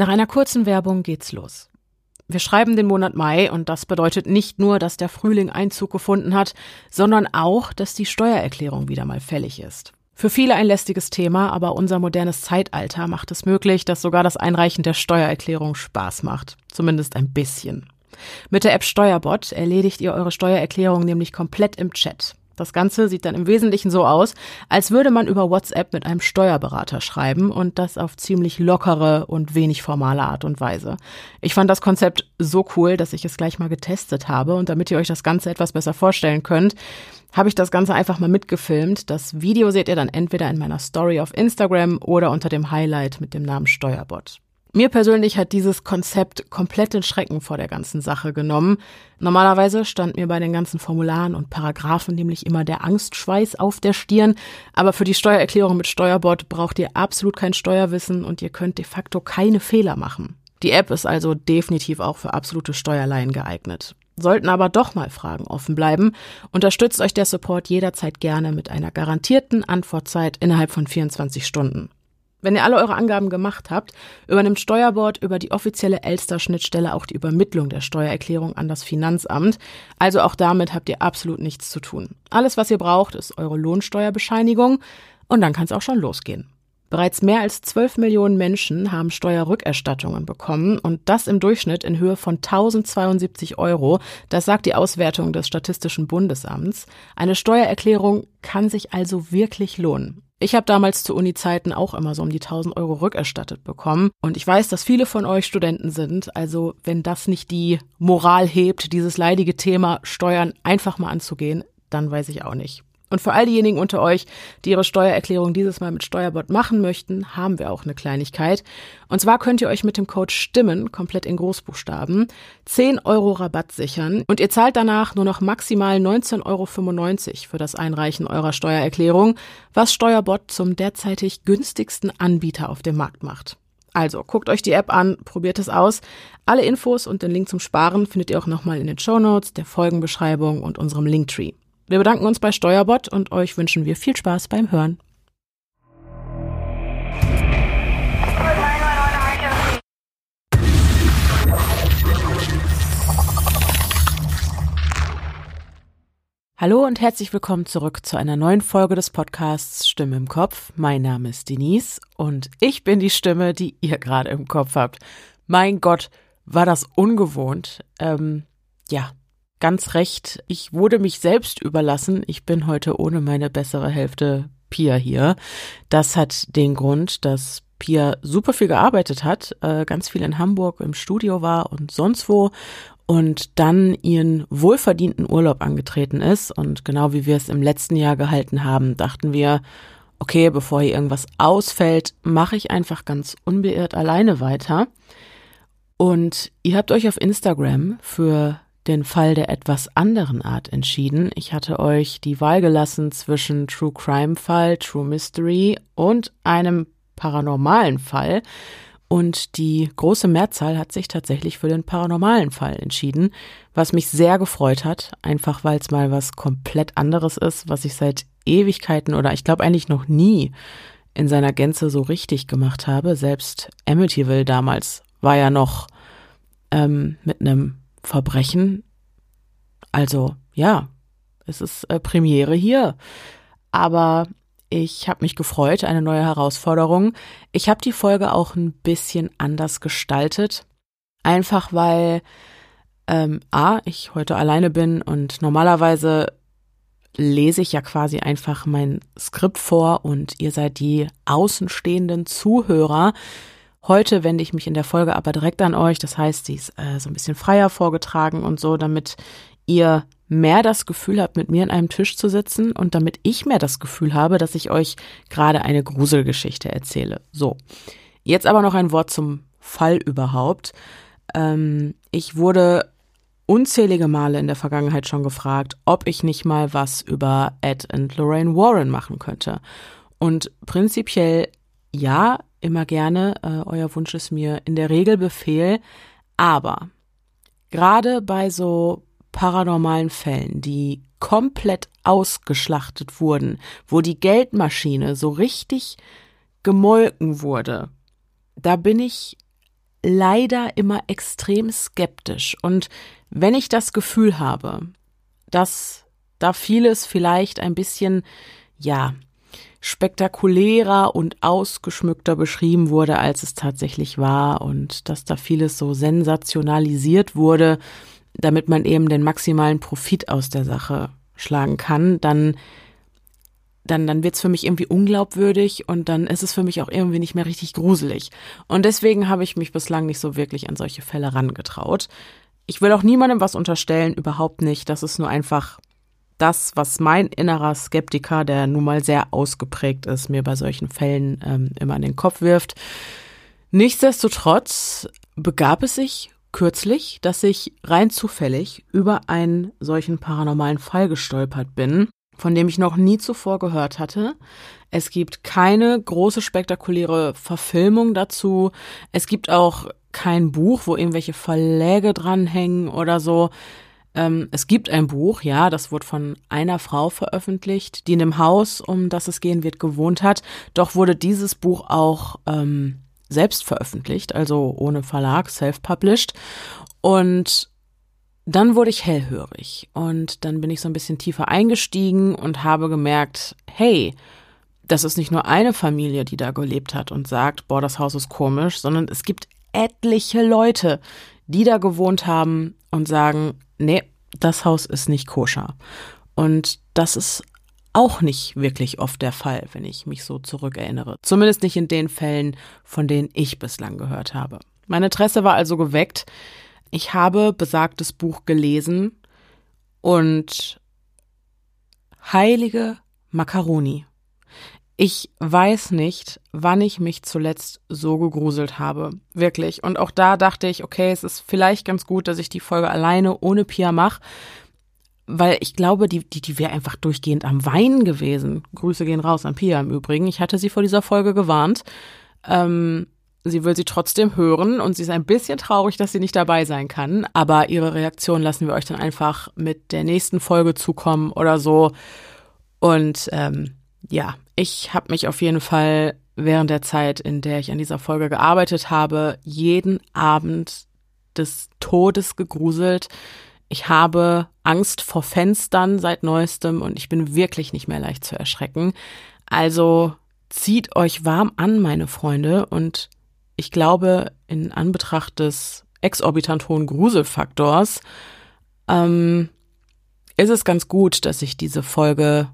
Nach einer kurzen Werbung geht's los. Wir schreiben den Monat Mai und das bedeutet nicht nur, dass der Frühling Einzug gefunden hat, sondern auch, dass die Steuererklärung wieder mal fällig ist. Für viele ein lästiges Thema, aber unser modernes Zeitalter macht es möglich, dass sogar das Einreichen der Steuererklärung Spaß macht. Zumindest ein bisschen. Mit der App Steuerbot erledigt ihr eure Steuererklärung nämlich komplett im Chat. Das Ganze sieht dann im Wesentlichen so aus, als würde man über WhatsApp mit einem Steuerberater schreiben und das auf ziemlich lockere und wenig formale Art und Weise. Ich fand das Konzept so cool, dass ich es gleich mal getestet habe und damit ihr euch das Ganze etwas besser vorstellen könnt, habe ich das Ganze einfach mal mitgefilmt. Das Video seht ihr dann entweder in meiner Story auf Instagram oder unter dem Highlight mit dem Namen Steuerbot. Mir persönlich hat dieses Konzept komplett den Schrecken vor der ganzen Sache genommen. Normalerweise stand mir bei den ganzen Formularen und Paragraphen nämlich immer der Angstschweiß auf der Stirn, aber für die Steuererklärung mit Steuerbot braucht ihr absolut kein Steuerwissen und ihr könnt de facto keine Fehler machen. Die App ist also definitiv auch für absolute Steuerlaien geeignet. Sollten aber doch mal Fragen offen bleiben, unterstützt euch der Support jederzeit gerne mit einer garantierten Antwortzeit innerhalb von 24 Stunden. Wenn ihr alle eure Angaben gemacht habt, übernimmt Steuerbord über die offizielle Elster-Schnittstelle auch die Übermittlung der Steuererklärung an das Finanzamt. Also auch damit habt ihr absolut nichts zu tun. Alles, was ihr braucht, ist eure Lohnsteuerbescheinigung und dann kann es auch schon losgehen. Bereits mehr als 12 Millionen Menschen haben Steuerrückerstattungen bekommen und das im Durchschnitt in Höhe von 1072 Euro. Das sagt die Auswertung des Statistischen Bundesamts. Eine Steuererklärung kann sich also wirklich lohnen. Ich habe damals zu Uni-Zeiten auch immer so um die 1000 Euro rückerstattet bekommen. Und ich weiß, dass viele von euch Studenten sind. Also wenn das nicht die Moral hebt, dieses leidige Thema Steuern einfach mal anzugehen, dann weiß ich auch nicht. Und für all diejenigen unter euch, die ihre Steuererklärung dieses Mal mit Steuerbot machen möchten, haben wir auch eine Kleinigkeit. Und zwar könnt ihr euch mit dem Code Stimmen komplett in Großbuchstaben 10 Euro Rabatt sichern und ihr zahlt danach nur noch maximal 19,95 Euro für das Einreichen eurer Steuererklärung, was Steuerbot zum derzeitig günstigsten Anbieter auf dem Markt macht. Also guckt euch die App an, probiert es aus. Alle Infos und den Link zum Sparen findet ihr auch nochmal in den Show Notes, der Folgenbeschreibung und unserem Linktree. Wir bedanken uns bei Steuerbot und euch wünschen wir viel Spaß beim Hören. Hallo und herzlich willkommen zurück zu einer neuen Folge des Podcasts Stimme im Kopf. Mein Name ist Denise und ich bin die Stimme, die ihr gerade im Kopf habt. Mein Gott, war das ungewohnt. Ähm, ja, ganz recht. Ich wurde mich selbst überlassen. Ich bin heute ohne meine bessere Hälfte Pia hier. Das hat den Grund, dass Pia super viel gearbeitet hat, äh, ganz viel in Hamburg im Studio war und sonst wo und dann ihren wohlverdienten Urlaub angetreten ist. Und genau wie wir es im letzten Jahr gehalten haben, dachten wir, okay, bevor hier irgendwas ausfällt, mache ich einfach ganz unbeirrt alleine weiter. Und ihr habt euch auf Instagram für den Fall der etwas anderen Art entschieden. Ich hatte euch die Wahl gelassen zwischen True Crime Fall, True Mystery und einem paranormalen Fall. Und die große Mehrzahl hat sich tatsächlich für den paranormalen Fall entschieden, was mich sehr gefreut hat, einfach weil es mal was komplett anderes ist, was ich seit Ewigkeiten oder ich glaube eigentlich noch nie in seiner Gänze so richtig gemacht habe. Selbst Amityville damals war ja noch ähm, mit einem Verbrechen. Also ja, es ist äh, Premiere hier. Aber ich habe mich gefreut, eine neue Herausforderung. Ich habe die Folge auch ein bisschen anders gestaltet. Einfach weil ähm, A, ich heute alleine bin und normalerweise lese ich ja quasi einfach mein Skript vor und ihr seid die außenstehenden Zuhörer, Heute wende ich mich in der Folge aber direkt an euch. Das heißt, sie ist äh, so ein bisschen freier vorgetragen und so, damit ihr mehr das Gefühl habt, mit mir an einem Tisch zu sitzen und damit ich mehr das Gefühl habe, dass ich euch gerade eine Gruselgeschichte erzähle. So. Jetzt aber noch ein Wort zum Fall überhaupt. Ähm, ich wurde unzählige Male in der Vergangenheit schon gefragt, ob ich nicht mal was über Ed und Lorraine Warren machen könnte. Und prinzipiell ja, immer gerne. Äh, euer Wunsch ist mir in der Regel Befehl. Aber gerade bei so paranormalen Fällen, die komplett ausgeschlachtet wurden, wo die Geldmaschine so richtig gemolken wurde, da bin ich leider immer extrem skeptisch. Und wenn ich das Gefühl habe, dass da vieles vielleicht ein bisschen, ja, spektakulärer und ausgeschmückter beschrieben wurde, als es tatsächlich war und dass da vieles so sensationalisiert wurde, damit man eben den maximalen Profit aus der Sache schlagen kann, dann dann, dann wird's für mich irgendwie unglaubwürdig und dann ist es für mich auch irgendwie nicht mehr richtig gruselig. Und deswegen habe ich mich bislang nicht so wirklich an solche Fälle rangetraut. Ich will auch niemandem was unterstellen, überhaupt nicht. Das ist nur einfach das, was mein innerer Skeptiker, der nun mal sehr ausgeprägt ist, mir bei solchen Fällen ähm, immer in den Kopf wirft. Nichtsdestotrotz begab es sich kürzlich, dass ich rein zufällig über einen solchen paranormalen Fall gestolpert bin, von dem ich noch nie zuvor gehört hatte. Es gibt keine große spektakuläre Verfilmung dazu. Es gibt auch kein Buch, wo irgendwelche Verläge dranhängen oder so. Ähm, es gibt ein Buch, ja, das wurde von einer Frau veröffentlicht, die in dem Haus, um das es gehen wird, gewohnt hat. Doch wurde dieses Buch auch ähm, selbst veröffentlicht, also ohne Verlag, self-published. Und dann wurde ich hellhörig und dann bin ich so ein bisschen tiefer eingestiegen und habe gemerkt, hey, das ist nicht nur eine Familie, die da gelebt hat und sagt, boah, das Haus ist komisch, sondern es gibt etliche Leute, die da gewohnt haben und sagen, nee, das Haus ist nicht koscher. Und das ist auch nicht wirklich oft der Fall, wenn ich mich so zurückerinnere. Zumindest nicht in den Fällen, von denen ich bislang gehört habe. Mein Interesse war also geweckt. Ich habe besagtes Buch gelesen und heilige Macaroni. Ich weiß nicht, wann ich mich zuletzt so gegruselt habe. Wirklich. Und auch da dachte ich, okay, es ist vielleicht ganz gut, dass ich die Folge alleine ohne Pia mache. Weil ich glaube, die, die, die wäre einfach durchgehend am Weinen gewesen. Grüße gehen raus an Pia im Übrigen. Ich hatte sie vor dieser Folge gewarnt. Ähm, sie will sie trotzdem hören und sie ist ein bisschen traurig, dass sie nicht dabei sein kann. Aber ihre Reaktion lassen wir euch dann einfach mit der nächsten Folge zukommen oder so. Und ähm, ja, ich habe mich auf jeden Fall während der Zeit, in der ich an dieser Folge gearbeitet habe, jeden Abend des Todes gegruselt. Ich habe Angst vor Fenstern seit neuestem und ich bin wirklich nicht mehr leicht zu erschrecken. Also zieht euch warm an, meine Freunde, und ich glaube, in Anbetracht des exorbitant hohen Gruselfaktors ähm, ist es ganz gut, dass ich diese Folge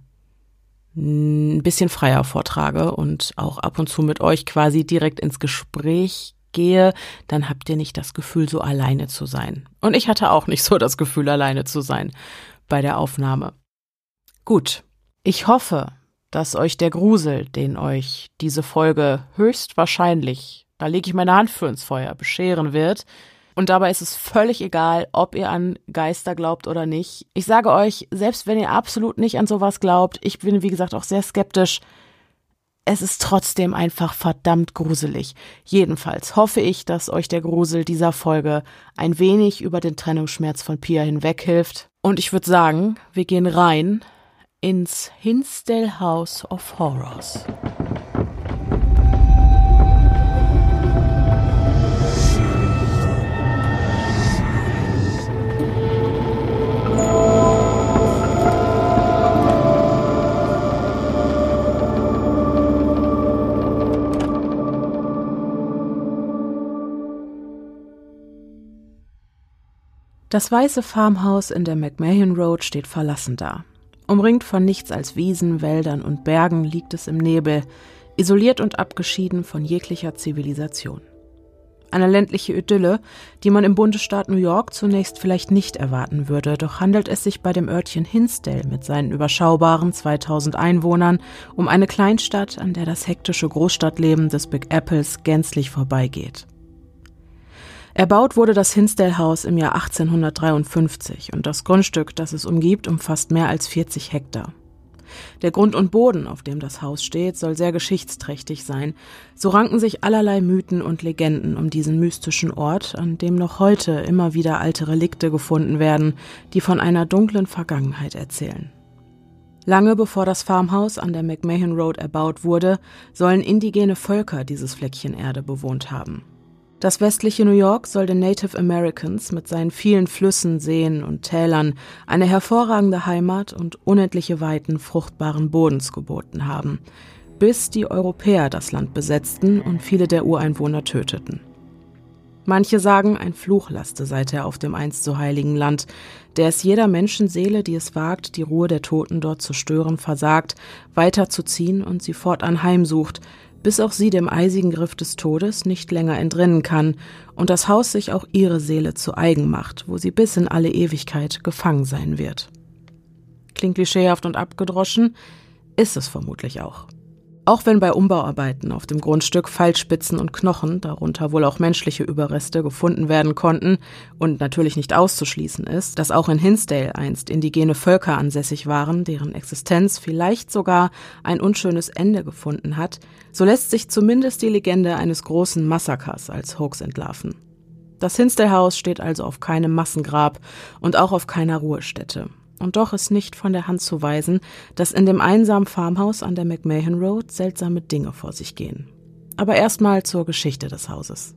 ein bisschen freier vortrage und auch ab und zu mit euch quasi direkt ins Gespräch gehe, dann habt ihr nicht das Gefühl, so alleine zu sein. Und ich hatte auch nicht so das Gefühl, alleine zu sein bei der Aufnahme. Gut, ich hoffe, dass euch der Grusel, den euch diese Folge höchstwahrscheinlich, da lege ich meine Hand für ins Feuer, bescheren wird, und dabei ist es völlig egal, ob ihr an Geister glaubt oder nicht. Ich sage euch, selbst wenn ihr absolut nicht an sowas glaubt, ich bin wie gesagt auch sehr skeptisch, es ist trotzdem einfach verdammt gruselig. Jedenfalls hoffe ich, dass euch der Grusel dieser Folge ein wenig über den Trennungsschmerz von Pia hinweg hilft. Und ich würde sagen, wir gehen rein ins Hinsdale House of Horrors. Das weiße Farmhaus in der McMahon Road steht verlassen da. Umringt von nichts als Wiesen, Wäldern und Bergen liegt es im Nebel, isoliert und abgeschieden von jeglicher Zivilisation. Eine ländliche Idylle, die man im Bundesstaat New York zunächst vielleicht nicht erwarten würde, doch handelt es sich bei dem Örtchen Hinsdale mit seinen überschaubaren 2000 Einwohnern um eine Kleinstadt, an der das hektische Großstadtleben des Big Apples gänzlich vorbeigeht. Erbaut wurde das Hinsdale Haus im Jahr 1853 und das Grundstück, das es umgibt, umfasst mehr als 40 Hektar. Der Grund und Boden, auf dem das Haus steht, soll sehr geschichtsträchtig sein. So ranken sich allerlei Mythen und Legenden um diesen mystischen Ort, an dem noch heute immer wieder alte Relikte gefunden werden, die von einer dunklen Vergangenheit erzählen. Lange bevor das Farmhaus an der McMahon Road erbaut wurde, sollen indigene Völker dieses Fleckchen Erde bewohnt haben. Das westliche New York soll den Native Americans mit seinen vielen Flüssen, Seen und Tälern eine hervorragende Heimat und unendliche Weiten fruchtbaren Bodens geboten haben, bis die Europäer das Land besetzten und viele der Ureinwohner töteten. Manche sagen, ein Fluch laste seither auf dem einst so heiligen Land, der es jeder Menschenseele, die es wagt, die Ruhe der Toten dort zu stören, versagt, weiterzuziehen und sie fortan heimsucht, bis auch sie dem eisigen Griff des Todes nicht länger entrinnen kann und das Haus sich auch ihre Seele zu eigen macht, wo sie bis in alle Ewigkeit gefangen sein wird. Klingt klischeehaft und abgedroschen, ist es vermutlich auch. Auch wenn bei Umbauarbeiten auf dem Grundstück Fallspitzen und Knochen, darunter wohl auch menschliche Überreste, gefunden werden konnten und natürlich nicht auszuschließen ist, dass auch in Hinsdale einst indigene Völker ansässig waren, deren Existenz vielleicht sogar ein unschönes Ende gefunden hat, so lässt sich zumindest die Legende eines großen Massakers als Hoax entlarven. Das Hinsdale Haus steht also auf keinem Massengrab und auch auf keiner Ruhestätte. Und doch ist nicht von der Hand zu weisen, dass in dem einsamen Farmhaus an der McMahon Road seltsame Dinge vor sich gehen. Aber erstmal zur Geschichte des Hauses.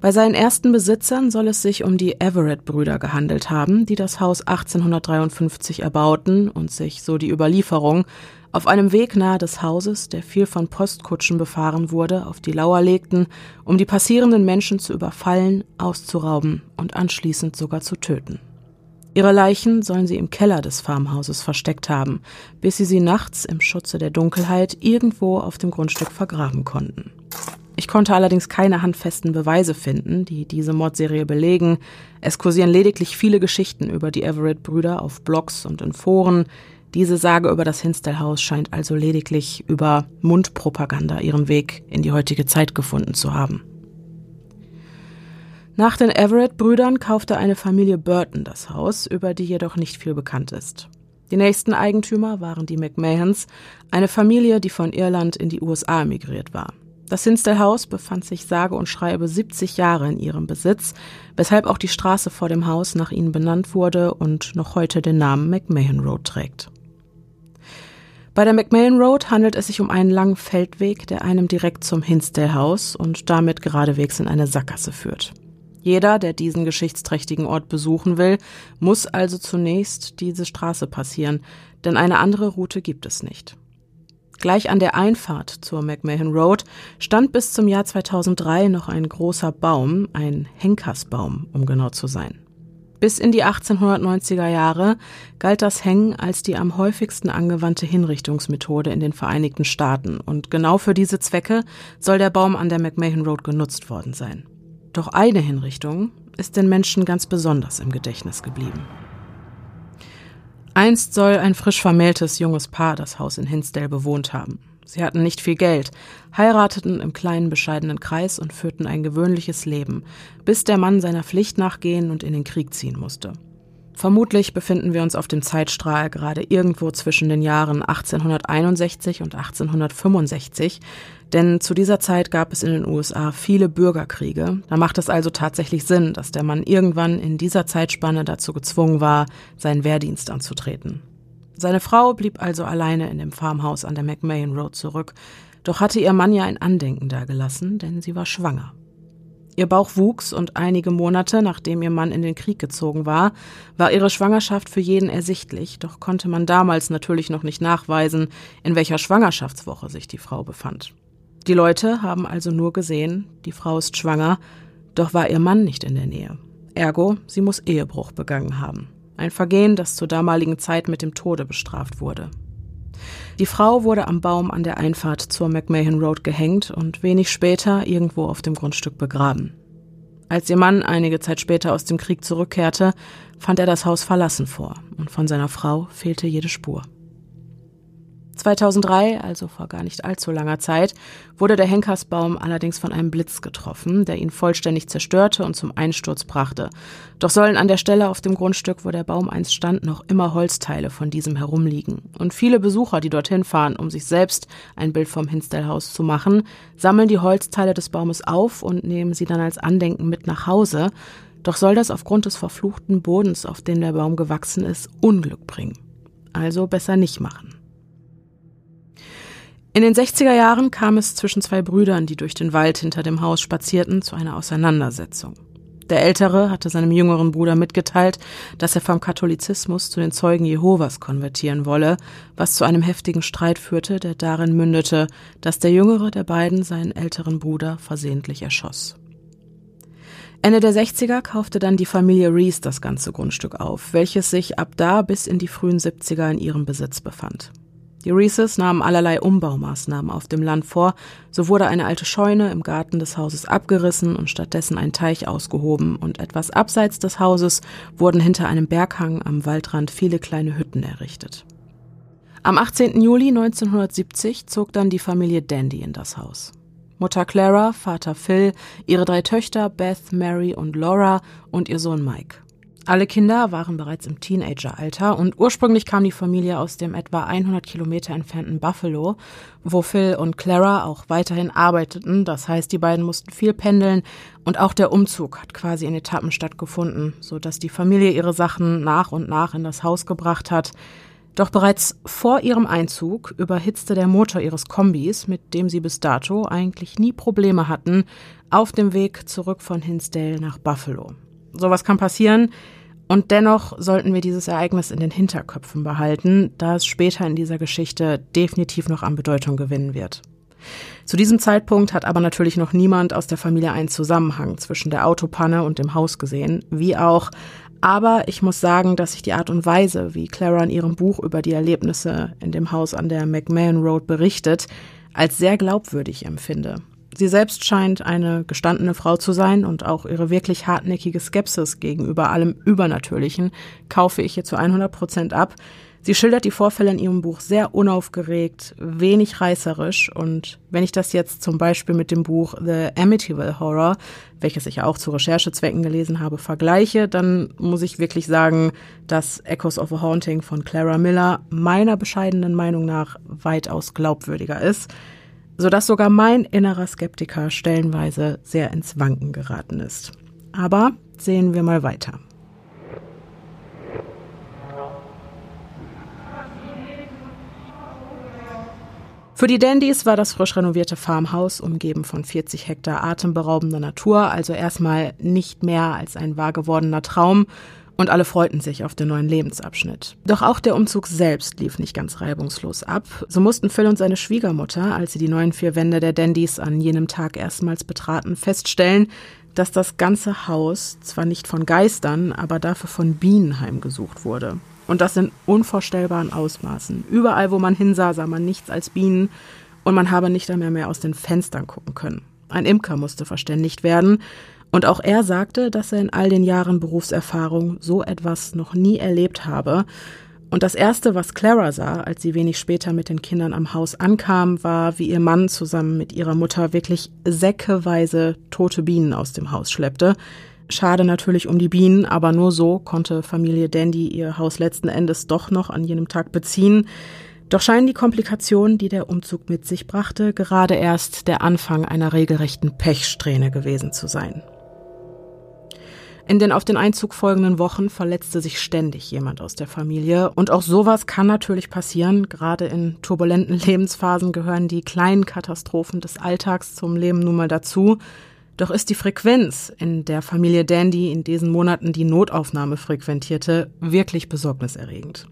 Bei seinen ersten Besitzern soll es sich um die Everett-Brüder gehandelt haben, die das Haus 1853 erbauten und sich, so die Überlieferung, auf einem Weg nahe des Hauses, der viel von Postkutschen befahren wurde, auf die Lauer legten, um die passierenden Menschen zu überfallen, auszurauben und anschließend sogar zu töten. Ihre Leichen sollen sie im Keller des Farmhauses versteckt haben, bis sie sie nachts im Schutze der Dunkelheit irgendwo auf dem Grundstück vergraben konnten. Ich konnte allerdings keine handfesten Beweise finden, die diese Mordserie belegen. Es kursieren lediglich viele Geschichten über die Everett-Brüder auf Blogs und in Foren. Diese Sage über das Hinsdale-Haus scheint also lediglich über Mundpropaganda ihren Weg in die heutige Zeit gefunden zu haben. Nach den Everett-Brüdern kaufte eine Familie Burton das Haus, über die jedoch nicht viel bekannt ist. Die nächsten Eigentümer waren die McMahons, eine Familie, die von Irland in die USA emigriert war. Das Hinsdale-Haus befand sich sage und schreibe 70 Jahre in ihrem Besitz, weshalb auch die Straße vor dem Haus nach ihnen benannt wurde und noch heute den Namen McMahon Road trägt. Bei der McMahon Road handelt es sich um einen langen Feldweg, der einem direkt zum Hinsdale-Haus und damit geradewegs in eine Sackgasse führt. Jeder, der diesen geschichtsträchtigen Ort besuchen will, muss also zunächst diese Straße passieren, denn eine andere Route gibt es nicht. Gleich an der Einfahrt zur McMahon Road stand bis zum Jahr 2003 noch ein großer Baum, ein Henkersbaum, um genau zu sein. Bis in die 1890er Jahre galt das Hängen als die am häufigsten angewandte Hinrichtungsmethode in den Vereinigten Staaten und genau für diese Zwecke soll der Baum an der McMahon Road genutzt worden sein. Doch eine Hinrichtung ist den Menschen ganz besonders im Gedächtnis geblieben. Einst soll ein frisch vermähltes junges Paar das Haus in Hinsdale bewohnt haben. Sie hatten nicht viel Geld, heirateten im kleinen bescheidenen Kreis und führten ein gewöhnliches Leben, bis der Mann seiner Pflicht nachgehen und in den Krieg ziehen musste. Vermutlich befinden wir uns auf dem Zeitstrahl gerade irgendwo zwischen den Jahren 1861 und 1865, denn zu dieser Zeit gab es in den USA viele Bürgerkriege. Da macht es also tatsächlich Sinn, dass der Mann irgendwann in dieser Zeitspanne dazu gezwungen war, seinen Wehrdienst anzutreten. Seine Frau blieb also alleine in dem Farmhaus an der McMahon Road zurück, doch hatte ihr Mann ja ein Andenken dagelassen, denn sie war schwanger. Ihr Bauch wuchs und einige Monate nachdem ihr Mann in den Krieg gezogen war, war ihre Schwangerschaft für jeden ersichtlich, doch konnte man damals natürlich noch nicht nachweisen, in welcher Schwangerschaftswoche sich die Frau befand. Die Leute haben also nur gesehen, die Frau ist schwanger, doch war ihr Mann nicht in der Nähe. Ergo, sie muss Ehebruch begangen haben. Ein Vergehen, das zur damaligen Zeit mit dem Tode bestraft wurde. Die Frau wurde am Baum an der Einfahrt zur McMahon Road gehängt und wenig später irgendwo auf dem Grundstück begraben. Als ihr Mann einige Zeit später aus dem Krieg zurückkehrte, fand er das Haus verlassen vor und von seiner Frau fehlte jede Spur. 2003, also vor gar nicht allzu langer Zeit, wurde der Henkersbaum allerdings von einem Blitz getroffen, der ihn vollständig zerstörte und zum Einsturz brachte. Doch sollen an der Stelle auf dem Grundstück, wo der Baum einst stand, noch immer Holzteile von diesem herumliegen. Und viele Besucher, die dorthin fahren, um sich selbst ein Bild vom Hinstellhaus zu machen, sammeln die Holzteile des Baumes auf und nehmen sie dann als Andenken mit nach Hause. Doch soll das aufgrund des verfluchten Bodens, auf dem der Baum gewachsen ist, Unglück bringen. Also besser nicht machen. In den 60er Jahren kam es zwischen zwei Brüdern, die durch den Wald hinter dem Haus spazierten, zu einer Auseinandersetzung. Der Ältere hatte seinem jüngeren Bruder mitgeteilt, dass er vom Katholizismus zu den Zeugen Jehovas konvertieren wolle, was zu einem heftigen Streit führte, der darin mündete, dass der jüngere der beiden seinen älteren Bruder versehentlich erschoss. Ende der 60er kaufte dann die Familie Rees das ganze Grundstück auf, welches sich ab da bis in die frühen 70er in ihrem Besitz befand. Die Reeses nahmen allerlei Umbaumaßnahmen auf dem Land vor. So wurde eine alte Scheune im Garten des Hauses abgerissen und stattdessen ein Teich ausgehoben und etwas abseits des Hauses wurden hinter einem Berghang am Waldrand viele kleine Hütten errichtet. Am 18. Juli 1970 zog dann die Familie Dandy in das Haus. Mutter Clara, Vater Phil, ihre drei Töchter Beth, Mary und Laura und ihr Sohn Mike. Alle Kinder waren bereits im Teenageralter und ursprünglich kam die Familie aus dem etwa 100 Kilometer entfernten Buffalo, wo Phil und Clara auch weiterhin arbeiteten. Das heißt, die beiden mussten viel pendeln und auch der Umzug hat quasi in Etappen stattgefunden, so dass die Familie ihre Sachen nach und nach in das Haus gebracht hat. Doch bereits vor ihrem Einzug überhitzte der Motor ihres Kombis, mit dem sie bis dato eigentlich nie Probleme hatten, auf dem Weg zurück von Hinsdale nach Buffalo. Sowas kann passieren. Und dennoch sollten wir dieses Ereignis in den Hinterköpfen behalten, da es später in dieser Geschichte definitiv noch an Bedeutung gewinnen wird. Zu diesem Zeitpunkt hat aber natürlich noch niemand aus der Familie einen Zusammenhang zwischen der Autopanne und dem Haus gesehen, wie auch. Aber ich muss sagen, dass ich die Art und Weise, wie Clara in ihrem Buch über die Erlebnisse in dem Haus an der McMahon Road berichtet, als sehr glaubwürdig empfinde. Sie selbst scheint eine gestandene Frau zu sein und auch ihre wirklich hartnäckige Skepsis gegenüber allem Übernatürlichen kaufe ich ihr zu 100 Prozent ab. Sie schildert die Vorfälle in ihrem Buch sehr unaufgeregt, wenig reißerisch und wenn ich das jetzt zum Beispiel mit dem Buch The Amityville Horror, welches ich auch zu Recherchezwecken gelesen habe, vergleiche, dann muss ich wirklich sagen, dass Echoes of a Haunting von Clara Miller meiner bescheidenen Meinung nach weitaus glaubwürdiger ist sodass sogar mein innerer Skeptiker stellenweise sehr ins Wanken geraten ist. Aber sehen wir mal weiter. Für die Dandys war das frisch renovierte Farmhaus, umgeben von 40 Hektar atemberaubender Natur, also erstmal nicht mehr als ein wahr gewordener Traum und alle freuten sich auf den neuen Lebensabschnitt. Doch auch der Umzug selbst lief nicht ganz reibungslos ab. So mussten Phil und seine Schwiegermutter, als sie die neuen vier Wände der Dandys an jenem Tag erstmals betraten, feststellen, dass das ganze Haus zwar nicht von Geistern, aber dafür von Bienen heimgesucht wurde. Und das in unvorstellbaren Ausmaßen. Überall, wo man hinsah, sah man nichts als Bienen und man habe nicht einmal mehr aus den Fenstern gucken können. Ein Imker musste verständigt werden, und auch er sagte, dass er in all den Jahren Berufserfahrung so etwas noch nie erlebt habe. Und das Erste, was Clara sah, als sie wenig später mit den Kindern am Haus ankam, war, wie ihr Mann zusammen mit ihrer Mutter wirklich säckeweise tote Bienen aus dem Haus schleppte. Schade natürlich um die Bienen, aber nur so konnte Familie Dandy ihr Haus letzten Endes doch noch an jenem Tag beziehen. Doch scheinen die Komplikationen, die der Umzug mit sich brachte, gerade erst der Anfang einer regelrechten Pechsträhne gewesen zu sein. In den auf den Einzug folgenden Wochen verletzte sich ständig jemand aus der Familie. Und auch sowas kann natürlich passieren. Gerade in turbulenten Lebensphasen gehören die kleinen Katastrophen des Alltags zum Leben nun mal dazu. Doch ist die Frequenz, in der Familie Dandy in diesen Monaten die Notaufnahme frequentierte, wirklich besorgniserregend.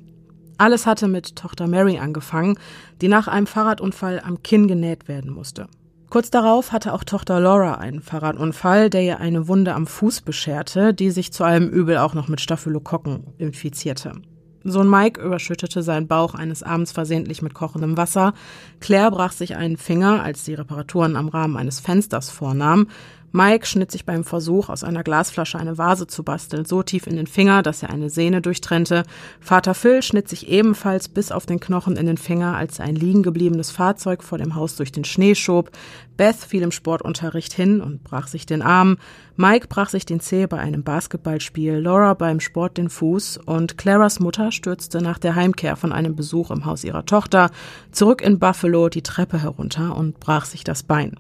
Alles hatte mit Tochter Mary angefangen, die nach einem Fahrradunfall am Kinn genäht werden musste. Kurz darauf hatte auch Tochter Laura einen Fahrradunfall, der ihr eine Wunde am Fuß bescherte, die sich zu allem Übel auch noch mit Staphylokokken infizierte. Sohn Mike überschüttete seinen Bauch eines Abends versehentlich mit kochendem Wasser. Claire brach sich einen Finger, als sie Reparaturen am Rahmen eines Fensters vornahm. Mike schnitt sich beim Versuch, aus einer Glasflasche eine Vase zu basteln, so tief in den Finger, dass er eine Sehne durchtrennte. Vater Phil schnitt sich ebenfalls bis auf den Knochen in den Finger, als er ein liegen gebliebenes Fahrzeug vor dem Haus durch den Schnee schob. Beth fiel im Sportunterricht hin und brach sich den Arm. Mike brach sich den Zeh bei einem Basketballspiel, Laura beim Sport den Fuß und Claras Mutter stürzte nach der Heimkehr von einem Besuch im Haus ihrer Tochter zurück in Buffalo die Treppe herunter und brach sich das Bein.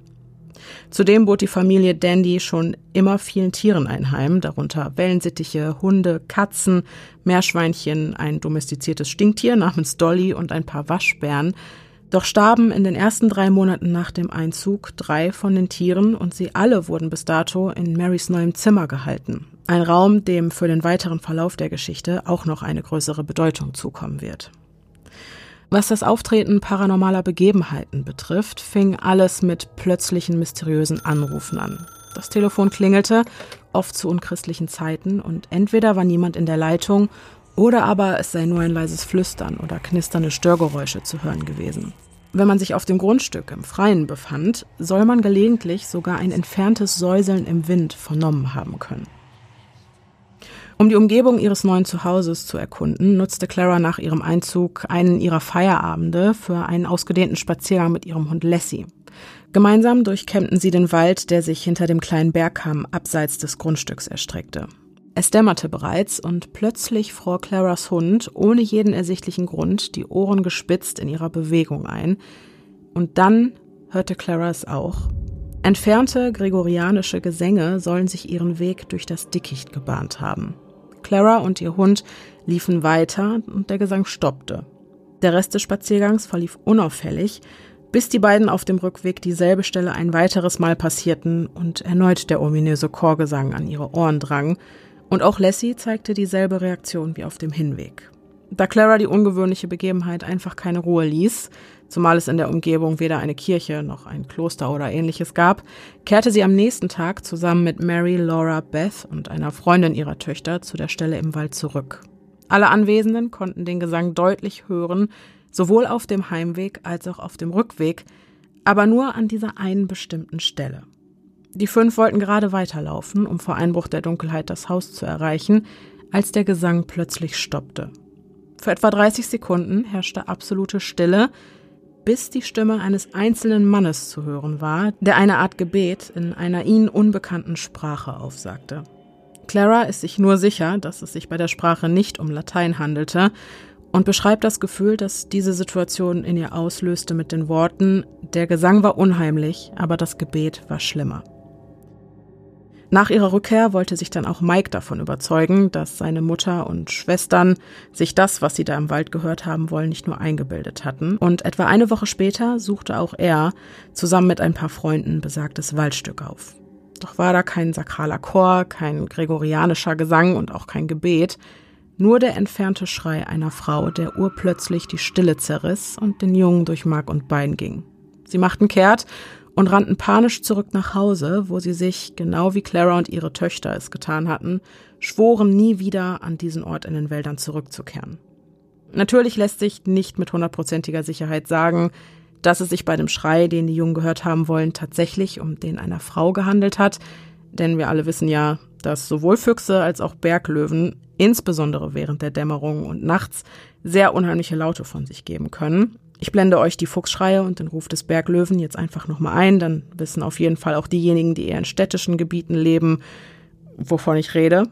Zudem bot die Familie Dandy schon immer vielen Tieren ein Heim, darunter Wellensittiche, Hunde, Katzen, Meerschweinchen, ein domestiziertes Stinktier namens Dolly und ein paar Waschbären. Doch starben in den ersten drei Monaten nach dem Einzug drei von den Tieren und sie alle wurden bis dato in Marys neuem Zimmer gehalten. Ein Raum, dem für den weiteren Verlauf der Geschichte auch noch eine größere Bedeutung zukommen wird. Was das Auftreten paranormaler Begebenheiten betrifft, fing alles mit plötzlichen mysteriösen Anrufen an. Das Telefon klingelte, oft zu unchristlichen Zeiten, und entweder war niemand in der Leitung oder aber es sei nur ein leises Flüstern oder knisternde Störgeräusche zu hören gewesen. Wenn man sich auf dem Grundstück im Freien befand, soll man gelegentlich sogar ein entferntes Säuseln im Wind vernommen haben können. Um die Umgebung ihres neuen Zuhauses zu erkunden, nutzte Clara nach ihrem Einzug einen ihrer Feierabende für einen ausgedehnten Spaziergang mit ihrem Hund Lassie. Gemeinsam durchkämmten sie den Wald, der sich hinter dem kleinen Bergkamm abseits des Grundstücks erstreckte. Es dämmerte bereits und plötzlich fror Claras Hund ohne jeden ersichtlichen Grund die Ohren gespitzt in ihrer Bewegung ein. Und dann hörte Clara es auch. Entfernte gregorianische Gesänge sollen sich ihren Weg durch das Dickicht gebahnt haben. Clara und ihr Hund liefen weiter und der Gesang stoppte. Der Rest des Spaziergangs verlief unauffällig, bis die beiden auf dem Rückweg dieselbe Stelle ein weiteres Mal passierten und erneut der ominöse Chorgesang an ihre Ohren drang, und auch Lassie zeigte dieselbe Reaktion wie auf dem Hinweg. Da Clara die ungewöhnliche Begebenheit einfach keine Ruhe ließ, zumal es in der Umgebung weder eine Kirche noch ein Kloster oder ähnliches gab, kehrte sie am nächsten Tag zusammen mit Mary, Laura, Beth und einer Freundin ihrer Töchter zu der Stelle im Wald zurück. Alle Anwesenden konnten den Gesang deutlich hören, sowohl auf dem Heimweg als auch auf dem Rückweg, aber nur an dieser einen bestimmten Stelle. Die fünf wollten gerade weiterlaufen, um vor Einbruch der Dunkelheit das Haus zu erreichen, als der Gesang plötzlich stoppte. Für etwa 30 Sekunden herrschte absolute Stille, bis die Stimme eines einzelnen Mannes zu hören war, der eine Art Gebet in einer ihnen unbekannten Sprache aufsagte. Clara ist sich nur sicher, dass es sich bei der Sprache nicht um Latein handelte und beschreibt das Gefühl, das diese Situation in ihr auslöste mit den Worten, der Gesang war unheimlich, aber das Gebet war schlimmer. Nach ihrer Rückkehr wollte sich dann auch Mike davon überzeugen, dass seine Mutter und Schwestern sich das, was sie da im Wald gehört haben wollen, nicht nur eingebildet hatten. Und etwa eine Woche später suchte auch er zusammen mit ein paar Freunden besagtes Waldstück auf. Doch war da kein sakraler Chor, kein gregorianischer Gesang und auch kein Gebet, nur der entfernte Schrei einer Frau, der urplötzlich die Stille zerriss und den Jungen durch Mark und Bein ging. Sie machten kehrt und rannten panisch zurück nach Hause, wo sie sich, genau wie Clara und ihre Töchter es getan hatten, schworen, nie wieder an diesen Ort in den Wäldern zurückzukehren. Natürlich lässt sich nicht mit hundertprozentiger Sicherheit sagen, dass es sich bei dem Schrei, den die Jungen gehört haben wollen, tatsächlich um den einer Frau gehandelt hat, denn wir alle wissen ja, dass sowohl Füchse als auch Berglöwen, insbesondere während der Dämmerung und nachts, sehr unheimliche Laute von sich geben können. Ich blende euch die Fuchsschreie und den Ruf des Berglöwen jetzt einfach nochmal ein, dann wissen auf jeden Fall auch diejenigen, die eher in städtischen Gebieten leben, wovon ich rede.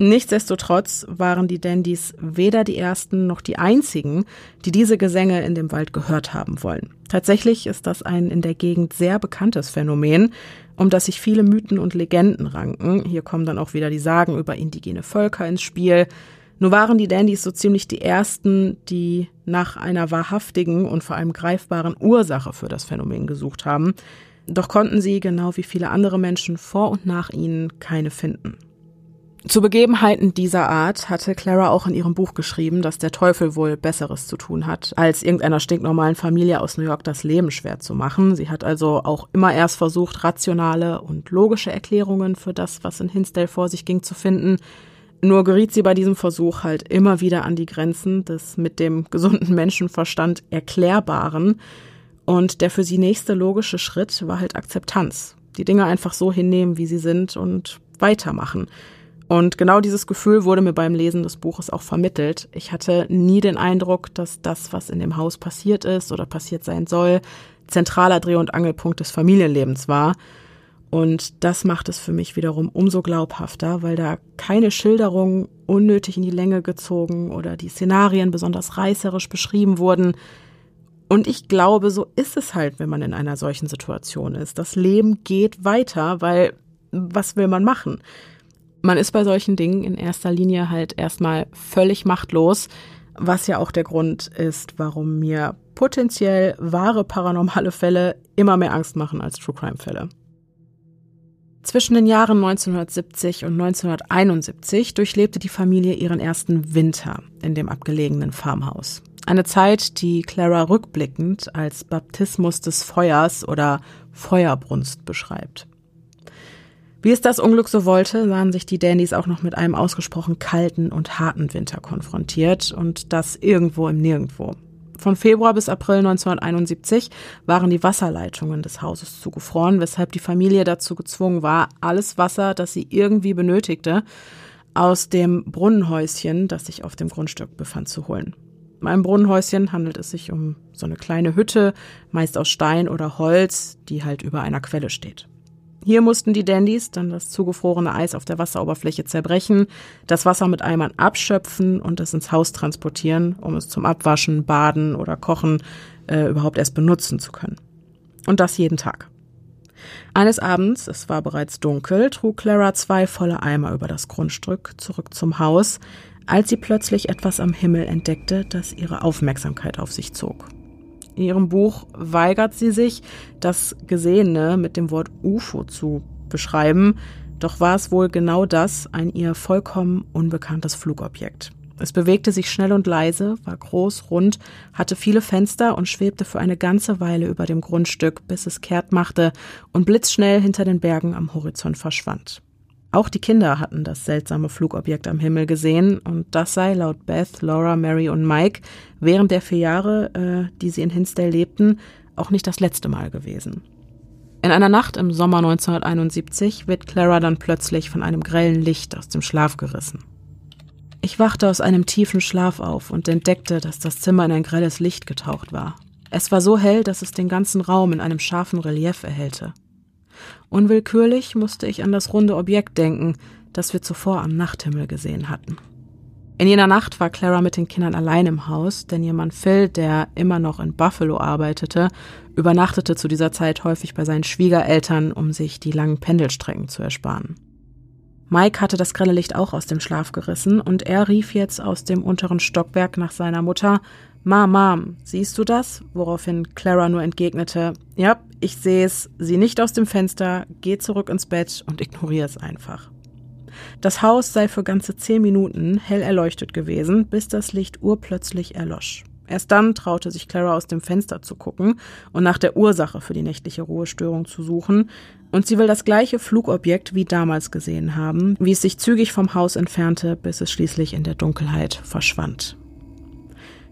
Nichtsdestotrotz waren die Dandys weder die ersten noch die einzigen, die diese Gesänge in dem Wald gehört haben wollen. Tatsächlich ist das ein in der Gegend sehr bekanntes Phänomen, um das sich viele Mythen und Legenden ranken. Hier kommen dann auch wieder die Sagen über indigene Völker ins Spiel. Nur waren die Dandys so ziemlich die ersten, die nach einer wahrhaftigen und vor allem greifbaren Ursache für das Phänomen gesucht haben. Doch konnten sie, genau wie viele andere Menschen vor und nach ihnen, keine finden. Zu Begebenheiten dieser Art hatte Clara auch in ihrem Buch geschrieben, dass der Teufel wohl Besseres zu tun hat, als irgendeiner stinknormalen Familie aus New York das Leben schwer zu machen. Sie hat also auch immer erst versucht, rationale und logische Erklärungen für das, was in Hinsdale vor sich ging, zu finden. Nur geriet sie bei diesem Versuch halt immer wieder an die Grenzen des mit dem gesunden Menschenverstand Erklärbaren. Und der für sie nächste logische Schritt war halt Akzeptanz. Die Dinge einfach so hinnehmen, wie sie sind und weitermachen. Und genau dieses Gefühl wurde mir beim Lesen des Buches auch vermittelt. Ich hatte nie den Eindruck, dass das, was in dem Haus passiert ist oder passiert sein soll, zentraler Dreh- und Angelpunkt des Familienlebens war. Und das macht es für mich wiederum umso glaubhafter, weil da keine Schilderungen unnötig in die Länge gezogen oder die Szenarien besonders reißerisch beschrieben wurden. Und ich glaube, so ist es halt, wenn man in einer solchen Situation ist. Das Leben geht weiter, weil was will man machen? Man ist bei solchen Dingen in erster Linie halt erstmal völlig machtlos, was ja auch der Grund ist, warum mir potenziell wahre paranormale Fälle immer mehr Angst machen als True Crime Fälle. Zwischen den Jahren 1970 und 1971 durchlebte die Familie ihren ersten Winter in dem abgelegenen Farmhaus. Eine Zeit, die Clara rückblickend als Baptismus des Feuers oder Feuerbrunst beschreibt. Wie es das Unglück so wollte, sahen sich die Dandys auch noch mit einem ausgesprochen kalten und harten Winter konfrontiert und das irgendwo im Nirgendwo. Von Februar bis April 1971 waren die Wasserleitungen des Hauses zugefroren, weshalb die Familie dazu gezwungen war, alles Wasser, das sie irgendwie benötigte, aus dem Brunnenhäuschen, das sich auf dem Grundstück befand, zu holen. Beim Brunnenhäuschen handelt es sich um so eine kleine Hütte, meist aus Stein oder Holz, die halt über einer Quelle steht. Hier mussten die Dandys dann das zugefrorene Eis auf der Wasseroberfläche zerbrechen, das Wasser mit Eimern abschöpfen und es ins Haus transportieren, um es zum Abwaschen, Baden oder Kochen äh, überhaupt erst benutzen zu können. Und das jeden Tag. Eines Abends, es war bereits dunkel, trug Clara zwei volle Eimer über das Grundstück zurück zum Haus, als sie plötzlich etwas am Himmel entdeckte, das ihre Aufmerksamkeit auf sich zog. In ihrem Buch weigert sie sich, das Gesehene mit dem Wort UFO zu beschreiben, doch war es wohl genau das, ein ihr vollkommen unbekanntes Flugobjekt. Es bewegte sich schnell und leise, war groß, rund, hatte viele Fenster und schwebte für eine ganze Weile über dem Grundstück, bis es kehrt machte und blitzschnell hinter den Bergen am Horizont verschwand. Auch die Kinder hatten das seltsame Flugobjekt am Himmel gesehen und das sei laut Beth, Laura, Mary und Mike während der vier Jahre, äh, die sie in Hinsdale lebten, auch nicht das letzte Mal gewesen. In einer Nacht im Sommer 1971 wird Clara dann plötzlich von einem grellen Licht aus dem Schlaf gerissen. Ich wachte aus einem tiefen Schlaf auf und entdeckte, dass das Zimmer in ein grelles Licht getaucht war. Es war so hell, dass es den ganzen Raum in einem scharfen Relief erhellte. Unwillkürlich musste ich an das runde Objekt denken, das wir zuvor am Nachthimmel gesehen hatten. In jener Nacht war Clara mit den Kindern allein im Haus, denn ihr Mann Phil, der immer noch in Buffalo arbeitete, übernachtete zu dieser Zeit häufig bei seinen Schwiegereltern, um sich die langen Pendelstrecken zu ersparen. Mike hatte das grelle Licht auch aus dem Schlaf gerissen und er rief jetzt aus dem unteren Stockwerk nach seiner Mutter, Mom, Mom, siehst du das? Woraufhin Clara nur entgegnete, ja, ich sehe es, sieh nicht aus dem Fenster, geh zurück ins Bett und ignoriere es einfach. Das Haus sei für ganze zehn Minuten hell erleuchtet gewesen, bis das Licht urplötzlich erlosch. Erst dann traute sich Clara aus dem Fenster zu gucken und nach der Ursache für die nächtliche Ruhestörung zu suchen, und sie will das gleiche Flugobjekt wie damals gesehen haben, wie es sich zügig vom Haus entfernte, bis es schließlich in der Dunkelheit verschwand.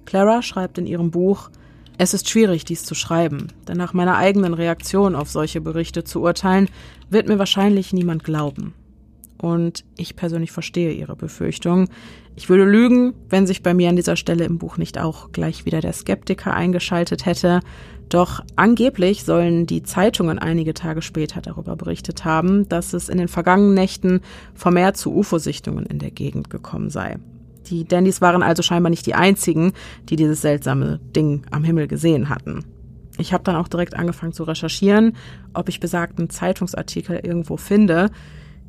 Clara schreibt in ihrem Buch, es ist schwierig, dies zu schreiben, denn nach meiner eigenen Reaktion auf solche Berichte zu urteilen, wird mir wahrscheinlich niemand glauben. Und ich persönlich verstehe ihre Befürchtung. Ich würde lügen, wenn sich bei mir an dieser Stelle im Buch nicht auch gleich wieder der Skeptiker eingeschaltet hätte. Doch angeblich sollen die Zeitungen einige Tage später darüber berichtet haben, dass es in den vergangenen Nächten vermehrt zu UFO-Sichtungen in der Gegend gekommen sei. Die Dandys waren also scheinbar nicht die einzigen, die dieses seltsame Ding am Himmel gesehen hatten. Ich habe dann auch direkt angefangen zu recherchieren, ob ich besagten Zeitungsartikel irgendwo finde.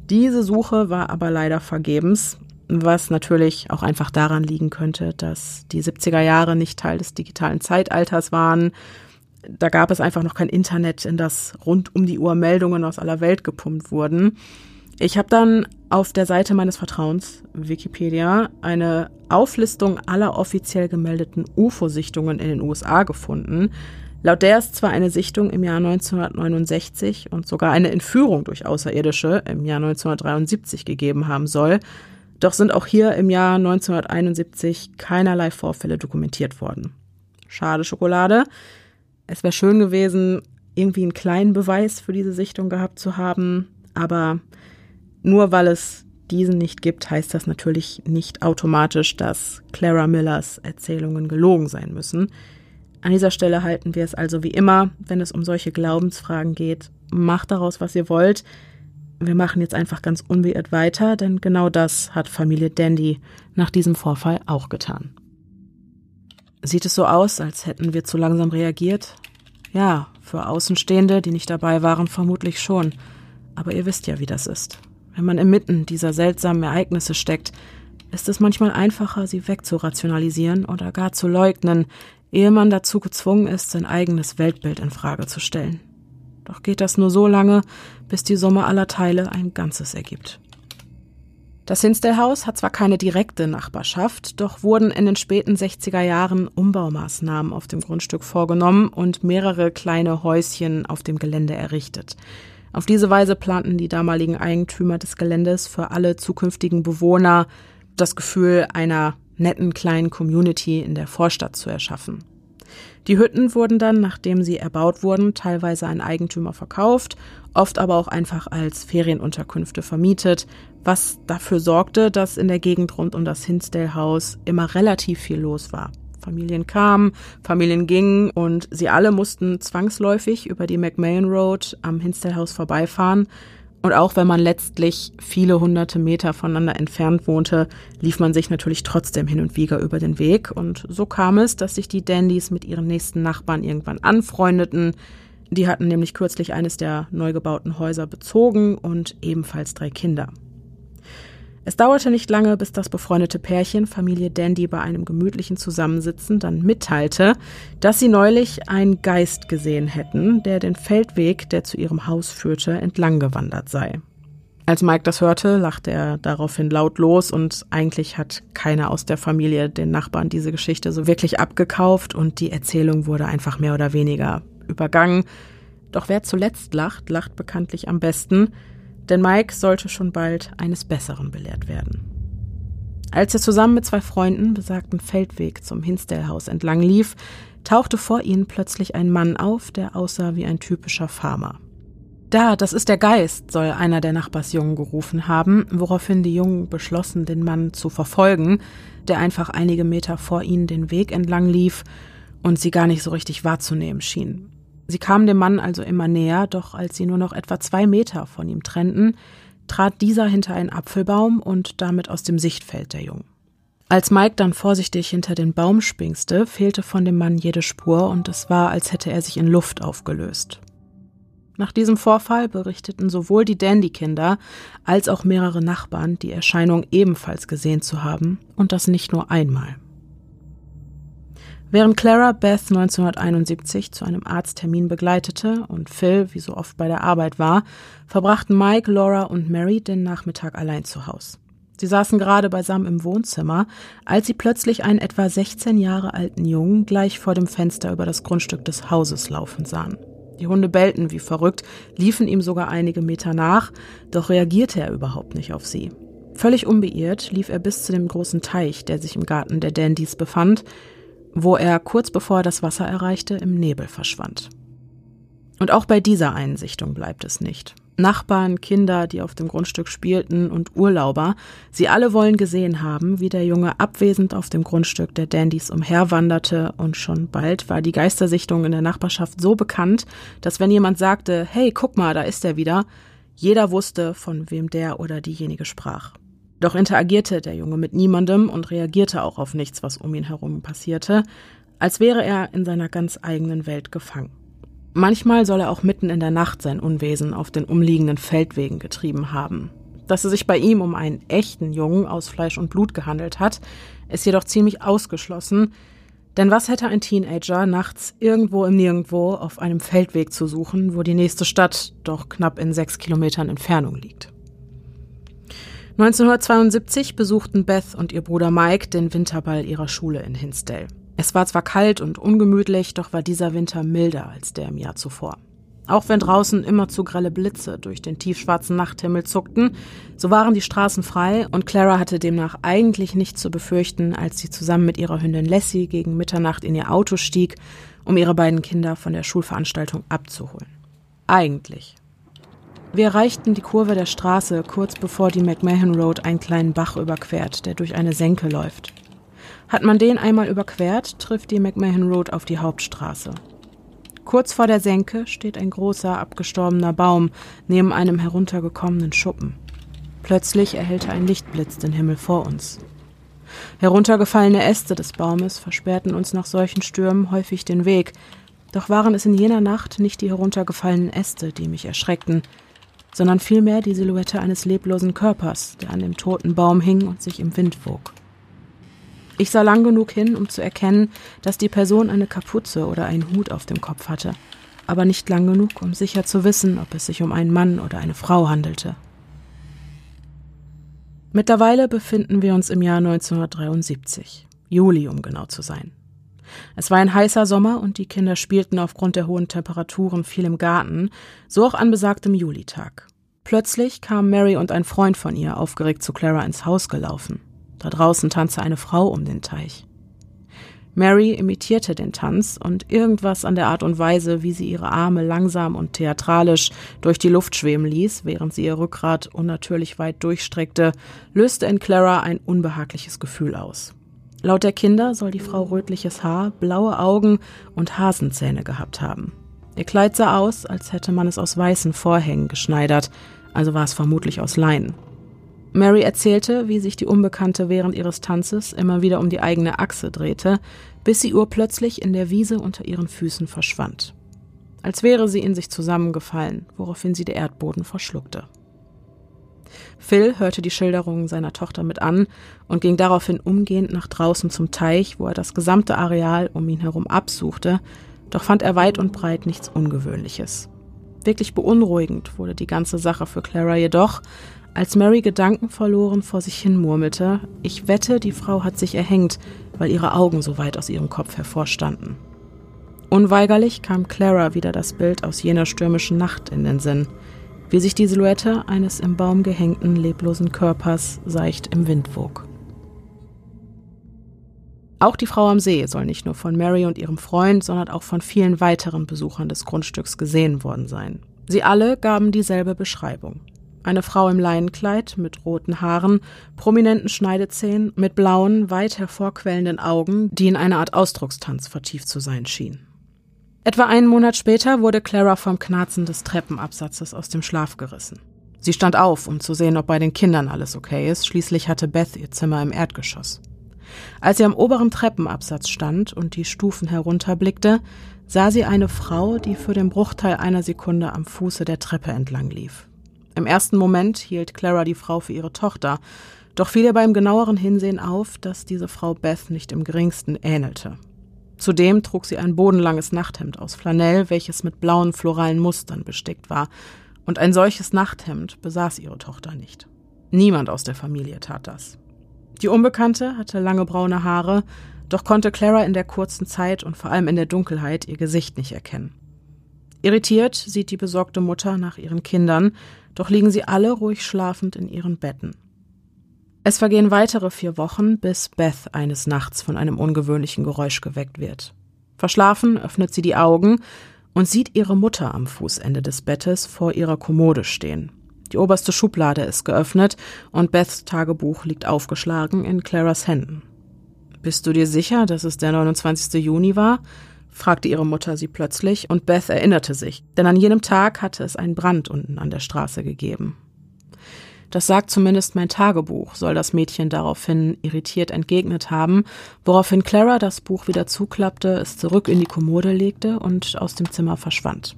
Diese Suche war aber leider vergebens, was natürlich auch einfach daran liegen könnte, dass die 70er Jahre nicht Teil des digitalen Zeitalters waren. Da gab es einfach noch kein Internet, in das rund um die Uhr Meldungen aus aller Welt gepumpt wurden. Ich habe dann auf der Seite meines Vertrauens, Wikipedia, eine Auflistung aller offiziell gemeldeten UFO-Sichtungen in den USA gefunden. Laut der es zwar eine Sichtung im Jahr 1969 und sogar eine Entführung durch Außerirdische im Jahr 1973 gegeben haben soll, doch sind auch hier im Jahr 1971 keinerlei Vorfälle dokumentiert worden. Schade Schokolade. Es wäre schön gewesen, irgendwie einen kleinen Beweis für diese Sichtung gehabt zu haben, aber nur weil es diesen nicht gibt, heißt das natürlich nicht automatisch, dass Clara Millers Erzählungen gelogen sein müssen. An dieser Stelle halten wir es also wie immer, wenn es um solche Glaubensfragen geht, macht daraus, was ihr wollt. Wir machen jetzt einfach ganz unbeirrt weiter, denn genau das hat Familie Dandy nach diesem Vorfall auch getan. Sieht es so aus, als hätten wir zu langsam reagiert? Ja, für Außenstehende, die nicht dabei waren, vermutlich schon. Aber ihr wisst ja, wie das ist. Wenn man inmitten dieser seltsamen Ereignisse steckt, ist es manchmal einfacher, sie wegzurationalisieren oder gar zu leugnen, ehe man dazu gezwungen ist, sein eigenes Weltbild in Frage zu stellen. Doch geht das nur so lange, bis die Summe aller Teile ein Ganzes ergibt. Das Hinsdale-Haus hat zwar keine direkte Nachbarschaft, doch wurden in den späten 60er Jahren Umbaumaßnahmen auf dem Grundstück vorgenommen und mehrere kleine Häuschen auf dem Gelände errichtet. Auf diese Weise planten die damaligen Eigentümer des Geländes für alle zukünftigen Bewohner das Gefühl einer netten kleinen Community in der Vorstadt zu erschaffen. Die Hütten wurden dann, nachdem sie erbaut wurden, teilweise an Eigentümer verkauft, oft aber auch einfach als Ferienunterkünfte vermietet, was dafür sorgte, dass in der Gegend rund um das Hinsdale Haus immer relativ viel los war. Familien kamen, Familien gingen und sie alle mussten zwangsläufig über die McMahon Road am Hinsdale Haus vorbeifahren, und auch wenn man letztlich viele hunderte Meter voneinander entfernt wohnte, lief man sich natürlich trotzdem hin und wieder über den Weg. Und so kam es, dass sich die Dandys mit ihren nächsten Nachbarn irgendwann anfreundeten. Die hatten nämlich kürzlich eines der neu gebauten Häuser bezogen und ebenfalls drei Kinder. Es dauerte nicht lange, bis das befreundete Pärchen Familie Dandy bei einem gemütlichen Zusammensitzen dann mitteilte, dass sie neulich einen Geist gesehen hätten, der den Feldweg, der zu ihrem Haus führte, entlang gewandert sei. Als Mike das hörte, lachte er daraufhin laut los und eigentlich hat keiner aus der Familie den Nachbarn diese Geschichte so wirklich abgekauft und die Erzählung wurde einfach mehr oder weniger übergangen. Doch wer zuletzt lacht, lacht bekanntlich am besten – denn Mike sollte schon bald eines Besseren belehrt werden. Als er zusammen mit zwei Freunden besagten Feldweg zum Hinsdale-Haus entlang lief, tauchte vor ihnen plötzlich ein Mann auf, der aussah wie ein typischer Farmer. Da, das ist der Geist, soll einer der Nachbarsjungen gerufen haben, woraufhin die Jungen beschlossen, den Mann zu verfolgen, der einfach einige Meter vor ihnen den Weg entlang lief und sie gar nicht so richtig wahrzunehmen schien. Sie kamen dem Mann also immer näher, doch als sie nur noch etwa zwei Meter von ihm trennten, trat dieser hinter einen Apfelbaum und damit aus dem Sichtfeld der Jungen. Als Mike dann vorsichtig hinter den Baum springste, fehlte von dem Mann jede Spur und es war, als hätte er sich in Luft aufgelöst. Nach diesem Vorfall berichteten sowohl die Dandy-Kinder als auch mehrere Nachbarn, die Erscheinung ebenfalls gesehen zu haben, und das nicht nur einmal. Während Clara Beth 1971 zu einem Arzttermin begleitete und Phil, wie so oft bei der Arbeit war, verbrachten Mike, Laura und Mary den Nachmittag allein zu Hause. Sie saßen gerade beisammen im Wohnzimmer, als sie plötzlich einen etwa 16 Jahre alten Jungen gleich vor dem Fenster über das Grundstück des Hauses laufen sahen. Die Hunde bellten wie verrückt, liefen ihm sogar einige Meter nach, doch reagierte er überhaupt nicht auf sie. Völlig unbeirrt lief er bis zu dem großen Teich, der sich im Garten der Dandys befand, wo er kurz bevor er das Wasser erreichte im Nebel verschwand. Und auch bei dieser Einsichtung bleibt es nicht. Nachbarn, Kinder, die auf dem Grundstück spielten und Urlauber, sie alle wollen gesehen haben, wie der Junge abwesend auf dem Grundstück der Dandys umherwanderte und schon bald war die Geistersichtung in der Nachbarschaft so bekannt, dass wenn jemand sagte, hey, guck mal, da ist er wieder, jeder wusste, von wem der oder diejenige sprach. Doch interagierte der Junge mit niemandem und reagierte auch auf nichts, was um ihn herum passierte, als wäre er in seiner ganz eigenen Welt gefangen. Manchmal soll er auch mitten in der Nacht sein Unwesen auf den umliegenden Feldwegen getrieben haben. Dass es sich bei ihm um einen echten Jungen aus Fleisch und Blut gehandelt hat, ist jedoch ziemlich ausgeschlossen, denn was hätte ein Teenager nachts irgendwo im Nirgendwo auf einem Feldweg zu suchen, wo die nächste Stadt doch knapp in sechs Kilometern Entfernung liegt? 1972 besuchten Beth und ihr Bruder Mike den Winterball ihrer Schule in Hinsdale. Es war zwar kalt und ungemütlich, doch war dieser Winter milder als der im Jahr zuvor. Auch wenn draußen immer zu grelle Blitze durch den tiefschwarzen Nachthimmel zuckten, so waren die Straßen frei und Clara hatte demnach eigentlich nichts zu befürchten, als sie zusammen mit ihrer Hündin Lassie gegen Mitternacht in ihr Auto stieg, um ihre beiden Kinder von der Schulveranstaltung abzuholen. Eigentlich. Wir erreichten die Kurve der Straße kurz bevor die McMahon Road einen kleinen Bach überquert, der durch eine Senke läuft. Hat man den einmal überquert, trifft die McMahon Road auf die Hauptstraße. Kurz vor der Senke steht ein großer, abgestorbener Baum neben einem heruntergekommenen Schuppen. Plötzlich erhellte ein Lichtblitz den Himmel vor uns. Heruntergefallene Äste des Baumes versperrten uns nach solchen Stürmen häufig den Weg, doch waren es in jener Nacht nicht die heruntergefallenen Äste, die mich erschreckten, sondern vielmehr die Silhouette eines leblosen Körpers, der an dem toten Baum hing und sich im Wind wog. Ich sah lang genug hin, um zu erkennen, dass die Person eine Kapuze oder einen Hut auf dem Kopf hatte, aber nicht lang genug, um sicher zu wissen, ob es sich um einen Mann oder eine Frau handelte. Mittlerweile befinden wir uns im Jahr 1973, Juli um genau zu sein. Es war ein heißer Sommer und die Kinder spielten aufgrund der hohen Temperaturen viel im Garten, so auch an besagtem Julitag. Plötzlich kamen Mary und ein Freund von ihr aufgeregt zu Clara ins Haus gelaufen. Da draußen tanzte eine Frau um den Teich. Mary imitierte den Tanz und irgendwas an der Art und Weise, wie sie ihre Arme langsam und theatralisch durch die Luft schweben ließ, während sie ihr Rückgrat unnatürlich weit durchstreckte, löste in Clara ein unbehagliches Gefühl aus. Laut der Kinder soll die Frau rötliches Haar, blaue Augen und Hasenzähne gehabt haben. Ihr Kleid sah aus, als hätte man es aus weißen Vorhängen geschneidert, also war es vermutlich aus Leinen. Mary erzählte, wie sich die Unbekannte während ihres Tanzes immer wieder um die eigene Achse drehte, bis sie urplötzlich in der Wiese unter ihren Füßen verschwand. Als wäre sie in sich zusammengefallen, woraufhin sie der Erdboden verschluckte. Phil hörte die Schilderungen seiner Tochter mit an und ging daraufhin umgehend nach draußen zum Teich, wo er das gesamte Areal um ihn herum absuchte, doch fand er weit und breit nichts Ungewöhnliches. Wirklich beunruhigend wurde die ganze Sache für Clara jedoch, als Mary gedankenverloren vor sich hin murmelte, ich wette, die Frau hat sich erhängt, weil ihre Augen so weit aus ihrem Kopf hervorstanden. Unweigerlich kam Clara wieder das Bild aus jener stürmischen Nacht in den Sinn wie sich die Silhouette eines im Baum gehängten, leblosen Körpers seicht im Wind wog. Auch die Frau am See soll nicht nur von Mary und ihrem Freund, sondern auch von vielen weiteren Besuchern des Grundstücks gesehen worden sein. Sie alle gaben dieselbe Beschreibung. Eine Frau im Leinenkleid mit roten Haaren, prominenten Schneidezähnen, mit blauen, weit hervorquellenden Augen, die in eine Art Ausdruckstanz vertieft zu sein schien. Etwa einen Monat später wurde Clara vom Knarzen des Treppenabsatzes aus dem Schlaf gerissen. Sie stand auf, um zu sehen, ob bei den Kindern alles okay ist. Schließlich hatte Beth ihr Zimmer im Erdgeschoss. Als sie am oberen Treppenabsatz stand und die Stufen herunterblickte, sah sie eine Frau, die für den Bruchteil einer Sekunde am Fuße der Treppe entlang lief. Im ersten Moment hielt Clara die Frau für ihre Tochter, doch fiel ihr beim genaueren Hinsehen auf, dass diese Frau Beth nicht im geringsten ähnelte. Zudem trug sie ein bodenlanges Nachthemd aus Flanell, welches mit blauen floralen Mustern bestickt war, und ein solches Nachthemd besaß ihre Tochter nicht. Niemand aus der Familie tat das. Die Unbekannte hatte lange braune Haare, doch konnte Clara in der kurzen Zeit und vor allem in der Dunkelheit ihr Gesicht nicht erkennen. Irritiert sieht die besorgte Mutter nach ihren Kindern, doch liegen sie alle ruhig schlafend in ihren Betten. Es vergehen weitere vier Wochen, bis Beth eines Nachts von einem ungewöhnlichen Geräusch geweckt wird. Verschlafen öffnet sie die Augen und sieht ihre Mutter am Fußende des Bettes vor ihrer Kommode stehen. Die oberste Schublade ist geöffnet und Beths Tagebuch liegt aufgeschlagen in Claras Händen. Bist du dir sicher, dass es der 29. Juni war? fragte ihre Mutter sie plötzlich, und Beth erinnerte sich, denn an jenem Tag hatte es einen Brand unten an der Straße gegeben. Das sagt zumindest mein Tagebuch, soll das Mädchen daraufhin irritiert entgegnet haben, woraufhin Clara das Buch wieder zuklappte, es zurück in die Kommode legte und aus dem Zimmer verschwand.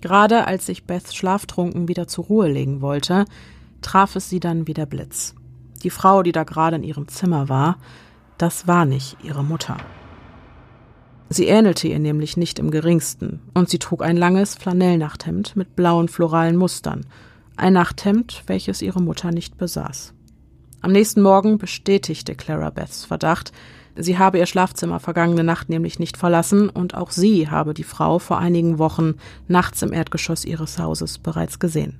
Gerade als sich Beth schlaftrunken wieder zur Ruhe legen wollte, traf es sie dann wie der Blitz. Die Frau, die da gerade in ihrem Zimmer war, das war nicht ihre Mutter. Sie ähnelte ihr nämlich nicht im geringsten, und sie trug ein langes Flanellnachthemd mit blauen floralen Mustern ein Nachthemd, welches ihre Mutter nicht besaß. Am nächsten Morgen bestätigte Clara Beths Verdacht, sie habe ihr Schlafzimmer vergangene Nacht nämlich nicht verlassen und auch sie habe die Frau vor einigen Wochen nachts im Erdgeschoss ihres Hauses bereits gesehen.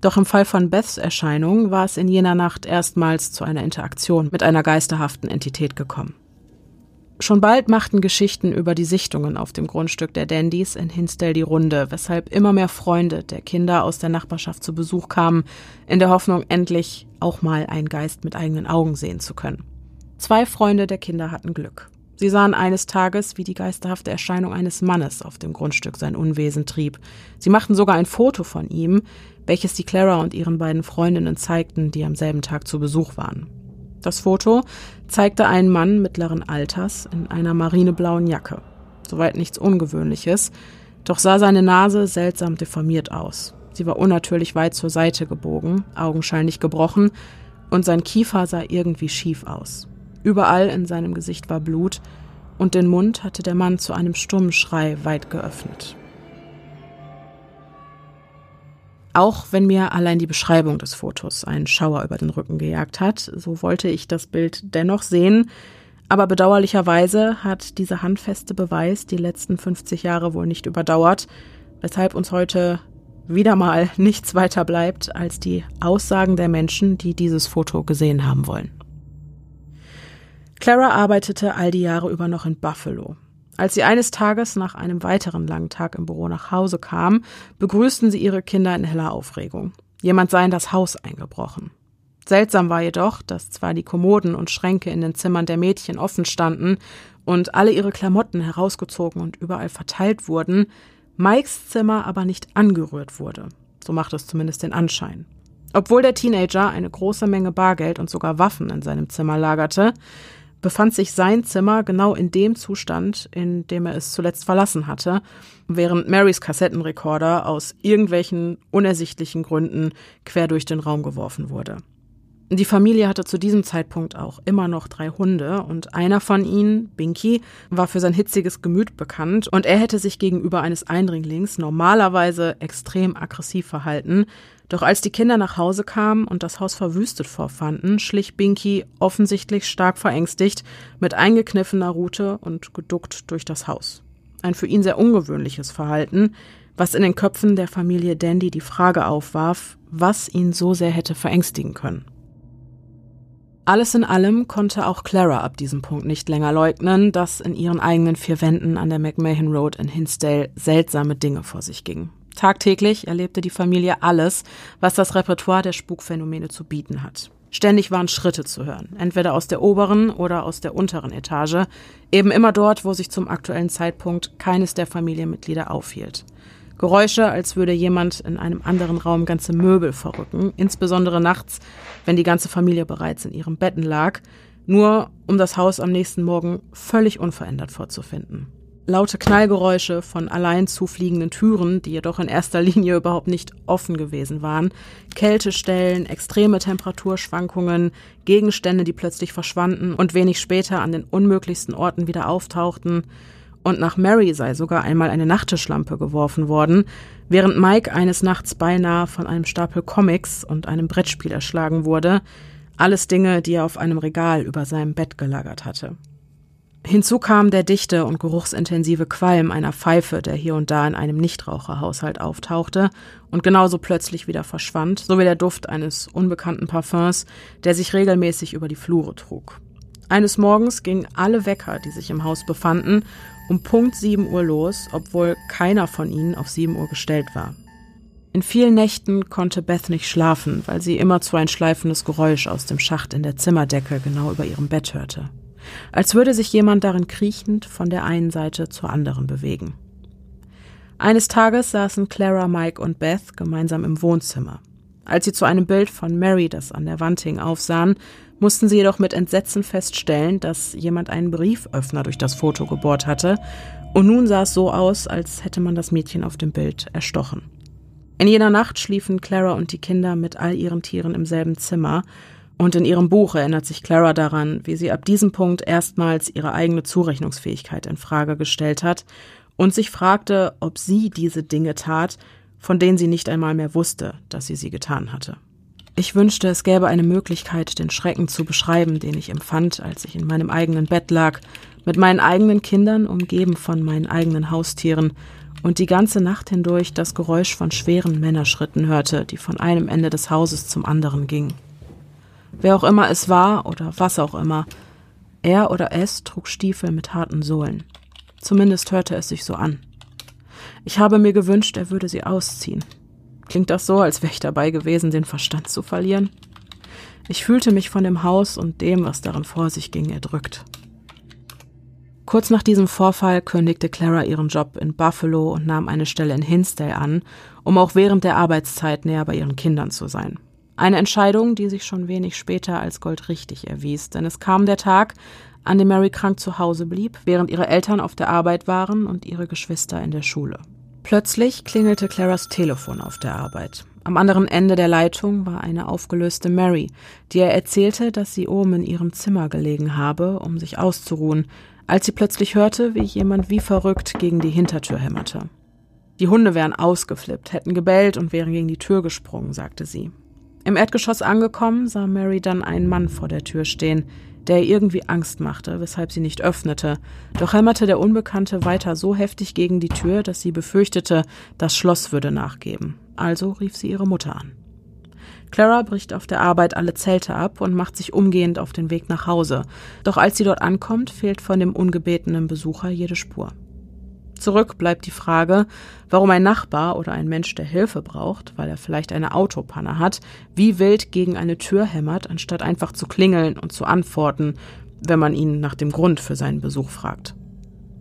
Doch im Fall von Beths Erscheinung war es in jener Nacht erstmals zu einer Interaktion mit einer geisterhaften Entität gekommen. Schon bald machten Geschichten über die Sichtungen auf dem Grundstück der Dandys in Hinsdale die Runde, weshalb immer mehr Freunde der Kinder aus der Nachbarschaft zu Besuch kamen, in der Hoffnung, endlich auch mal einen Geist mit eigenen Augen sehen zu können. Zwei Freunde der Kinder hatten Glück. Sie sahen eines Tages, wie die geisterhafte Erscheinung eines Mannes auf dem Grundstück sein Unwesen trieb. Sie machten sogar ein Foto von ihm, welches die Clara und ihren beiden Freundinnen zeigten, die am selben Tag zu Besuch waren. Das Foto zeigte einen Mann mittleren Alters in einer marineblauen Jacke. Soweit nichts Ungewöhnliches, doch sah seine Nase seltsam deformiert aus. Sie war unnatürlich weit zur Seite gebogen, augenscheinlich gebrochen, und sein Kiefer sah irgendwie schief aus. Überall in seinem Gesicht war Blut, und den Mund hatte der Mann zu einem stummen Schrei weit geöffnet. Auch wenn mir allein die Beschreibung des Fotos einen Schauer über den Rücken gejagt hat, so wollte ich das Bild dennoch sehen, aber bedauerlicherweise hat dieser handfeste Beweis die letzten 50 Jahre wohl nicht überdauert, weshalb uns heute wieder mal nichts weiter bleibt als die Aussagen der Menschen, die dieses Foto gesehen haben wollen. Clara arbeitete all die Jahre über noch in Buffalo. Als sie eines Tages nach einem weiteren langen Tag im Büro nach Hause kam, begrüßten sie ihre Kinder in heller Aufregung. Jemand sei in das Haus eingebrochen. Seltsam war jedoch, dass zwar die Kommoden und Schränke in den Zimmern der Mädchen offen standen und alle ihre Klamotten herausgezogen und überall verteilt wurden, Mikes Zimmer aber nicht angerührt wurde. So macht es zumindest den Anschein. Obwohl der Teenager eine große Menge Bargeld und sogar Waffen in seinem Zimmer lagerte, befand sich sein Zimmer genau in dem Zustand, in dem er es zuletzt verlassen hatte, während Marys Kassettenrekorder aus irgendwelchen unersichtlichen Gründen quer durch den Raum geworfen wurde. Die Familie hatte zu diesem Zeitpunkt auch immer noch drei Hunde und einer von ihnen, Binky, war für sein hitziges Gemüt bekannt und er hätte sich gegenüber eines Eindringlings normalerweise extrem aggressiv verhalten. Doch als die Kinder nach Hause kamen und das Haus verwüstet vorfanden, schlich Binky offensichtlich stark verängstigt mit eingekniffener Rute und geduckt durch das Haus. Ein für ihn sehr ungewöhnliches Verhalten, was in den Köpfen der Familie Dandy die Frage aufwarf, was ihn so sehr hätte verängstigen können. Alles in allem konnte auch Clara ab diesem Punkt nicht länger leugnen, dass in ihren eigenen vier Wänden an der McMahon Road in Hinsdale seltsame Dinge vor sich gingen. Tagtäglich erlebte die Familie alles, was das Repertoire der Spukphänomene zu bieten hat. Ständig waren Schritte zu hören, entweder aus der oberen oder aus der unteren Etage, eben immer dort, wo sich zum aktuellen Zeitpunkt keines der Familienmitglieder aufhielt. Geräusche, als würde jemand in einem anderen Raum ganze Möbel verrücken, insbesondere nachts, wenn die ganze Familie bereits in ihrem Betten lag, nur um das Haus am nächsten Morgen völlig unverändert vorzufinden. Laute Knallgeräusche von allein zufliegenden Türen, die jedoch in erster Linie überhaupt nicht offen gewesen waren, Kältestellen, extreme Temperaturschwankungen, Gegenstände, die plötzlich verschwanden und wenig später an den unmöglichsten Orten wieder auftauchten, und nach Mary sei sogar einmal eine Nachttischlampe geworfen worden, während Mike eines Nachts beinahe von einem Stapel Comics und einem Brettspiel erschlagen wurde, alles Dinge, die er auf einem Regal über seinem Bett gelagert hatte. Hinzu kam der dichte und geruchsintensive Qualm einer Pfeife, der hier und da in einem Nichtraucherhaushalt auftauchte und genauso plötzlich wieder verschwand, sowie der Duft eines unbekannten Parfums, der sich regelmäßig über die Flure trug. Eines Morgens gingen alle Wecker, die sich im Haus befanden, um Punkt 7 Uhr los, obwohl keiner von ihnen auf 7 Uhr gestellt war. In vielen Nächten konnte Beth nicht schlafen, weil sie immer zu ein schleifendes Geräusch aus dem Schacht in der Zimmerdecke genau über ihrem Bett hörte. Als würde sich jemand darin kriechend von der einen Seite zur anderen bewegen. Eines Tages saßen Clara, Mike und Beth gemeinsam im Wohnzimmer. Als sie zu einem Bild von Mary, das an der Wand hing, aufsahen, mussten sie jedoch mit Entsetzen feststellen, dass jemand einen Brieföffner durch das Foto gebohrt hatte, und nun sah es so aus, als hätte man das Mädchen auf dem Bild erstochen. In jener Nacht schliefen Clara und die Kinder mit all ihren Tieren im selben Zimmer, und in ihrem Buch erinnert sich Clara daran, wie sie ab diesem Punkt erstmals ihre eigene Zurechnungsfähigkeit in Frage gestellt hat und sich fragte, ob sie diese Dinge tat, von denen sie nicht einmal mehr wusste, dass sie sie getan hatte. Ich wünschte, es gäbe eine Möglichkeit, den Schrecken zu beschreiben, den ich empfand, als ich in meinem eigenen Bett lag, mit meinen eigenen Kindern, umgeben von meinen eigenen Haustieren, und die ganze Nacht hindurch das Geräusch von schweren Männerschritten hörte, die von einem Ende des Hauses zum anderen gingen. Wer auch immer es war oder was auch immer, er oder es trug Stiefel mit harten Sohlen. Zumindest hörte es sich so an. Ich habe mir gewünscht, er würde sie ausziehen. Klingt das so, als wäre ich dabei gewesen, den Verstand zu verlieren? Ich fühlte mich von dem Haus und dem, was darin vor sich ging, erdrückt. Kurz nach diesem Vorfall kündigte Clara ihren Job in Buffalo und nahm eine Stelle in Hinsdale an, um auch während der Arbeitszeit näher bei ihren Kindern zu sein. Eine Entscheidung, die sich schon wenig später als goldrichtig erwies, denn es kam der Tag, an dem Mary krank zu Hause blieb, während ihre Eltern auf der Arbeit waren und ihre Geschwister in der Schule. Plötzlich klingelte Claras Telefon auf der Arbeit. Am anderen Ende der Leitung war eine aufgelöste Mary, die ihr erzählte, dass sie oben in ihrem Zimmer gelegen habe, um sich auszuruhen, als sie plötzlich hörte, wie jemand wie verrückt gegen die Hintertür hämmerte. Die Hunde wären ausgeflippt, hätten gebellt und wären gegen die Tür gesprungen, sagte sie. Im Erdgeschoss angekommen, sah Mary dann einen Mann vor der Tür stehen, der ihr irgendwie Angst machte, weshalb sie nicht öffnete. Doch hämmerte der Unbekannte weiter so heftig gegen die Tür, dass sie befürchtete, das Schloss würde nachgeben. Also rief sie ihre Mutter an. Clara bricht auf der Arbeit alle Zelte ab und macht sich umgehend auf den Weg nach Hause. Doch als sie dort ankommt, fehlt von dem ungebetenen Besucher jede Spur. Zurück bleibt die Frage, warum ein Nachbar oder ein Mensch, der Hilfe braucht, weil er vielleicht eine Autopanne hat, wie wild gegen eine Tür hämmert, anstatt einfach zu klingeln und zu antworten, wenn man ihn nach dem Grund für seinen Besuch fragt.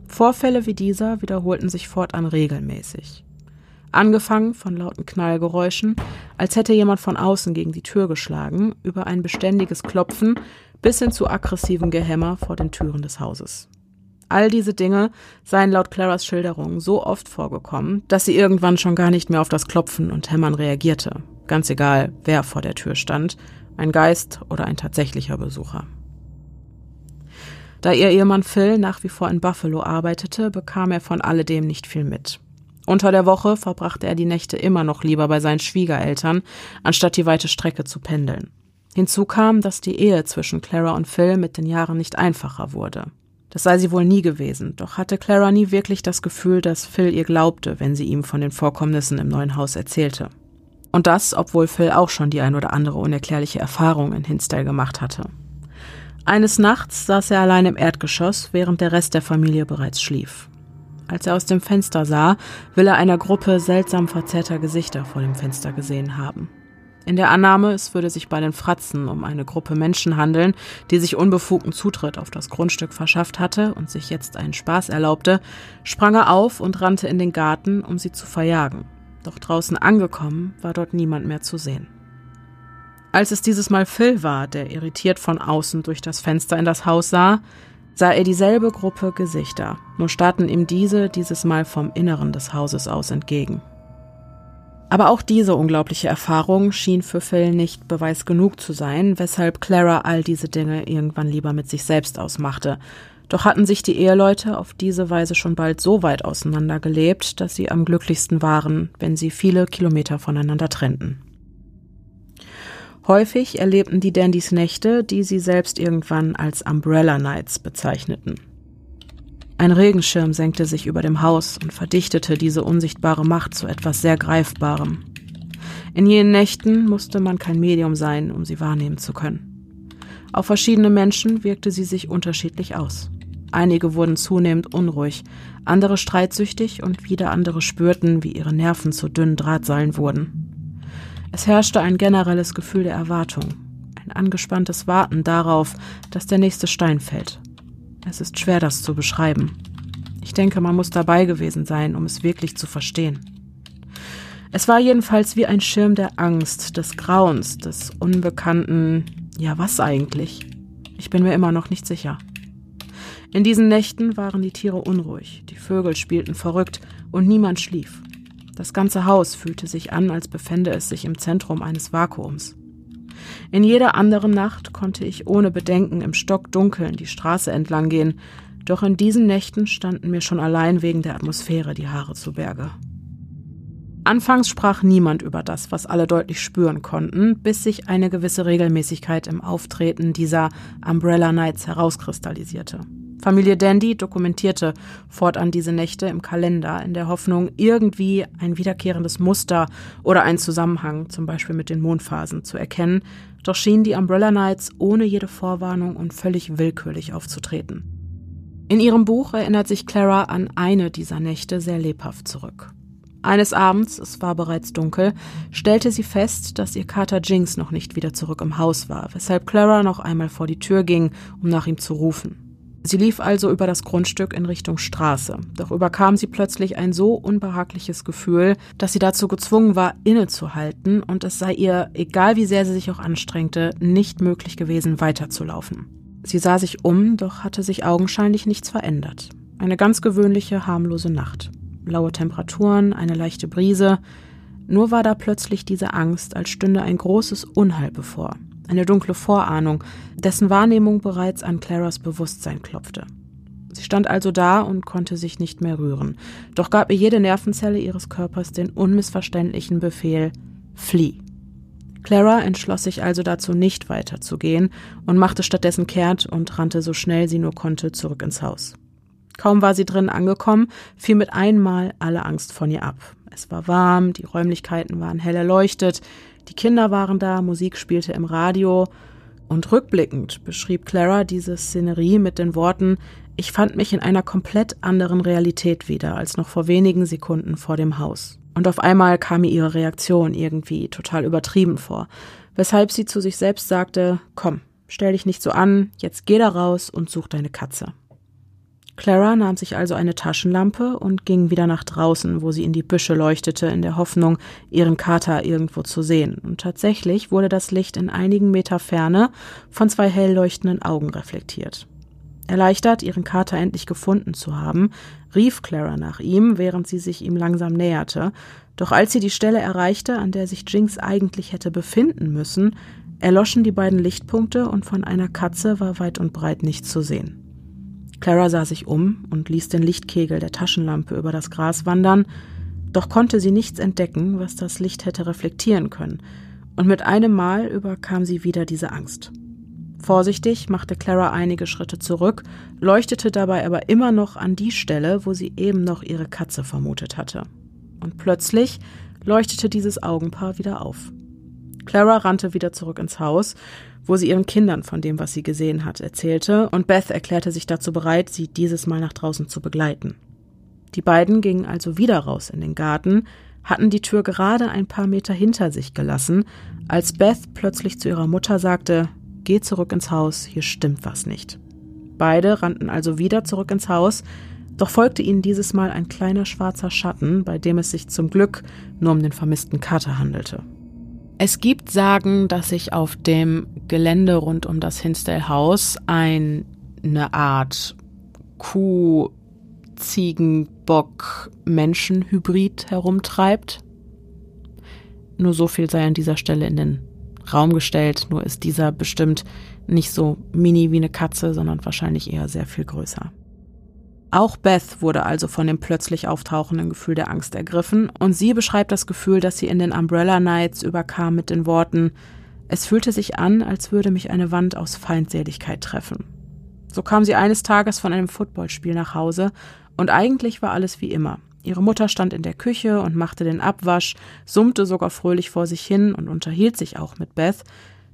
Vorfälle wie dieser wiederholten sich fortan regelmäßig. Angefangen von lauten Knallgeräuschen, als hätte jemand von außen gegen die Tür geschlagen, über ein beständiges Klopfen bis hin zu aggressivem Gehämmer vor den Türen des Hauses. All diese Dinge seien laut Claras Schilderung so oft vorgekommen, dass sie irgendwann schon gar nicht mehr auf das Klopfen und Hämmern reagierte. Ganz egal, wer vor der Tür stand, ein Geist oder ein tatsächlicher Besucher. Da ihr Ehemann Phil nach wie vor in Buffalo arbeitete, bekam er von alledem nicht viel mit. Unter der Woche verbrachte er die Nächte immer noch lieber bei seinen Schwiegereltern, anstatt die weite Strecke zu pendeln. Hinzu kam, dass die Ehe zwischen Clara und Phil mit den Jahren nicht einfacher wurde. Das sei sie wohl nie gewesen, doch hatte Clara nie wirklich das Gefühl, dass Phil ihr glaubte, wenn sie ihm von den Vorkommnissen im neuen Haus erzählte. Und das, obwohl Phil auch schon die ein oder andere unerklärliche Erfahrung in Hinsdale gemacht hatte. Eines Nachts saß er allein im Erdgeschoss, während der Rest der Familie bereits schlief. Als er aus dem Fenster sah, will er einer Gruppe seltsam verzerrter Gesichter vor dem Fenster gesehen haben. In der Annahme, es würde sich bei den Fratzen um eine Gruppe Menschen handeln, die sich unbefugten Zutritt auf das Grundstück verschafft hatte und sich jetzt einen Spaß erlaubte, sprang er auf und rannte in den Garten, um sie zu verjagen. Doch draußen angekommen, war dort niemand mehr zu sehen. Als es dieses Mal Phil war, der irritiert von außen durch das Fenster in das Haus sah, sah er dieselbe Gruppe Gesichter, nur starrten ihm diese dieses Mal vom Inneren des Hauses aus entgegen. Aber auch diese unglaubliche Erfahrung schien für Phil nicht Beweis genug zu sein, weshalb Clara all diese Dinge irgendwann lieber mit sich selbst ausmachte. Doch hatten sich die Eheleute auf diese Weise schon bald so weit auseinandergelebt, dass sie am glücklichsten waren, wenn sie viele Kilometer voneinander trennten. Häufig erlebten die Dandys Nächte, die sie selbst irgendwann als Umbrella Nights bezeichneten. Ein Regenschirm senkte sich über dem Haus und verdichtete diese unsichtbare Macht zu etwas sehr Greifbarem. In jenen Nächten musste man kein Medium sein, um sie wahrnehmen zu können. Auf verschiedene Menschen wirkte sie sich unterschiedlich aus. Einige wurden zunehmend unruhig, andere streitsüchtig und wieder andere spürten, wie ihre Nerven zu dünnen Drahtseilen wurden. Es herrschte ein generelles Gefühl der Erwartung, ein angespanntes Warten darauf, dass der nächste Stein fällt. Es ist schwer, das zu beschreiben. Ich denke, man muss dabei gewesen sein, um es wirklich zu verstehen. Es war jedenfalls wie ein Schirm der Angst, des Grauens, des Unbekannten. Ja, was eigentlich? Ich bin mir immer noch nicht sicher. In diesen Nächten waren die Tiere unruhig, die Vögel spielten verrückt und niemand schlief. Das ganze Haus fühlte sich an, als befände es sich im Zentrum eines Vakuums. In jeder anderen Nacht konnte ich ohne Bedenken im Stockdunkeln die Straße entlang gehen, doch in diesen Nächten standen mir schon allein wegen der Atmosphäre die Haare zu Berge. Anfangs sprach niemand über das, was alle deutlich spüren konnten, bis sich eine gewisse Regelmäßigkeit im Auftreten dieser Umbrella Nights herauskristallisierte. Familie Dandy dokumentierte fortan diese Nächte im Kalender in der Hoffnung, irgendwie ein wiederkehrendes Muster oder einen Zusammenhang, zum Beispiel mit den Mondphasen, zu erkennen, doch schienen die Umbrella Nights ohne jede Vorwarnung und völlig willkürlich aufzutreten. In ihrem Buch erinnert sich Clara an eine dieser Nächte sehr lebhaft zurück. Eines Abends, es war bereits dunkel, stellte sie fest, dass ihr Kater Jinx noch nicht wieder zurück im Haus war, weshalb Clara noch einmal vor die Tür ging, um nach ihm zu rufen. Sie lief also über das Grundstück in Richtung Straße, doch überkam sie plötzlich ein so unbehagliches Gefühl, dass sie dazu gezwungen war, innezuhalten und es sei ihr, egal wie sehr sie sich auch anstrengte, nicht möglich gewesen, weiterzulaufen. Sie sah sich um, doch hatte sich augenscheinlich nichts verändert. Eine ganz gewöhnliche, harmlose Nacht. Laue Temperaturen, eine leichte Brise. Nur war da plötzlich diese Angst, als stünde ein großes Unheil bevor eine dunkle Vorahnung, dessen Wahrnehmung bereits an Claras Bewusstsein klopfte. Sie stand also da und konnte sich nicht mehr rühren, doch gab ihr jede Nervenzelle ihres Körpers den unmissverständlichen Befehl Flieh. Clara entschloss sich also dazu, nicht weiterzugehen und machte stattdessen kehrt und rannte so schnell sie nur konnte zurück ins Haus. Kaum war sie drin angekommen, fiel mit einmal alle Angst von ihr ab. Es war warm, die Räumlichkeiten waren hell erleuchtet, die Kinder waren da, Musik spielte im Radio. Und rückblickend beschrieb Clara diese Szenerie mit den Worten, ich fand mich in einer komplett anderen Realität wieder als noch vor wenigen Sekunden vor dem Haus. Und auf einmal kam mir ihre Reaktion irgendwie total übertrieben vor, weshalb sie zu sich selbst sagte, komm, stell dich nicht so an, jetzt geh da raus und such deine Katze. Clara nahm sich also eine Taschenlampe und ging wieder nach draußen, wo sie in die Büsche leuchtete, in der Hoffnung, ihren Kater irgendwo zu sehen. Und tatsächlich wurde das Licht in einigen Meter Ferne von zwei hell leuchtenden Augen reflektiert. Erleichtert, ihren Kater endlich gefunden zu haben, rief Clara nach ihm, während sie sich ihm langsam näherte. Doch als sie die Stelle erreichte, an der sich Jinx eigentlich hätte befinden müssen, erloschen die beiden Lichtpunkte und von einer Katze war weit und breit nichts zu sehen. Clara sah sich um und ließ den Lichtkegel der Taschenlampe über das Gras wandern, doch konnte sie nichts entdecken, was das Licht hätte reflektieren können, und mit einem Mal überkam sie wieder diese Angst. Vorsichtig machte Clara einige Schritte zurück, leuchtete dabei aber immer noch an die Stelle, wo sie eben noch ihre Katze vermutet hatte. Und plötzlich leuchtete dieses Augenpaar wieder auf. Clara rannte wieder zurück ins Haus, wo sie ihren Kindern von dem, was sie gesehen hat, erzählte, und Beth erklärte sich dazu bereit, sie dieses Mal nach draußen zu begleiten. Die beiden gingen also wieder raus in den Garten, hatten die Tür gerade ein paar Meter hinter sich gelassen, als Beth plötzlich zu ihrer Mutter sagte, Geh zurück ins Haus, hier stimmt was nicht. Beide rannten also wieder zurück ins Haus, doch folgte ihnen dieses Mal ein kleiner schwarzer Schatten, bei dem es sich zum Glück nur um den vermissten Kater handelte. Es gibt Sagen, dass sich auf dem Gelände rund um das Hinsdale Haus eine Art Kuh, Ziegen, Bock, Menschenhybrid herumtreibt. Nur so viel sei an dieser Stelle in den Raum gestellt, nur ist dieser bestimmt nicht so mini wie eine Katze, sondern wahrscheinlich eher sehr viel größer. Auch Beth wurde also von dem plötzlich auftauchenden Gefühl der Angst ergriffen und sie beschreibt das Gefühl, das sie in den Umbrella Nights überkam mit den Worten Es fühlte sich an, als würde mich eine Wand aus Feindseligkeit treffen. So kam sie eines Tages von einem Footballspiel nach Hause und eigentlich war alles wie immer. Ihre Mutter stand in der Küche und machte den Abwasch, summte sogar fröhlich vor sich hin und unterhielt sich auch mit Beth,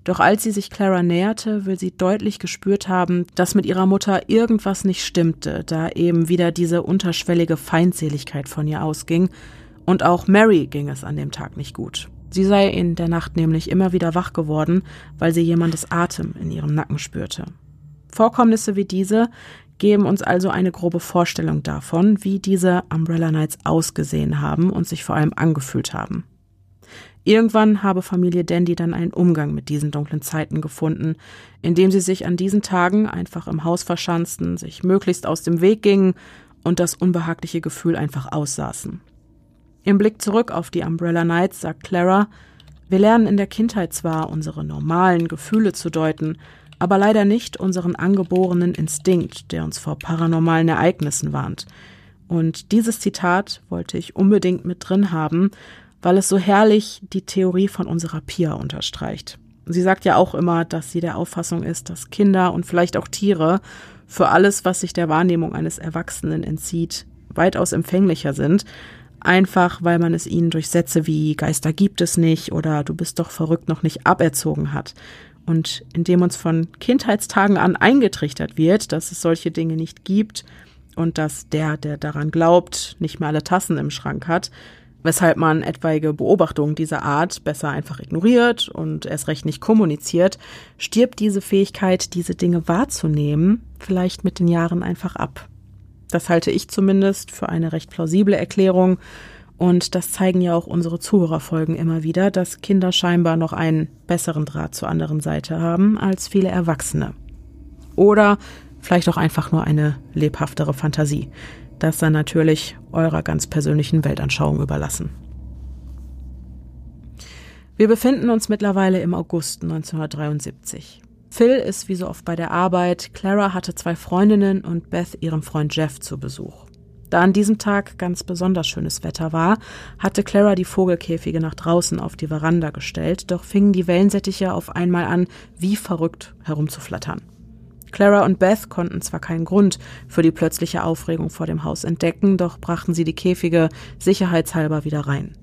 doch als sie sich Clara näherte, will sie deutlich gespürt haben, dass mit ihrer Mutter irgendwas nicht stimmte, da eben wieder diese unterschwellige Feindseligkeit von ihr ausging. Und auch Mary ging es an dem Tag nicht gut. Sie sei in der Nacht nämlich immer wieder wach geworden, weil sie jemandes Atem in ihrem Nacken spürte. Vorkommnisse wie diese geben uns also eine grobe Vorstellung davon, wie diese Umbrella Nights ausgesehen haben und sich vor allem angefühlt haben. Irgendwann habe Familie Dandy dann einen Umgang mit diesen dunklen Zeiten gefunden, indem sie sich an diesen Tagen einfach im Haus verschanzten, sich möglichst aus dem Weg gingen und das unbehagliche Gefühl einfach aussaßen. Im Blick zurück auf die Umbrella Nights sagt Clara, wir lernen in der Kindheit zwar unsere normalen Gefühle zu deuten, aber leider nicht unseren angeborenen Instinkt, der uns vor paranormalen Ereignissen warnt. Und dieses Zitat wollte ich unbedingt mit drin haben, weil es so herrlich die Theorie von unserer Pia unterstreicht. Sie sagt ja auch immer, dass sie der Auffassung ist, dass Kinder und vielleicht auch Tiere für alles, was sich der Wahrnehmung eines Erwachsenen entzieht, weitaus empfänglicher sind, einfach weil man es ihnen durch Sätze wie Geister gibt es nicht oder du bist doch verrückt noch nicht aberzogen hat. Und indem uns von Kindheitstagen an eingetrichtert wird, dass es solche Dinge nicht gibt und dass der, der daran glaubt, nicht mehr alle Tassen im Schrank hat, weshalb man etwaige Beobachtungen dieser Art besser einfach ignoriert und erst recht nicht kommuniziert, stirbt diese Fähigkeit, diese Dinge wahrzunehmen, vielleicht mit den Jahren einfach ab. Das halte ich zumindest für eine recht plausible Erklärung, und das zeigen ja auch unsere Zuhörerfolgen immer wieder, dass Kinder scheinbar noch einen besseren Draht zur anderen Seite haben als viele Erwachsene. Oder vielleicht auch einfach nur eine lebhaftere Fantasie. Das dann natürlich eurer ganz persönlichen Weltanschauung überlassen. Wir befinden uns mittlerweile im August 1973. Phil ist wie so oft bei der Arbeit, Clara hatte zwei Freundinnen und Beth ihren Freund Jeff zu Besuch. Da an diesem Tag ganz besonders schönes Wetter war, hatte Clara die Vogelkäfige nach draußen auf die Veranda gestellt, doch fingen die Wellensittiche auf einmal an, wie verrückt herumzuflattern. Clara und Beth konnten zwar keinen Grund für die plötzliche Aufregung vor dem Haus entdecken, doch brachten sie die Käfige sicherheitshalber wieder rein.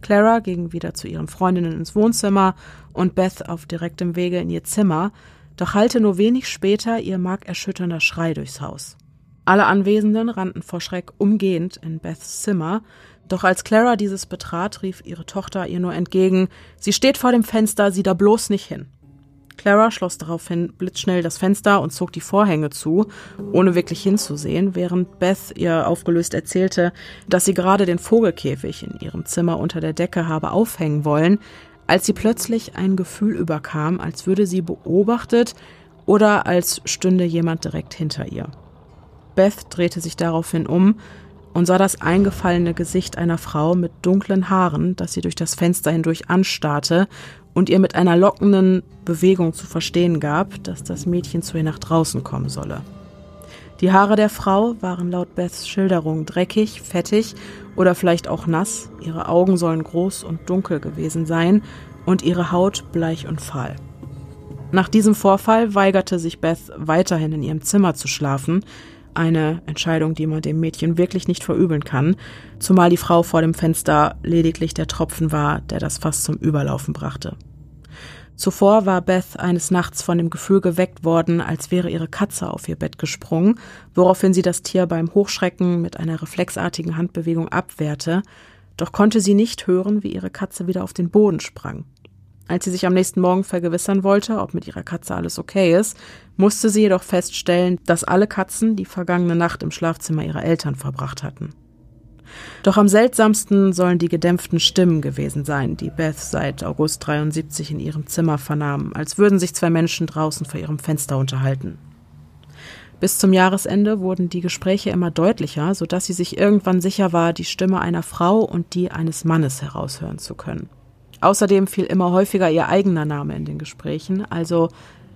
Clara ging wieder zu ihren Freundinnen ins Wohnzimmer und Beth auf direktem Wege in ihr Zimmer, doch hallte nur wenig später ihr markerschütternder Schrei durchs Haus. Alle Anwesenden rannten vor Schreck umgehend in Beths Zimmer, doch als Clara dieses betrat, rief ihre Tochter ihr nur entgegen Sie steht vor dem Fenster, sieh da bloß nicht hin. Clara schloss daraufhin blitzschnell das Fenster und zog die Vorhänge zu, ohne wirklich hinzusehen, während Beth ihr aufgelöst erzählte, dass sie gerade den Vogelkäfig in ihrem Zimmer unter der Decke habe aufhängen wollen, als sie plötzlich ein Gefühl überkam, als würde sie beobachtet oder als stünde jemand direkt hinter ihr. Beth drehte sich daraufhin um und sah das eingefallene Gesicht einer Frau mit dunklen Haaren, das sie durch das Fenster hindurch anstarrte und ihr mit einer lockenden Bewegung zu verstehen gab, dass das Mädchen zu ihr nach draußen kommen solle. Die Haare der Frau waren laut Beths Schilderung dreckig, fettig oder vielleicht auch nass, ihre Augen sollen groß und dunkel gewesen sein und ihre Haut bleich und fahl. Nach diesem Vorfall weigerte sich Beth weiterhin in ihrem Zimmer zu schlafen, eine Entscheidung, die man dem Mädchen wirklich nicht verübeln kann, zumal die Frau vor dem Fenster lediglich der Tropfen war, der das Fass zum Überlaufen brachte. Zuvor war Beth eines Nachts von dem Gefühl geweckt worden, als wäre ihre Katze auf ihr Bett gesprungen, woraufhin sie das Tier beim Hochschrecken mit einer reflexartigen Handbewegung abwehrte, doch konnte sie nicht hören, wie ihre Katze wieder auf den Boden sprang. Als sie sich am nächsten Morgen vergewissern wollte, ob mit ihrer Katze alles okay ist, musste sie jedoch feststellen, dass alle Katzen die vergangene Nacht im Schlafzimmer ihrer Eltern verbracht hatten. Doch am seltsamsten sollen die gedämpften Stimmen gewesen sein, die Beth seit August 73 in ihrem Zimmer vernahm, als würden sich zwei Menschen draußen vor ihrem Fenster unterhalten. Bis zum Jahresende wurden die Gespräche immer deutlicher, sodass sie sich irgendwann sicher war, die Stimme einer Frau und die eines Mannes heraushören zu können. Außerdem fiel immer häufiger ihr eigener Name in den Gesprächen, also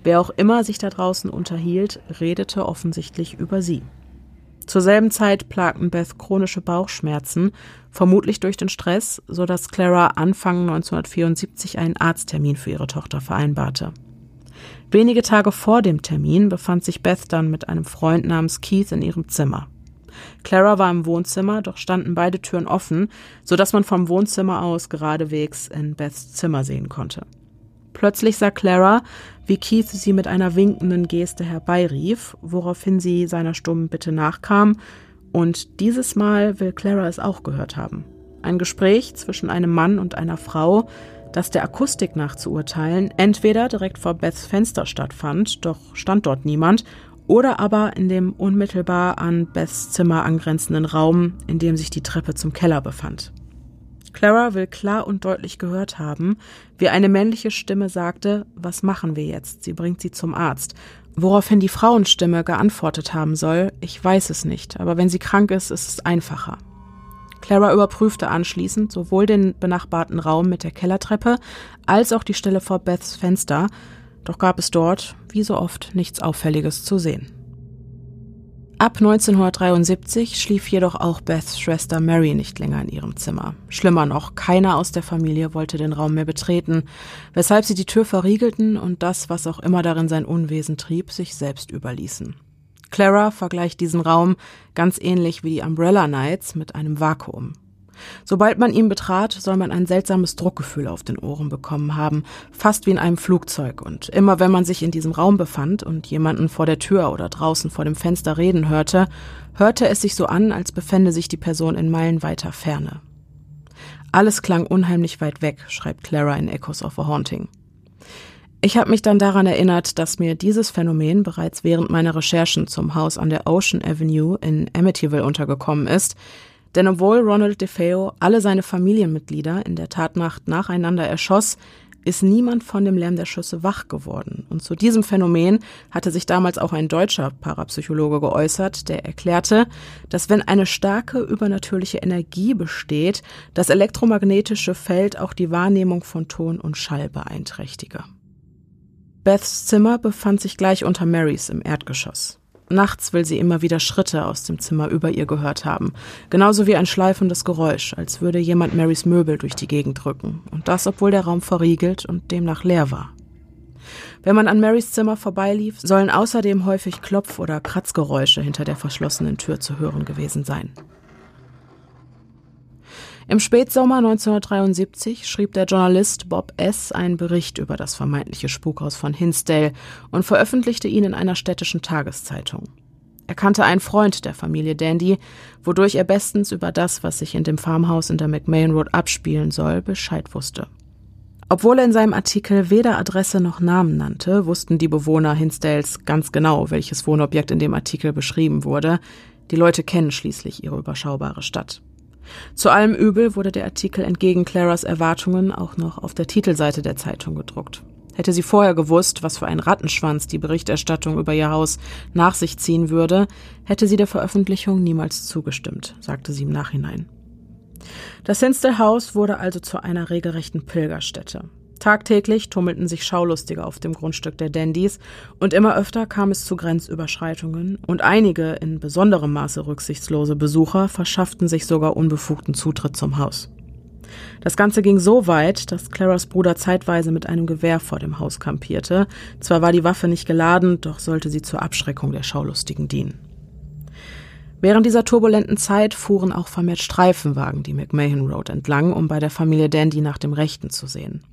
wer auch immer sich da draußen unterhielt, redete offensichtlich über sie. Zur selben Zeit plagten Beth chronische Bauchschmerzen, vermutlich durch den Stress, so dass Clara Anfang 1974 einen Arzttermin für ihre Tochter vereinbarte. Wenige Tage vor dem Termin befand sich Beth dann mit einem Freund namens Keith in ihrem Zimmer. Clara war im Wohnzimmer, doch standen beide Türen offen, so dass man vom Wohnzimmer aus geradewegs in Beths Zimmer sehen konnte. Plötzlich sah Clara, wie Keith sie mit einer winkenden Geste herbeirief, woraufhin sie seiner stummen Bitte nachkam, und dieses Mal will Clara es auch gehört haben. Ein Gespräch zwischen einem Mann und einer Frau, das der Akustik nach zu urteilen entweder direkt vor Beths Fenster stattfand, doch stand dort niemand, oder aber in dem unmittelbar an Beths Zimmer angrenzenden Raum, in dem sich die Treppe zum Keller befand. Clara will klar und deutlich gehört haben, wie eine männliche Stimme sagte, was machen wir jetzt? Sie bringt sie zum Arzt. Woraufhin die Frauenstimme geantwortet haben soll, ich weiß es nicht, aber wenn sie krank ist, ist es einfacher. Clara überprüfte anschließend sowohl den benachbarten Raum mit der Kellertreppe als auch die Stelle vor Beths Fenster doch gab es dort, wie so oft, nichts Auffälliges zu sehen. Ab 1973 schlief jedoch auch Beths Schwester Mary nicht länger in ihrem Zimmer. Schlimmer noch, keiner aus der Familie wollte den Raum mehr betreten, weshalb sie die Tür verriegelten und das, was auch immer darin sein Unwesen trieb, sich selbst überließen. Clara vergleicht diesen Raum ganz ähnlich wie die Umbrella Nights mit einem Vakuum. Sobald man ihn betrat, soll man ein seltsames Druckgefühl auf den Ohren bekommen haben, fast wie in einem Flugzeug. Und immer wenn man sich in diesem Raum befand und jemanden vor der Tür oder draußen vor dem Fenster reden hörte, hörte es sich so an, als befände sich die Person in meilenweiter Ferne. Alles klang unheimlich weit weg, schreibt Clara in Echoes of a Haunting. Ich habe mich dann daran erinnert, dass mir dieses Phänomen bereits während meiner Recherchen zum Haus an der Ocean Avenue in Amityville untergekommen ist, denn obwohl Ronald DeFeo alle seine Familienmitglieder in der Tatnacht nacheinander erschoss, ist niemand von dem Lärm der Schüsse wach geworden. Und zu diesem Phänomen hatte sich damals auch ein deutscher Parapsychologe geäußert, der erklärte, dass wenn eine starke übernatürliche Energie besteht, das elektromagnetische Feld auch die Wahrnehmung von Ton und Schall beeinträchtige. Beths Zimmer befand sich gleich unter Marys im Erdgeschoss. Nachts will sie immer wieder Schritte aus dem Zimmer über ihr gehört haben, genauso wie ein schleifendes Geräusch, als würde jemand Marys Möbel durch die Gegend drücken, und das obwohl der Raum verriegelt und demnach leer war. Wenn man an Marys Zimmer vorbeilief, sollen außerdem häufig Klopf- oder Kratzgeräusche hinter der verschlossenen Tür zu hören gewesen sein. Im Spätsommer 1973 schrieb der Journalist Bob S. einen Bericht über das vermeintliche Spukhaus von Hinsdale und veröffentlichte ihn in einer städtischen Tageszeitung. Er kannte einen Freund der Familie Dandy, wodurch er bestens über das, was sich in dem Farmhaus in der McMahon Road abspielen soll, Bescheid wusste. Obwohl er in seinem Artikel weder Adresse noch Namen nannte, wussten die Bewohner Hinsdales ganz genau, welches Wohnobjekt in dem Artikel beschrieben wurde. Die Leute kennen schließlich ihre überschaubare Stadt. Zu allem Übel wurde der Artikel entgegen Claras Erwartungen auch noch auf der Titelseite der Zeitung gedruckt. Hätte sie vorher gewusst, was für ein Rattenschwanz die Berichterstattung über ihr Haus nach sich ziehen würde, hätte sie der Veröffentlichung niemals zugestimmt, sagte sie im Nachhinein. Das Hinsdale Haus wurde also zu einer regelrechten Pilgerstätte. Tagtäglich tummelten sich Schaulustige auf dem Grundstück der Dandys und immer öfter kam es zu Grenzüberschreitungen und einige in besonderem Maße rücksichtslose Besucher verschafften sich sogar unbefugten Zutritt zum Haus. Das Ganze ging so weit, dass Claras Bruder zeitweise mit einem Gewehr vor dem Haus kampierte. Zwar war die Waffe nicht geladen, doch sollte sie zur Abschreckung der Schaulustigen dienen. Während dieser turbulenten Zeit fuhren auch vermehrt Streifenwagen die McMahon Road entlang, um bei der Familie Dandy nach dem Rechten zu sehen.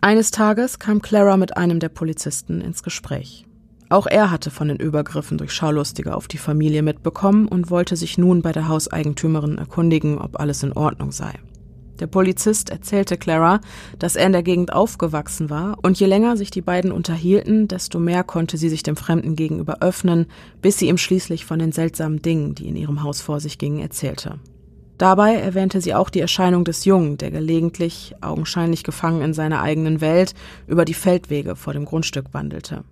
Eines Tages kam Clara mit einem der Polizisten ins Gespräch. Auch er hatte von den Übergriffen durch Schaulustige auf die Familie mitbekommen und wollte sich nun bei der Hauseigentümerin erkundigen, ob alles in Ordnung sei. Der Polizist erzählte Clara, dass er in der Gegend aufgewachsen war, und je länger sich die beiden unterhielten, desto mehr konnte sie sich dem Fremden gegenüber öffnen, bis sie ihm schließlich von den seltsamen Dingen, die in ihrem Haus vor sich gingen, erzählte. Dabei erwähnte sie auch die Erscheinung des Jungen, der gelegentlich, augenscheinlich gefangen in seiner eigenen Welt, über die Feldwege vor dem Grundstück wandelte.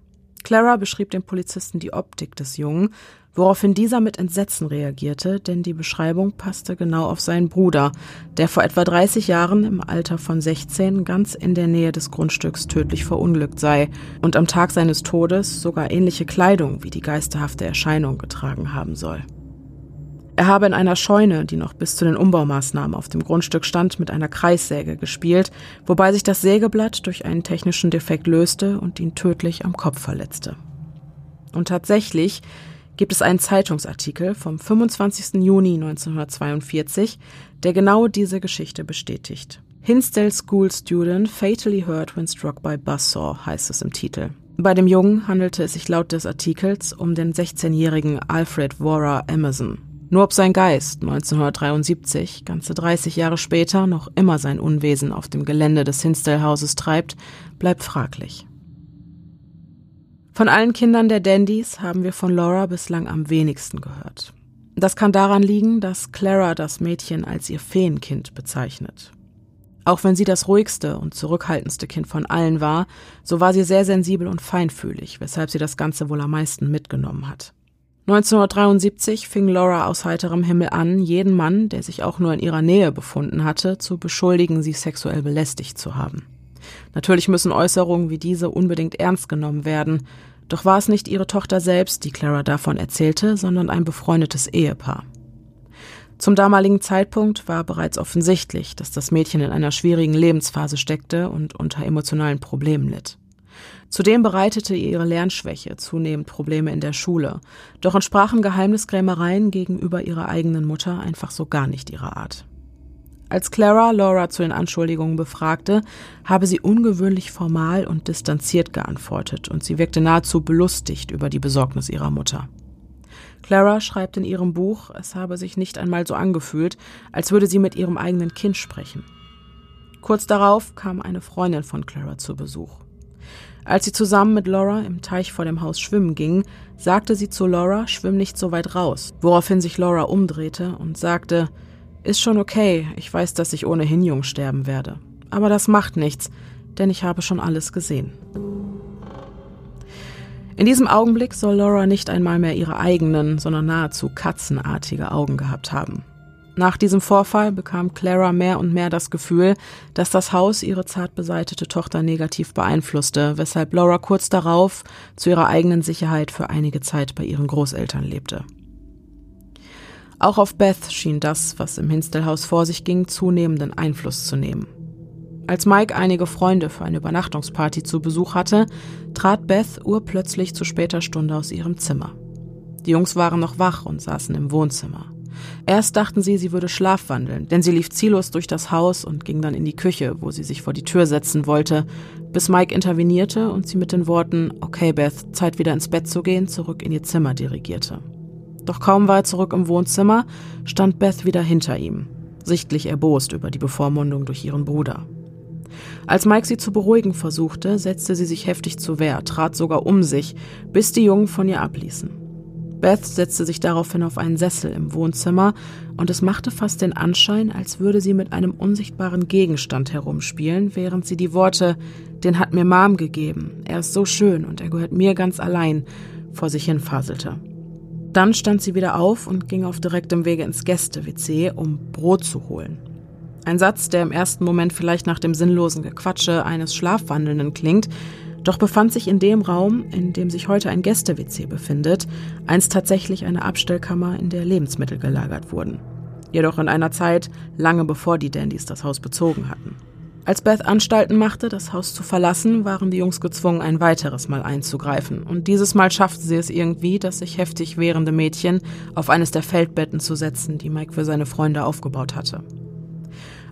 Clara beschrieb dem Polizisten die Optik des Jungen, woraufhin dieser mit Entsetzen reagierte, denn die Beschreibung passte genau auf seinen Bruder, der vor etwa 30 Jahren im Alter von 16 ganz in der Nähe des Grundstücks tödlich verunglückt sei und am Tag seines Todes sogar ähnliche Kleidung wie die geisterhafte Erscheinung getragen haben soll. Er habe in einer Scheune, die noch bis zu den Umbaumaßnahmen auf dem Grundstück stand, mit einer Kreissäge gespielt, wobei sich das Sägeblatt durch einen technischen Defekt löste und ihn tödlich am Kopf verletzte. Und tatsächlich gibt es einen Zeitungsartikel vom 25. Juni 1942, der genau diese Geschichte bestätigt. Hinsdale School Student fatally hurt when struck by buzzsaw heißt es im Titel. Bei dem Jungen handelte es sich laut des Artikels um den 16-jährigen Alfred Wara Emerson. Nur ob sein Geist 1973, ganze 30 Jahre später, noch immer sein Unwesen auf dem Gelände des Hinsdale-Hauses treibt, bleibt fraglich. Von allen Kindern der Dandys haben wir von Laura bislang am wenigsten gehört. Das kann daran liegen, dass Clara das Mädchen als ihr Feenkind bezeichnet. Auch wenn sie das ruhigste und zurückhaltendste Kind von allen war, so war sie sehr sensibel und feinfühlig, weshalb sie das Ganze wohl am meisten mitgenommen hat. 1973 fing Laura aus heiterem Himmel an, jeden Mann, der sich auch nur in ihrer Nähe befunden hatte, zu beschuldigen, sie sexuell belästigt zu haben. Natürlich müssen Äußerungen wie diese unbedingt ernst genommen werden, doch war es nicht ihre Tochter selbst, die Clara davon erzählte, sondern ein befreundetes Ehepaar. Zum damaligen Zeitpunkt war bereits offensichtlich, dass das Mädchen in einer schwierigen Lebensphase steckte und unter emotionalen Problemen litt. Zudem bereitete ihr ihre Lernschwäche zunehmend Probleme in der Schule, doch entsprachen Geheimniskrämereien gegenüber ihrer eigenen Mutter einfach so gar nicht ihrer Art. Als Clara Laura zu den Anschuldigungen befragte, habe sie ungewöhnlich formal und distanziert geantwortet und sie wirkte nahezu belustigt über die Besorgnis ihrer Mutter. Clara schreibt in ihrem Buch, es habe sich nicht einmal so angefühlt, als würde sie mit ihrem eigenen Kind sprechen. Kurz darauf kam eine Freundin von Clara zu Besuch. Als sie zusammen mit Laura im Teich vor dem Haus schwimmen gingen, sagte sie zu Laura, schwimm nicht so weit raus, woraufhin sich Laura umdrehte und sagte, ist schon okay, ich weiß, dass ich ohnehin jung sterben werde. Aber das macht nichts, denn ich habe schon alles gesehen. In diesem Augenblick soll Laura nicht einmal mehr ihre eigenen, sondern nahezu katzenartige Augen gehabt haben. Nach diesem Vorfall bekam Clara mehr und mehr das Gefühl, dass das Haus ihre zart beseitete Tochter negativ beeinflusste, weshalb Laura kurz darauf zu ihrer eigenen Sicherheit für einige Zeit bei ihren Großeltern lebte. Auch auf Beth schien das, was im Hinstelhaus vor sich ging, zunehmenden Einfluss zu nehmen. Als Mike einige Freunde für eine Übernachtungsparty zu Besuch hatte, trat Beth urplötzlich zu später Stunde aus ihrem Zimmer. Die Jungs waren noch wach und saßen im Wohnzimmer. Erst dachten sie, sie würde schlafwandeln, denn sie lief ziellos durch das Haus und ging dann in die Küche, wo sie sich vor die Tür setzen wollte, bis Mike intervenierte und sie mit den Worten Okay, Beth, Zeit wieder ins Bett zu gehen, zurück in ihr Zimmer dirigierte. Doch kaum war er zurück im Wohnzimmer, stand Beth wieder hinter ihm, sichtlich erbost über die Bevormundung durch ihren Bruder. Als Mike sie zu beruhigen versuchte, setzte sie sich heftig zu Wehr, trat sogar um sich, bis die Jungen von ihr abließen. Beth setzte sich daraufhin auf einen Sessel im Wohnzimmer und es machte fast den Anschein, als würde sie mit einem unsichtbaren Gegenstand herumspielen, während sie die Worte Den hat mir Mom gegeben, er ist so schön und er gehört mir ganz allein vor sich hin faselte. Dann stand sie wieder auf und ging auf direktem Wege ins Gäste-WC, um Brot zu holen. Ein Satz, der im ersten Moment vielleicht nach dem sinnlosen Gequatsche eines Schlafwandelnden klingt, doch befand sich in dem Raum, in dem sich heute ein Gäste-WC befindet, einst tatsächlich eine Abstellkammer, in der Lebensmittel gelagert wurden. Jedoch in einer Zeit lange bevor die Dandys das Haus bezogen hatten. Als Beth Anstalten machte, das Haus zu verlassen, waren die Jungs gezwungen, ein weiteres Mal einzugreifen. Und dieses Mal schafften sie es irgendwie, das sich heftig wehrende Mädchen auf eines der Feldbetten zu setzen, die Mike für seine Freunde aufgebaut hatte.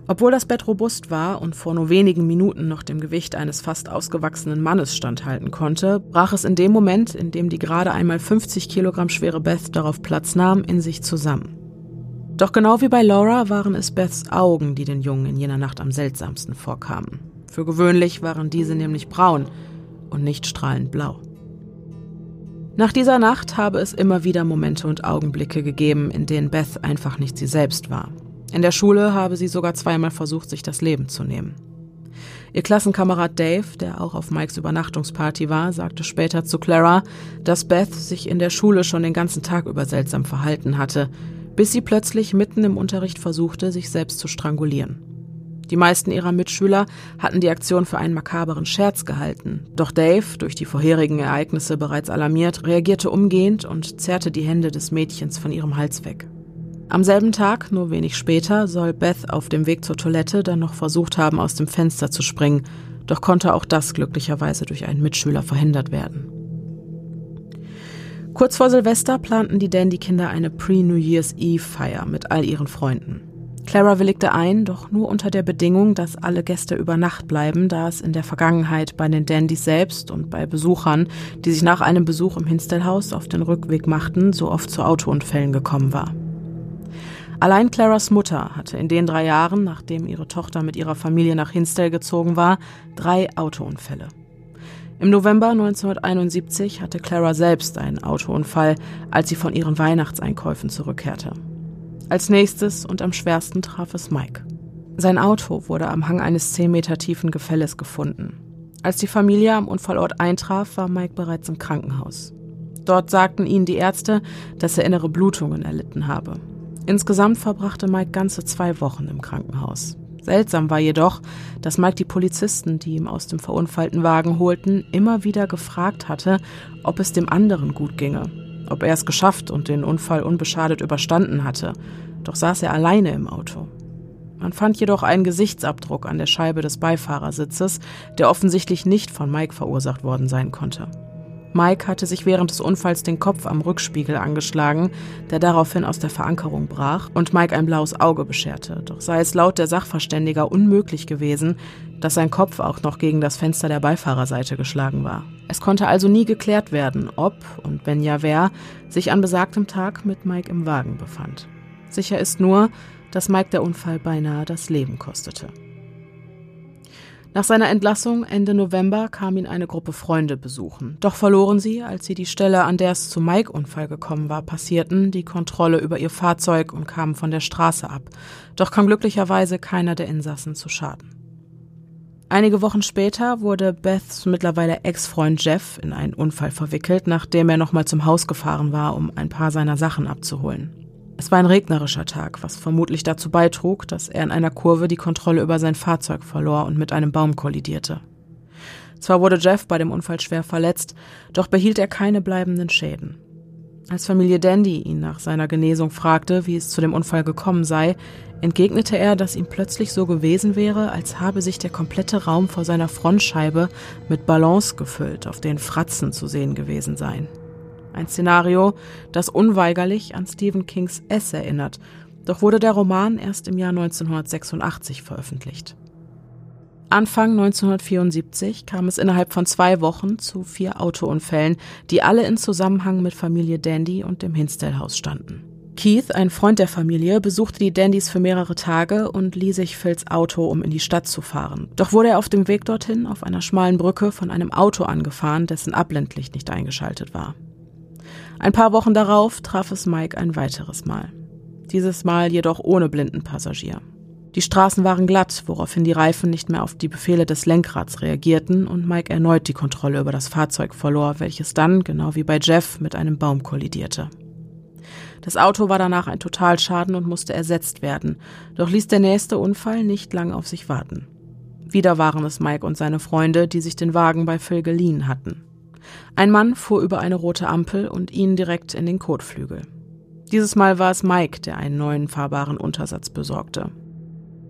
Obwohl das Bett robust war und vor nur wenigen Minuten noch dem Gewicht eines fast ausgewachsenen Mannes standhalten konnte, brach es in dem Moment, in dem die gerade einmal 50 Kilogramm schwere Beth darauf Platz nahm, in sich zusammen. Doch genau wie bei Laura waren es Beths Augen, die den Jungen in jener Nacht am seltsamsten vorkamen. Für gewöhnlich waren diese nämlich braun und nicht strahlend blau. Nach dieser Nacht habe es immer wieder Momente und Augenblicke gegeben, in denen Beth einfach nicht sie selbst war. In der Schule habe sie sogar zweimal versucht, sich das Leben zu nehmen. Ihr Klassenkamerad Dave, der auch auf Mikes Übernachtungsparty war, sagte später zu Clara, dass Beth sich in der Schule schon den ganzen Tag über seltsam verhalten hatte, bis sie plötzlich mitten im Unterricht versuchte, sich selbst zu strangulieren. Die meisten ihrer Mitschüler hatten die Aktion für einen makaberen Scherz gehalten, doch Dave, durch die vorherigen Ereignisse bereits alarmiert, reagierte umgehend und zerrte die Hände des Mädchens von ihrem Hals weg. Am selben Tag, nur wenig später, soll Beth auf dem Weg zur Toilette dann noch versucht haben, aus dem Fenster zu springen, doch konnte auch das glücklicherweise durch einen Mitschüler verhindert werden. Kurz vor Silvester planten die Dandy-Kinder eine Pre-New Year's Eve-Feier mit all ihren Freunden. Clara willigte ein, doch nur unter der Bedingung, dass alle Gäste über Nacht bleiben, da es in der Vergangenheit bei den Dandys selbst und bei Besuchern, die sich nach einem Besuch im Hinstellhaus auf den Rückweg machten, so oft zu Autounfällen gekommen war. Allein Claras Mutter hatte in den drei Jahren, nachdem ihre Tochter mit ihrer Familie nach Hinsdale gezogen war, drei Autounfälle. Im November 1971 hatte Clara selbst einen Autounfall, als sie von ihren Weihnachtseinkäufen zurückkehrte. Als nächstes und am schwersten traf es Mike. Sein Auto wurde am Hang eines 10 Meter tiefen Gefälles gefunden. Als die Familie am Unfallort eintraf, war Mike bereits im Krankenhaus. Dort sagten ihnen die Ärzte, dass er innere Blutungen erlitten habe. Insgesamt verbrachte Mike ganze zwei Wochen im Krankenhaus. Seltsam war jedoch, dass Mike die Polizisten, die ihn aus dem verunfallten Wagen holten, immer wieder gefragt hatte, ob es dem anderen gut ginge, ob er es geschafft und den Unfall unbeschadet überstanden hatte. Doch saß er alleine im Auto. Man fand jedoch einen Gesichtsabdruck an der Scheibe des Beifahrersitzes, der offensichtlich nicht von Mike verursacht worden sein konnte. Mike hatte sich während des Unfalls den Kopf am Rückspiegel angeschlagen, der daraufhin aus der Verankerung brach und Mike ein blaues Auge bescherte. Doch sei es laut der Sachverständiger unmöglich gewesen, dass sein Kopf auch noch gegen das Fenster der Beifahrerseite geschlagen war. Es konnte also nie geklärt werden, ob und wenn ja wer sich an besagtem Tag mit Mike im Wagen befand. Sicher ist nur, dass Mike der Unfall beinahe das Leben kostete. Nach seiner Entlassung Ende November kam ihn eine Gruppe Freunde besuchen. Doch verloren sie, als sie die Stelle, an der es zu Mike-Unfall gekommen war, passierten, die Kontrolle über ihr Fahrzeug und kamen von der Straße ab. Doch kam glücklicherweise keiner der Insassen zu Schaden. Einige Wochen später wurde Beths mittlerweile Ex-Freund Jeff in einen Unfall verwickelt, nachdem er nochmal zum Haus gefahren war, um ein paar seiner Sachen abzuholen. Es war ein regnerischer Tag, was vermutlich dazu beitrug, dass er in einer Kurve die Kontrolle über sein Fahrzeug verlor und mit einem Baum kollidierte. Zwar wurde Jeff bei dem Unfall schwer verletzt, doch behielt er keine bleibenden Schäden. Als Familie Dandy ihn nach seiner Genesung fragte, wie es zu dem Unfall gekommen sei, entgegnete er, dass ihm plötzlich so gewesen wäre, als habe sich der komplette Raum vor seiner Frontscheibe mit Ballons gefüllt, auf denen Fratzen zu sehen gewesen seien. Ein Szenario, das unweigerlich an Stephen Kings S erinnert, doch wurde der Roman erst im Jahr 1986 veröffentlicht. Anfang 1974 kam es innerhalb von zwei Wochen zu vier Autounfällen, die alle in Zusammenhang mit Familie Dandy und dem Hinsdale-Haus standen. Keith, ein Freund der Familie, besuchte die Dandys für mehrere Tage und lieh sich Phils Auto, um in die Stadt zu fahren. Doch wurde er auf dem Weg dorthin auf einer schmalen Brücke von einem Auto angefahren, dessen Abblendlicht nicht eingeschaltet war. Ein paar Wochen darauf traf es Mike ein weiteres Mal. Dieses Mal jedoch ohne blinden Passagier. Die Straßen waren glatt, woraufhin die Reifen nicht mehr auf die Befehle des Lenkrads reagierten und Mike erneut die Kontrolle über das Fahrzeug verlor, welches dann, genau wie bei Jeff, mit einem Baum kollidierte. Das Auto war danach ein Totalschaden und musste ersetzt werden, doch ließ der nächste Unfall nicht lang auf sich warten. Wieder waren es Mike und seine Freunde, die sich den Wagen bei Phil geliehen hatten. Ein Mann fuhr über eine rote Ampel und ihn direkt in den Kotflügel. Dieses Mal war es Mike, der einen neuen fahrbaren Untersatz besorgte.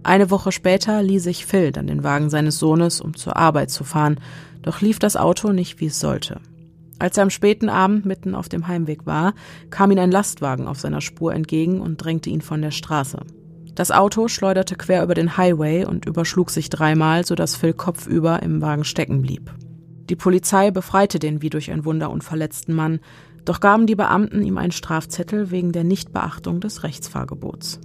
Eine Woche später lieh sich Phil dann den Wagen seines Sohnes, um zur Arbeit zu fahren, doch lief das Auto nicht, wie es sollte. Als er am späten Abend mitten auf dem Heimweg war, kam ihm ein Lastwagen auf seiner Spur entgegen und drängte ihn von der Straße. Das Auto schleuderte quer über den Highway und überschlug sich dreimal, sodass Phil kopfüber im Wagen stecken blieb. Die Polizei befreite den wie durch ein Wunder unverletzten Mann, doch gaben die Beamten ihm einen Strafzettel wegen der Nichtbeachtung des Rechtsfahrgebots.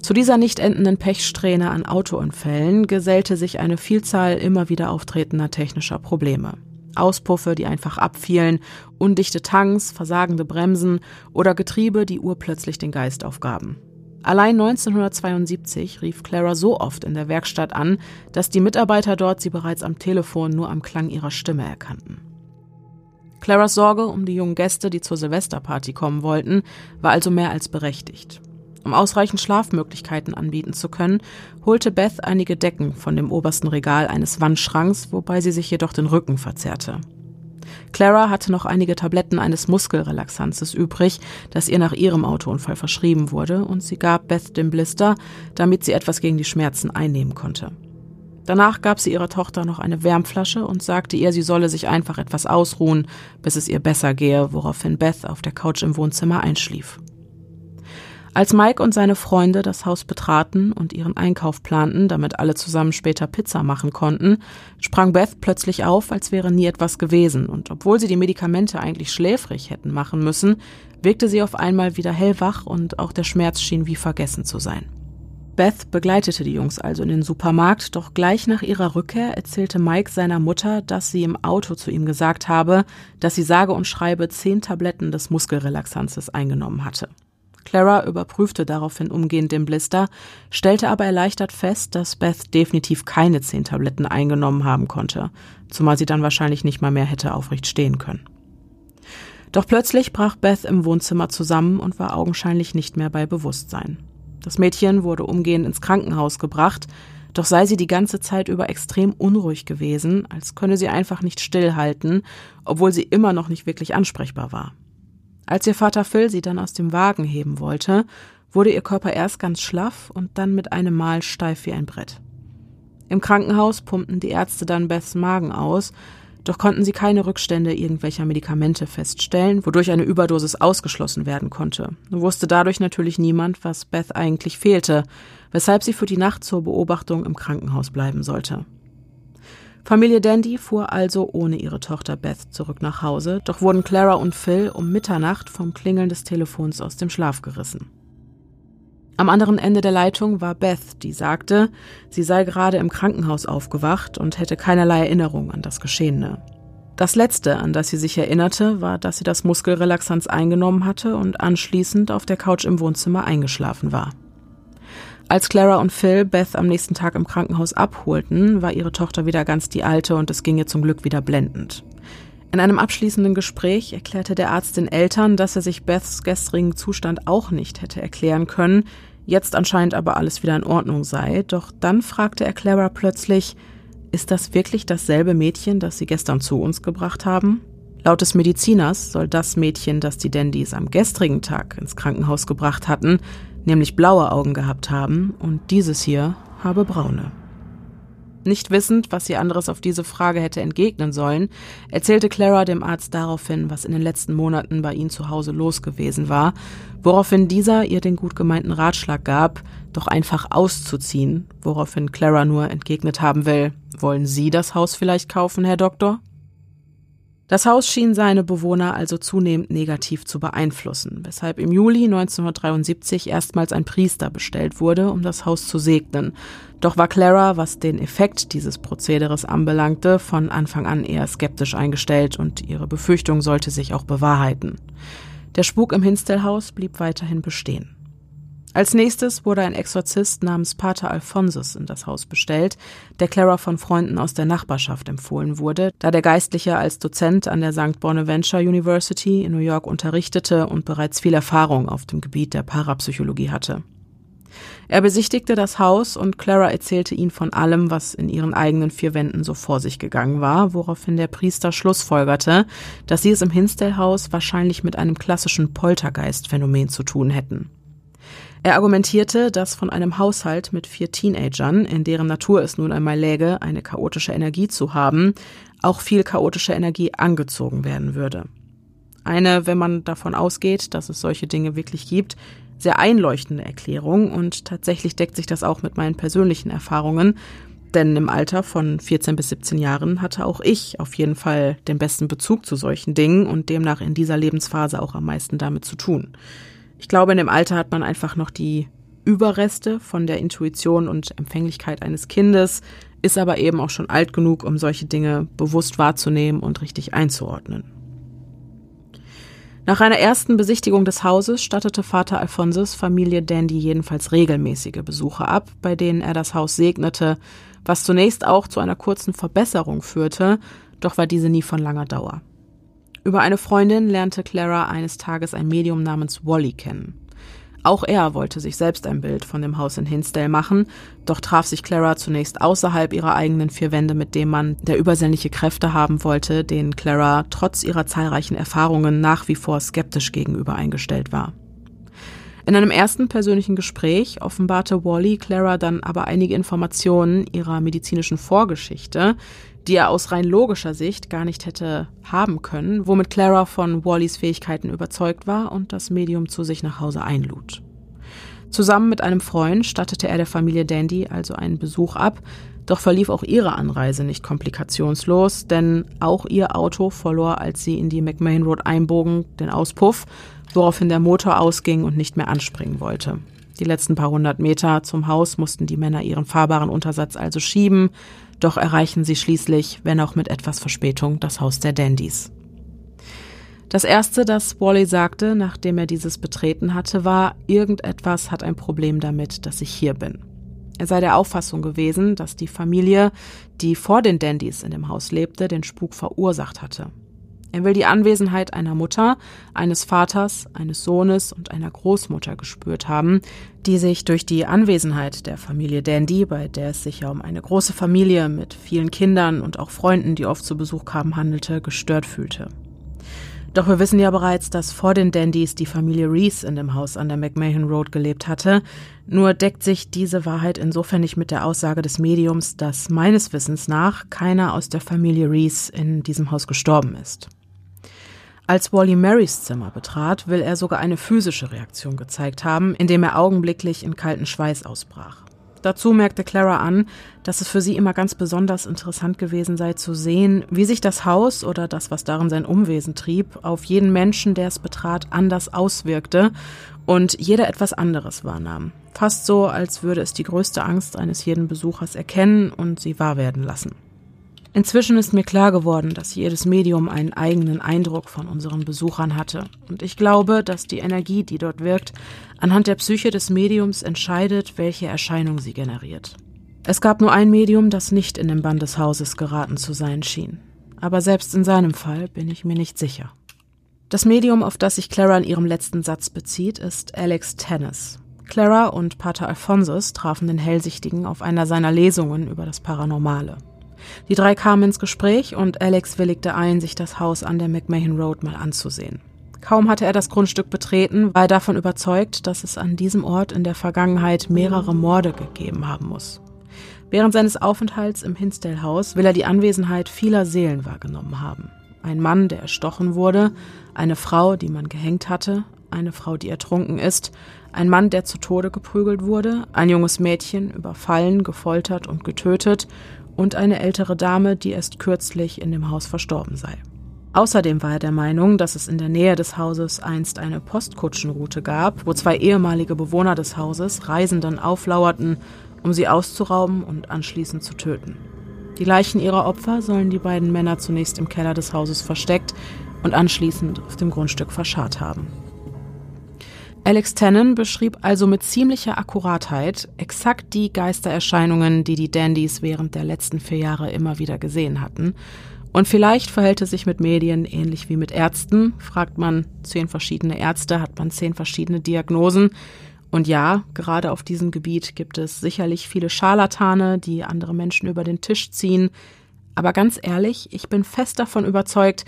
Zu dieser nicht endenden Pechsträhne an Autounfällen gesellte sich eine Vielzahl immer wieder auftretender technischer Probleme. Auspuffe, die einfach abfielen, undichte Tanks, versagende Bremsen oder Getriebe, die urplötzlich den Geist aufgaben. Allein 1972 rief Clara so oft in der Werkstatt an, dass die Mitarbeiter dort sie bereits am Telefon nur am Klang ihrer Stimme erkannten. Claras Sorge um die jungen Gäste, die zur Silvesterparty kommen wollten, war also mehr als berechtigt. Um ausreichend Schlafmöglichkeiten anbieten zu können, holte Beth einige Decken von dem obersten Regal eines Wandschranks, wobei sie sich jedoch den Rücken verzerrte. Clara hatte noch einige Tabletten eines Muskelrelaxanzes übrig, das ihr nach ihrem Autounfall verschrieben wurde, und sie gab Beth den Blister, damit sie etwas gegen die Schmerzen einnehmen konnte. Danach gab sie ihrer Tochter noch eine Wärmflasche und sagte ihr, sie solle sich einfach etwas ausruhen, bis es ihr besser gehe, woraufhin Beth auf der Couch im Wohnzimmer einschlief. Als Mike und seine Freunde das Haus betraten und ihren Einkauf planten, damit alle zusammen später Pizza machen konnten, sprang Beth plötzlich auf, als wäre nie etwas gewesen, und obwohl sie die Medikamente eigentlich schläfrig hätten machen müssen, wirkte sie auf einmal wieder hellwach und auch der Schmerz schien wie vergessen zu sein. Beth begleitete die Jungs also in den Supermarkt, doch gleich nach ihrer Rückkehr erzählte Mike seiner Mutter, dass sie im Auto zu ihm gesagt habe, dass sie sage und schreibe zehn Tabletten des Muskelrelaxanzes eingenommen hatte. Clara überprüfte daraufhin umgehend den Blister, stellte aber erleichtert fest, dass Beth definitiv keine zehn Tabletten eingenommen haben konnte, zumal sie dann wahrscheinlich nicht mal mehr hätte aufrecht stehen können. Doch plötzlich brach Beth im Wohnzimmer zusammen und war augenscheinlich nicht mehr bei Bewusstsein. Das Mädchen wurde umgehend ins Krankenhaus gebracht, doch sei sie die ganze Zeit über extrem unruhig gewesen, als könne sie einfach nicht stillhalten, obwohl sie immer noch nicht wirklich ansprechbar war. Als ihr Vater Phil sie dann aus dem Wagen heben wollte, wurde ihr Körper erst ganz schlaff und dann mit einem Mal steif wie ein Brett. Im Krankenhaus pumpten die Ärzte dann Beths Magen aus, doch konnten sie keine Rückstände irgendwelcher Medikamente feststellen, wodurch eine Überdosis ausgeschlossen werden konnte. Nur wusste dadurch natürlich niemand, was Beth eigentlich fehlte, weshalb sie für die Nacht zur Beobachtung im Krankenhaus bleiben sollte. Familie Dandy fuhr also ohne ihre Tochter Beth zurück nach Hause, doch wurden Clara und Phil um Mitternacht vom Klingeln des Telefons aus dem Schlaf gerissen. Am anderen Ende der Leitung war Beth, die sagte, sie sei gerade im Krankenhaus aufgewacht und hätte keinerlei Erinnerung an das Geschehene. Das Letzte, an das sie sich erinnerte, war, dass sie das Muskelrelaxanz eingenommen hatte und anschließend auf der Couch im Wohnzimmer eingeschlafen war. Als Clara und Phil Beth am nächsten Tag im Krankenhaus abholten, war ihre Tochter wieder ganz die alte und es ging ihr zum Glück wieder blendend. In einem abschließenden Gespräch erklärte der Arzt den Eltern, dass er sich Beths gestrigen Zustand auch nicht hätte erklären können, jetzt anscheinend aber alles wieder in Ordnung sei. Doch dann fragte er Clara plötzlich, ist das wirklich dasselbe Mädchen, das Sie gestern zu uns gebracht haben? Laut des Mediziners soll das Mädchen, das die Dandys am gestrigen Tag ins Krankenhaus gebracht hatten, nämlich blaue Augen gehabt haben und dieses hier habe braune. Nicht wissend, was sie anderes auf diese Frage hätte entgegnen sollen, erzählte Clara dem Arzt daraufhin, was in den letzten Monaten bei ihnen zu Hause los gewesen war, woraufhin dieser ihr den gut gemeinten Ratschlag gab, doch einfach auszuziehen, woraufhin Clara nur entgegnet haben will, wollen Sie das Haus vielleicht kaufen, Herr Doktor? Das Haus schien seine Bewohner also zunehmend negativ zu beeinflussen, weshalb im Juli 1973 erstmals ein Priester bestellt wurde, um das Haus zu segnen. Doch war Clara, was den Effekt dieses Prozederes anbelangte, von Anfang an eher skeptisch eingestellt und ihre Befürchtung sollte sich auch bewahrheiten. Der Spuk im Hinstelhaus blieb weiterhin bestehen. Als nächstes wurde ein Exorzist namens Pater Alphonsus in das Haus bestellt, der Clara von Freunden aus der Nachbarschaft empfohlen wurde, da der Geistliche als Dozent an der St. Bonaventure University in New York unterrichtete und bereits viel Erfahrung auf dem Gebiet der Parapsychologie hatte. Er besichtigte das Haus und Clara erzählte ihm von allem, was in ihren eigenen vier Wänden so vor sich gegangen war, woraufhin der Priester schlussfolgerte, dass sie es im Hinsdale-Haus wahrscheinlich mit einem klassischen Poltergeist-Phänomen zu tun hätten. Er argumentierte, dass von einem Haushalt mit vier Teenagern, in deren Natur es nun einmal läge, eine chaotische Energie zu haben, auch viel chaotische Energie angezogen werden würde. Eine, wenn man davon ausgeht, dass es solche Dinge wirklich gibt, sehr einleuchtende Erklärung und tatsächlich deckt sich das auch mit meinen persönlichen Erfahrungen, denn im Alter von 14 bis 17 Jahren hatte auch ich auf jeden Fall den besten Bezug zu solchen Dingen und demnach in dieser Lebensphase auch am meisten damit zu tun. Ich glaube, in dem Alter hat man einfach noch die Überreste von der Intuition und Empfänglichkeit eines Kindes, ist aber eben auch schon alt genug, um solche Dinge bewusst wahrzunehmen und richtig einzuordnen. Nach einer ersten Besichtigung des Hauses stattete Vater Alphonsus Familie Dandy jedenfalls regelmäßige Besuche ab, bei denen er das Haus segnete, was zunächst auch zu einer kurzen Verbesserung führte, doch war diese nie von langer Dauer. Über eine Freundin lernte Clara eines Tages ein Medium namens Wally kennen. Auch er wollte sich selbst ein Bild von dem Haus in Hinsdale machen, doch traf sich Clara zunächst außerhalb ihrer eigenen vier Wände mit dem Mann, der übersinnliche Kräfte haben wollte, den Clara trotz ihrer zahlreichen Erfahrungen nach wie vor skeptisch gegenüber eingestellt war. In einem ersten persönlichen Gespräch offenbarte Wally Clara dann aber einige Informationen ihrer medizinischen Vorgeschichte, die er aus rein logischer Sicht gar nicht hätte haben können, womit Clara von Wallys Fähigkeiten überzeugt war und das Medium zu sich nach Hause einlud. Zusammen mit einem Freund stattete er der Familie Dandy also einen Besuch ab, doch verlief auch ihre Anreise nicht komplikationslos, denn auch ihr Auto verlor, als sie in die McMahon Road einbogen, den Auspuff, woraufhin der Motor ausging und nicht mehr anspringen wollte. Die letzten paar hundert Meter zum Haus mussten die Männer ihren fahrbaren Untersatz also schieben, doch erreichen sie schließlich, wenn auch mit etwas Verspätung, das Haus der Dandys. Das erste, das Wally sagte, nachdem er dieses betreten hatte, war, irgendetwas hat ein Problem damit, dass ich hier bin. Er sei der Auffassung gewesen, dass die Familie, die vor den Dandys in dem Haus lebte, den Spuk verursacht hatte. Er will die Anwesenheit einer Mutter, eines Vaters, eines Sohnes und einer Großmutter gespürt haben, die sich durch die Anwesenheit der Familie Dandy, bei der es sich ja um eine große Familie mit vielen Kindern und auch Freunden, die oft zu Besuch kamen, handelte, gestört fühlte. Doch wir wissen ja bereits, dass vor den Dandys die Familie Reese in dem Haus an der McMahon Road gelebt hatte. Nur deckt sich diese Wahrheit insofern nicht mit der Aussage des Mediums, dass meines Wissens nach keiner aus der Familie Reese in diesem Haus gestorben ist. Als Wally Marys Zimmer betrat, will er sogar eine physische Reaktion gezeigt haben, indem er augenblicklich in kalten Schweiß ausbrach. Dazu merkte Clara an, dass es für sie immer ganz besonders interessant gewesen sei zu sehen, wie sich das Haus oder das, was darin sein Umwesen trieb, auf jeden Menschen, der es betrat, anders auswirkte und jeder etwas anderes wahrnahm. Fast so, als würde es die größte Angst eines jeden Besuchers erkennen und sie wahr werden lassen. Inzwischen ist mir klar geworden, dass jedes Medium einen eigenen Eindruck von unseren Besuchern hatte. Und ich glaube, dass die Energie, die dort wirkt, anhand der Psyche des Mediums entscheidet, welche Erscheinung sie generiert. Es gab nur ein Medium, das nicht in den Bann des Hauses geraten zu sein schien. Aber selbst in seinem Fall bin ich mir nicht sicher. Das Medium, auf das sich Clara in ihrem letzten Satz bezieht, ist Alex Tennis. Clara und Pater Alphonsus trafen den Hellsichtigen auf einer seiner Lesungen über das Paranormale. Die drei kamen ins Gespräch und Alex willigte ein, sich das Haus an der McMahon Road mal anzusehen. Kaum hatte er das Grundstück betreten, war er davon überzeugt, dass es an diesem Ort in der Vergangenheit mehrere Morde gegeben haben muss. Während seines Aufenthalts im Hinsdale-Haus will er die Anwesenheit vieler Seelen wahrgenommen haben. Ein Mann, der erstochen wurde, eine Frau, die man gehängt hatte, eine Frau, die ertrunken ist, ein Mann, der zu Tode geprügelt wurde, ein junges Mädchen überfallen, gefoltert und getötet und eine ältere Dame, die erst kürzlich in dem Haus verstorben sei. Außerdem war er der Meinung, dass es in der Nähe des Hauses einst eine Postkutschenroute gab, wo zwei ehemalige Bewohner des Hauses Reisenden auflauerten, um sie auszurauben und anschließend zu töten. Die Leichen ihrer Opfer sollen die beiden Männer zunächst im Keller des Hauses versteckt und anschließend auf dem Grundstück verscharrt haben. Alex Tannen beschrieb also mit ziemlicher Akkuratheit exakt die Geistererscheinungen, die die Dandys während der letzten vier Jahre immer wieder gesehen hatten. Und vielleicht verhält es sich mit Medien ähnlich wie mit Ärzten. Fragt man zehn verschiedene Ärzte, hat man zehn verschiedene Diagnosen. Und ja, gerade auf diesem Gebiet gibt es sicherlich viele Scharlatane, die andere Menschen über den Tisch ziehen. Aber ganz ehrlich, ich bin fest davon überzeugt,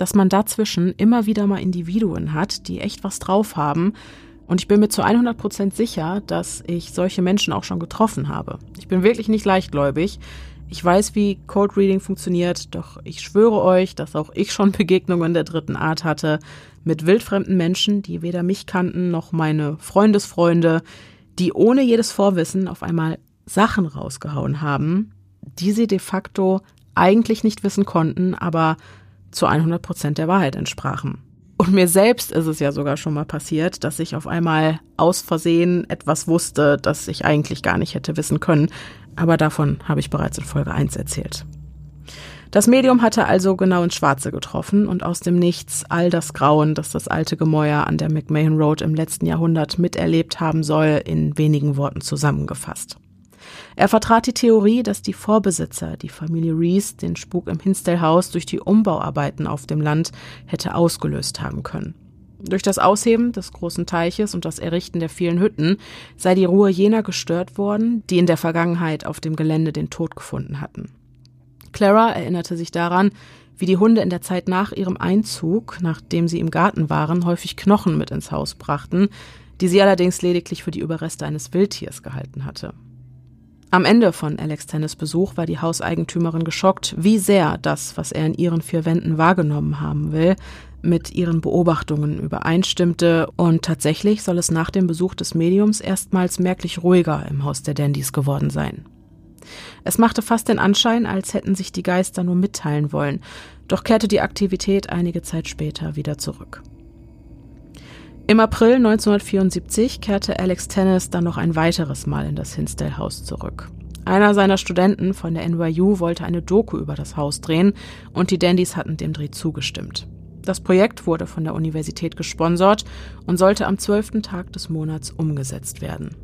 dass man dazwischen immer wieder mal Individuen hat, die echt was drauf haben. Und ich bin mir zu 100 Prozent sicher, dass ich solche Menschen auch schon getroffen habe. Ich bin wirklich nicht leichtgläubig. Ich weiß, wie Code Reading funktioniert, doch ich schwöre euch, dass auch ich schon Begegnungen der dritten Art hatte mit wildfremden Menschen, die weder mich kannten noch meine Freundesfreunde, die ohne jedes Vorwissen auf einmal Sachen rausgehauen haben, die sie de facto eigentlich nicht wissen konnten, aber zu 100 Prozent der Wahrheit entsprachen. Und mir selbst ist es ja sogar schon mal passiert, dass ich auf einmal aus Versehen etwas wusste, das ich eigentlich gar nicht hätte wissen können. Aber davon habe ich bereits in Folge 1 erzählt. Das Medium hatte also genau ins Schwarze getroffen und aus dem Nichts all das Grauen, das das alte Gemäuer an der McMahon Road im letzten Jahrhundert miterlebt haben soll, in wenigen Worten zusammengefasst. Er vertrat die Theorie, dass die Vorbesitzer, die Familie Rees, den Spuk im Hinsdale-Haus durch die Umbauarbeiten auf dem Land hätte ausgelöst haben können. Durch das Ausheben des großen Teiches und das Errichten der vielen Hütten sei die Ruhe jener gestört worden, die in der Vergangenheit auf dem Gelände den Tod gefunden hatten. Clara erinnerte sich daran, wie die Hunde in der Zeit nach ihrem Einzug, nachdem sie im Garten waren, häufig Knochen mit ins Haus brachten, die sie allerdings lediglich für die Überreste eines Wildtiers gehalten hatte. Am Ende von Alex Tennis Besuch war die Hauseigentümerin geschockt, wie sehr das, was er in ihren vier Wänden wahrgenommen haben will, mit ihren Beobachtungen übereinstimmte und tatsächlich soll es nach dem Besuch des Mediums erstmals merklich ruhiger im Haus der Dandys geworden sein. Es machte fast den Anschein, als hätten sich die Geister nur mitteilen wollen, doch kehrte die Aktivität einige Zeit später wieder zurück. Im April 1974 kehrte Alex Tennis dann noch ein weiteres Mal in das Hinsdale Haus zurück. Einer seiner Studenten von der NYU wollte eine Doku über das Haus drehen und die Dandys hatten dem Dreh zugestimmt. Das Projekt wurde von der Universität gesponsert und sollte am zwölften Tag des Monats umgesetzt werden.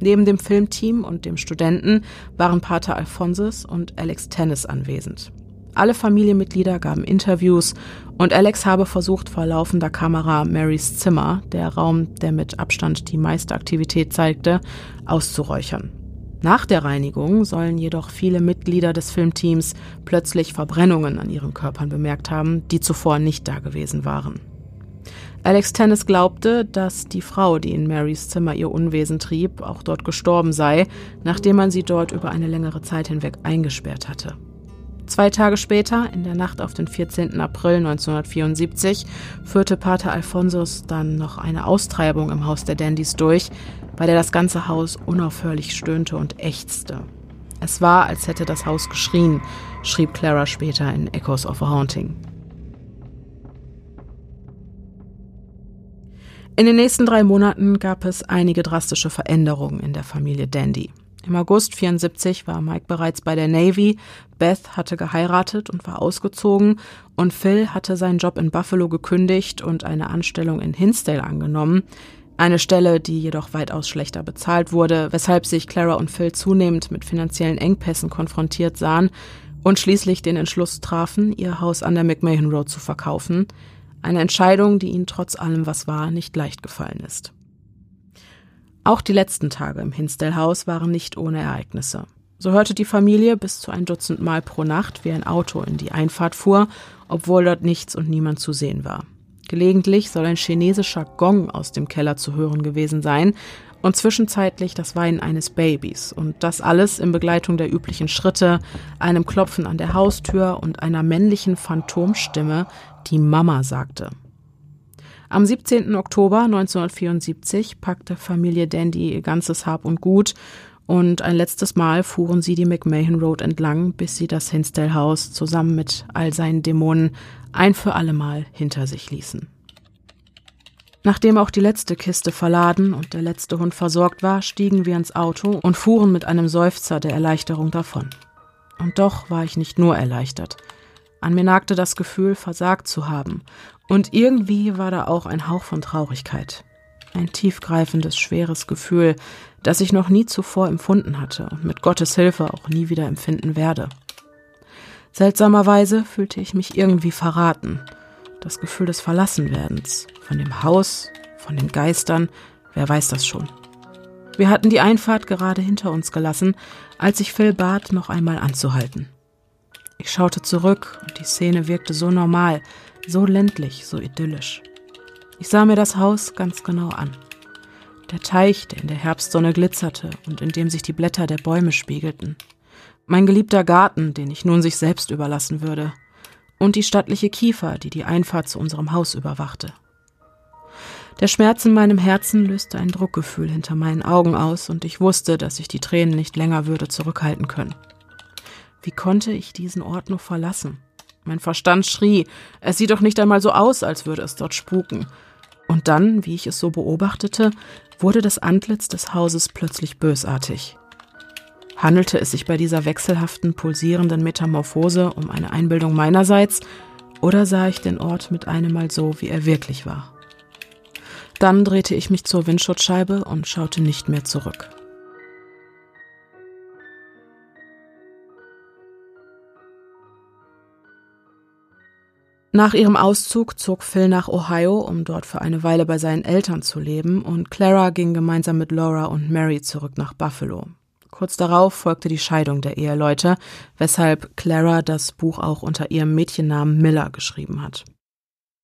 Neben dem Filmteam und dem Studenten waren Pater Alphonsus und Alex Tennis anwesend. Alle Familienmitglieder gaben Interviews und Alex habe versucht, vor laufender Kamera Marys Zimmer, der Raum, der mit Abstand die meiste Aktivität zeigte, auszuräuchern. Nach der Reinigung sollen jedoch viele Mitglieder des Filmteams plötzlich Verbrennungen an ihren Körpern bemerkt haben, die zuvor nicht da gewesen waren. Alex Tennis glaubte, dass die Frau, die in Marys Zimmer ihr Unwesen trieb, auch dort gestorben sei, nachdem man sie dort über eine längere Zeit hinweg eingesperrt hatte. Zwei Tage später, in der Nacht auf den 14. April 1974, führte Pater Alphonsus dann noch eine Austreibung im Haus der Dandys durch, bei der das ganze Haus unaufhörlich stöhnte und ächzte. Es war, als hätte das Haus geschrien, schrieb Clara später in Echoes of a Haunting. In den nächsten drei Monaten gab es einige drastische Veränderungen in der Familie Dandy. Im August 74 war Mike bereits bei der Navy, Beth hatte geheiratet und war ausgezogen. Und Phil hatte seinen Job in Buffalo gekündigt und eine Anstellung in Hinsdale angenommen, eine Stelle, die jedoch weitaus schlechter bezahlt wurde, weshalb sich Clara und Phil zunehmend mit finanziellen Engpässen konfrontiert sahen und schließlich den Entschluss trafen, ihr Haus an der McMahon Road zu verkaufen, eine Entscheidung, die ihnen trotz allem, was war, nicht leicht gefallen ist. Auch die letzten Tage im Hinsdale-Haus waren nicht ohne Ereignisse. So hörte die Familie bis zu ein Dutzend Mal pro Nacht, wie ein Auto in die Einfahrt fuhr, obwohl dort nichts und niemand zu sehen war. Gelegentlich soll ein chinesischer Gong aus dem Keller zu hören gewesen sein und zwischenzeitlich das Weinen eines Babys und das alles in Begleitung der üblichen Schritte, einem Klopfen an der Haustür und einer männlichen Phantomstimme, die Mama sagte. Am 17. Oktober 1974 packte Familie Dandy ihr ganzes Hab und Gut und ein letztes Mal fuhren sie die McMahon Road entlang, bis sie das Hinsdale Haus zusammen mit all seinen Dämonen ein für allemal hinter sich ließen. Nachdem auch die letzte Kiste verladen und der letzte Hund versorgt war, stiegen wir ins Auto und fuhren mit einem Seufzer der Erleichterung davon. Und doch war ich nicht nur erleichtert. An mir nagte das Gefühl, versagt zu haben, und irgendwie war da auch ein Hauch von Traurigkeit. Ein tiefgreifendes, schweres Gefühl, das ich noch nie zuvor empfunden hatte und mit Gottes Hilfe auch nie wieder empfinden werde. Seltsamerweise fühlte ich mich irgendwie verraten. Das Gefühl des Verlassenwerdens, von dem Haus, von den Geistern, wer weiß das schon. Wir hatten die Einfahrt gerade hinter uns gelassen, als ich Phil bat, noch einmal anzuhalten. Ich schaute zurück und die Szene wirkte so normal, so ländlich, so idyllisch. Ich sah mir das Haus ganz genau an. Der Teich, der in der Herbstsonne glitzerte und in dem sich die Blätter der Bäume spiegelten. Mein geliebter Garten, den ich nun sich selbst überlassen würde. Und die stattliche Kiefer, die die Einfahrt zu unserem Haus überwachte. Der Schmerz in meinem Herzen löste ein Druckgefühl hinter meinen Augen aus und ich wusste, dass ich die Tränen nicht länger würde zurückhalten können. Wie konnte ich diesen Ort nur verlassen? Mein Verstand schrie, es sieht doch nicht einmal so aus, als würde es dort spuken. Und dann, wie ich es so beobachtete, wurde das Antlitz des Hauses plötzlich bösartig. Handelte es sich bei dieser wechselhaften, pulsierenden Metamorphose um eine Einbildung meinerseits, oder sah ich den Ort mit einem Mal so, wie er wirklich war? Dann drehte ich mich zur Windschutzscheibe und schaute nicht mehr zurück. Nach ihrem Auszug zog Phil nach Ohio, um dort für eine Weile bei seinen Eltern zu leben, und Clara ging gemeinsam mit Laura und Mary zurück nach Buffalo. Kurz darauf folgte die Scheidung der Eheleute, weshalb Clara das Buch auch unter ihrem Mädchennamen Miller geschrieben hat.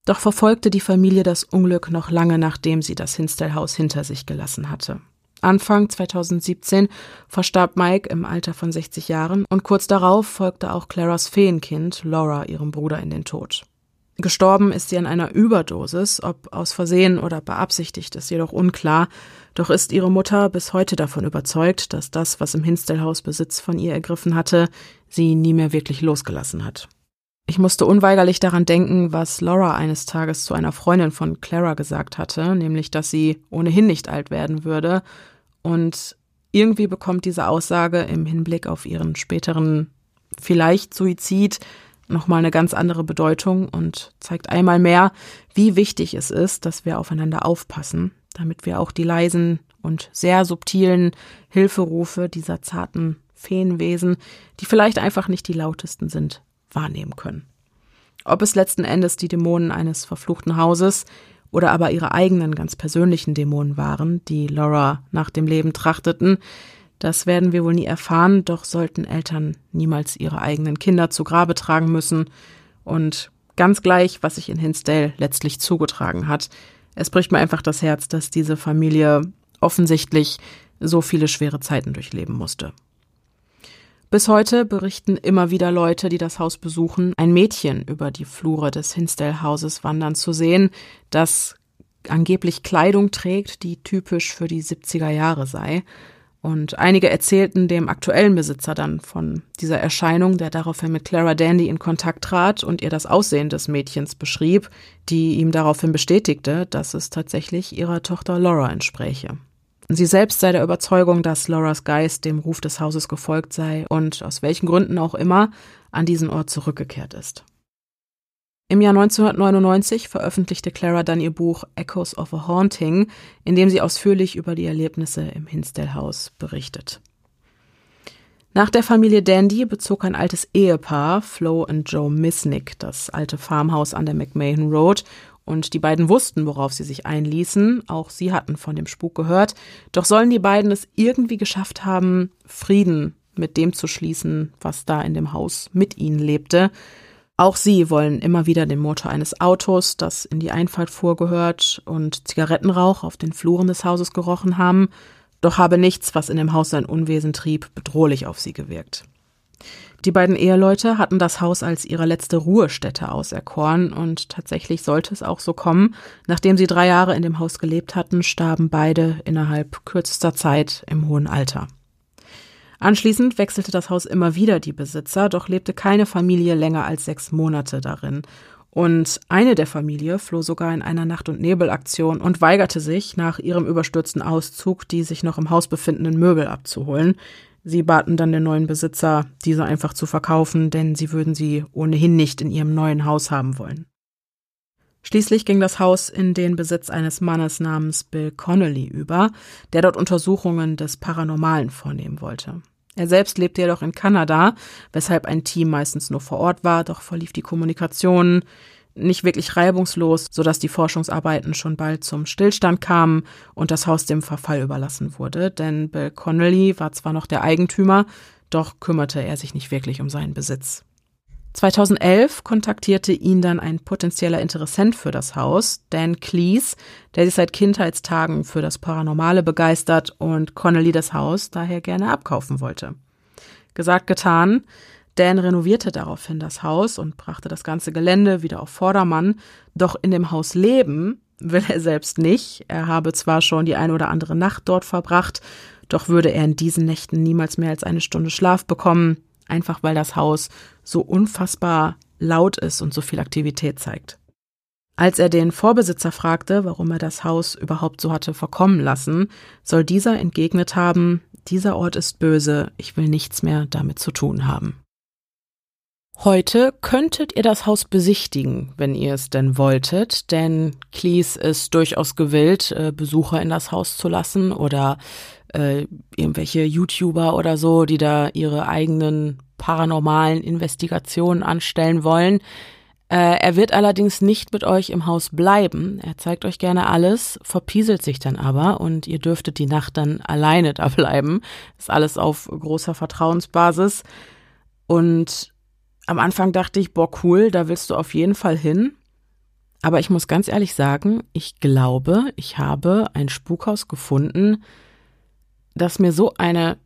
Doch verfolgte die Familie das Unglück noch lange nachdem sie das Hinsdale-Haus hinter sich gelassen hatte. Anfang 2017 verstarb Mike im Alter von 60 Jahren und kurz darauf folgte auch Claras Feenkind Laura ihrem Bruder in den Tod. Gestorben ist sie an einer Überdosis, ob aus Versehen oder beabsichtigt, ist jedoch unklar. Doch ist ihre Mutter bis heute davon überzeugt, dass das, was im Hinsdale-Haus Besitz von ihr ergriffen hatte, sie nie mehr wirklich losgelassen hat. Ich musste unweigerlich daran denken, was Laura eines Tages zu einer Freundin von Clara gesagt hatte, nämlich, dass sie ohnehin nicht alt werden würde. Und irgendwie bekommt diese Aussage im Hinblick auf ihren späteren vielleicht Suizid nochmal eine ganz andere Bedeutung und zeigt einmal mehr, wie wichtig es ist, dass wir aufeinander aufpassen, damit wir auch die leisen und sehr subtilen Hilferufe dieser zarten Feenwesen, die vielleicht einfach nicht die lautesten sind, wahrnehmen können. Ob es letzten Endes die Dämonen eines verfluchten Hauses oder aber ihre eigenen ganz persönlichen Dämonen waren, die Laura nach dem Leben trachteten, das werden wir wohl nie erfahren, doch sollten Eltern niemals ihre eigenen Kinder zu Grabe tragen müssen. Und ganz gleich, was sich in Hinsdale letztlich zugetragen hat, es bricht mir einfach das Herz, dass diese Familie offensichtlich so viele schwere Zeiten durchleben musste. Bis heute berichten immer wieder Leute, die das Haus besuchen, ein Mädchen über die Flure des Hinsdale-Hauses wandern zu sehen, das angeblich Kleidung trägt, die typisch für die 70er Jahre sei. Und einige erzählten dem aktuellen Besitzer dann von dieser Erscheinung, der daraufhin mit Clara Dandy in Kontakt trat und ihr das Aussehen des Mädchens beschrieb, die ihm daraufhin bestätigte, dass es tatsächlich ihrer Tochter Laura entspräche. Sie selbst sei der Überzeugung, dass Lauras Geist dem Ruf des Hauses gefolgt sei und aus welchen Gründen auch immer an diesen Ort zurückgekehrt ist. Im Jahr 1999 veröffentlichte Clara dann ihr Buch Echoes of a Haunting, in dem sie ausführlich über die Erlebnisse im Hinsdale Haus berichtet. Nach der Familie Dandy bezog ein altes Ehepaar, Flo und Joe Misnick, das alte Farmhaus an der McMahon Road und die beiden wussten, worauf sie sich einließen. Auch sie hatten von dem Spuk gehört. Doch sollen die beiden es irgendwie geschafft haben, Frieden mit dem zu schließen, was da in dem Haus mit ihnen lebte. Auch sie wollen immer wieder den Motor eines Autos, das in die Einfahrt fuhr, gehört und Zigarettenrauch auf den Fluren des Hauses gerochen haben. Doch habe nichts, was in dem Haus sein Unwesen trieb, bedrohlich auf sie gewirkt. Die beiden Eheleute hatten das Haus als ihre letzte Ruhestätte auserkoren und tatsächlich sollte es auch so kommen. Nachdem sie drei Jahre in dem Haus gelebt hatten, starben beide innerhalb kürzester Zeit im hohen Alter. Anschließend wechselte das Haus immer wieder die Besitzer, doch lebte keine Familie länger als sechs Monate darin. Und eine der Familie floh sogar in einer Nacht- und Nebelaktion und weigerte sich, nach ihrem überstürzten Auszug die sich noch im Haus befindenden Möbel abzuholen. Sie baten dann den neuen Besitzer, diese einfach zu verkaufen, denn sie würden sie ohnehin nicht in ihrem neuen Haus haben wollen. Schließlich ging das Haus in den Besitz eines Mannes namens Bill Connolly über, der dort Untersuchungen des Paranormalen vornehmen wollte. Er selbst lebte jedoch in Kanada, weshalb ein Team meistens nur vor Ort war, doch verlief die Kommunikation nicht wirklich reibungslos, sodass die Forschungsarbeiten schon bald zum Stillstand kamen und das Haus dem Verfall überlassen wurde. Denn Bill Connolly war zwar noch der Eigentümer, doch kümmerte er sich nicht wirklich um seinen Besitz. 2011 kontaktierte ihn dann ein potenzieller Interessent für das Haus, Dan Cleese, der sich seit Kindheitstagen für das Paranormale begeistert und Connolly das Haus daher gerne abkaufen wollte. Gesagt, getan. Dan renovierte daraufhin das Haus und brachte das ganze Gelände wieder auf Vordermann. Doch in dem Haus leben will er selbst nicht. Er habe zwar schon die ein oder andere Nacht dort verbracht, doch würde er in diesen Nächten niemals mehr als eine Stunde Schlaf bekommen, einfach weil das Haus so unfassbar laut ist und so viel Aktivität zeigt. Als er den Vorbesitzer fragte, warum er das Haus überhaupt so hatte verkommen lassen, soll dieser entgegnet haben, dieser Ort ist böse, ich will nichts mehr damit zu tun haben. Heute könntet ihr das Haus besichtigen, wenn ihr es denn wolltet, denn Cleese ist durchaus gewillt, äh, Besucher in das Haus zu lassen oder äh, irgendwelche YouTuber oder so, die da ihre eigenen paranormalen Investigationen anstellen wollen. Äh, er wird allerdings nicht mit euch im Haus bleiben. Er zeigt euch gerne alles, verpieselt sich dann aber und ihr dürftet die Nacht dann alleine da bleiben. ist alles auf großer Vertrauensbasis. Und am Anfang dachte ich, boah, cool, da willst du auf jeden Fall hin. Aber ich muss ganz ehrlich sagen, ich glaube, ich habe ein Spukhaus gefunden, das mir so eine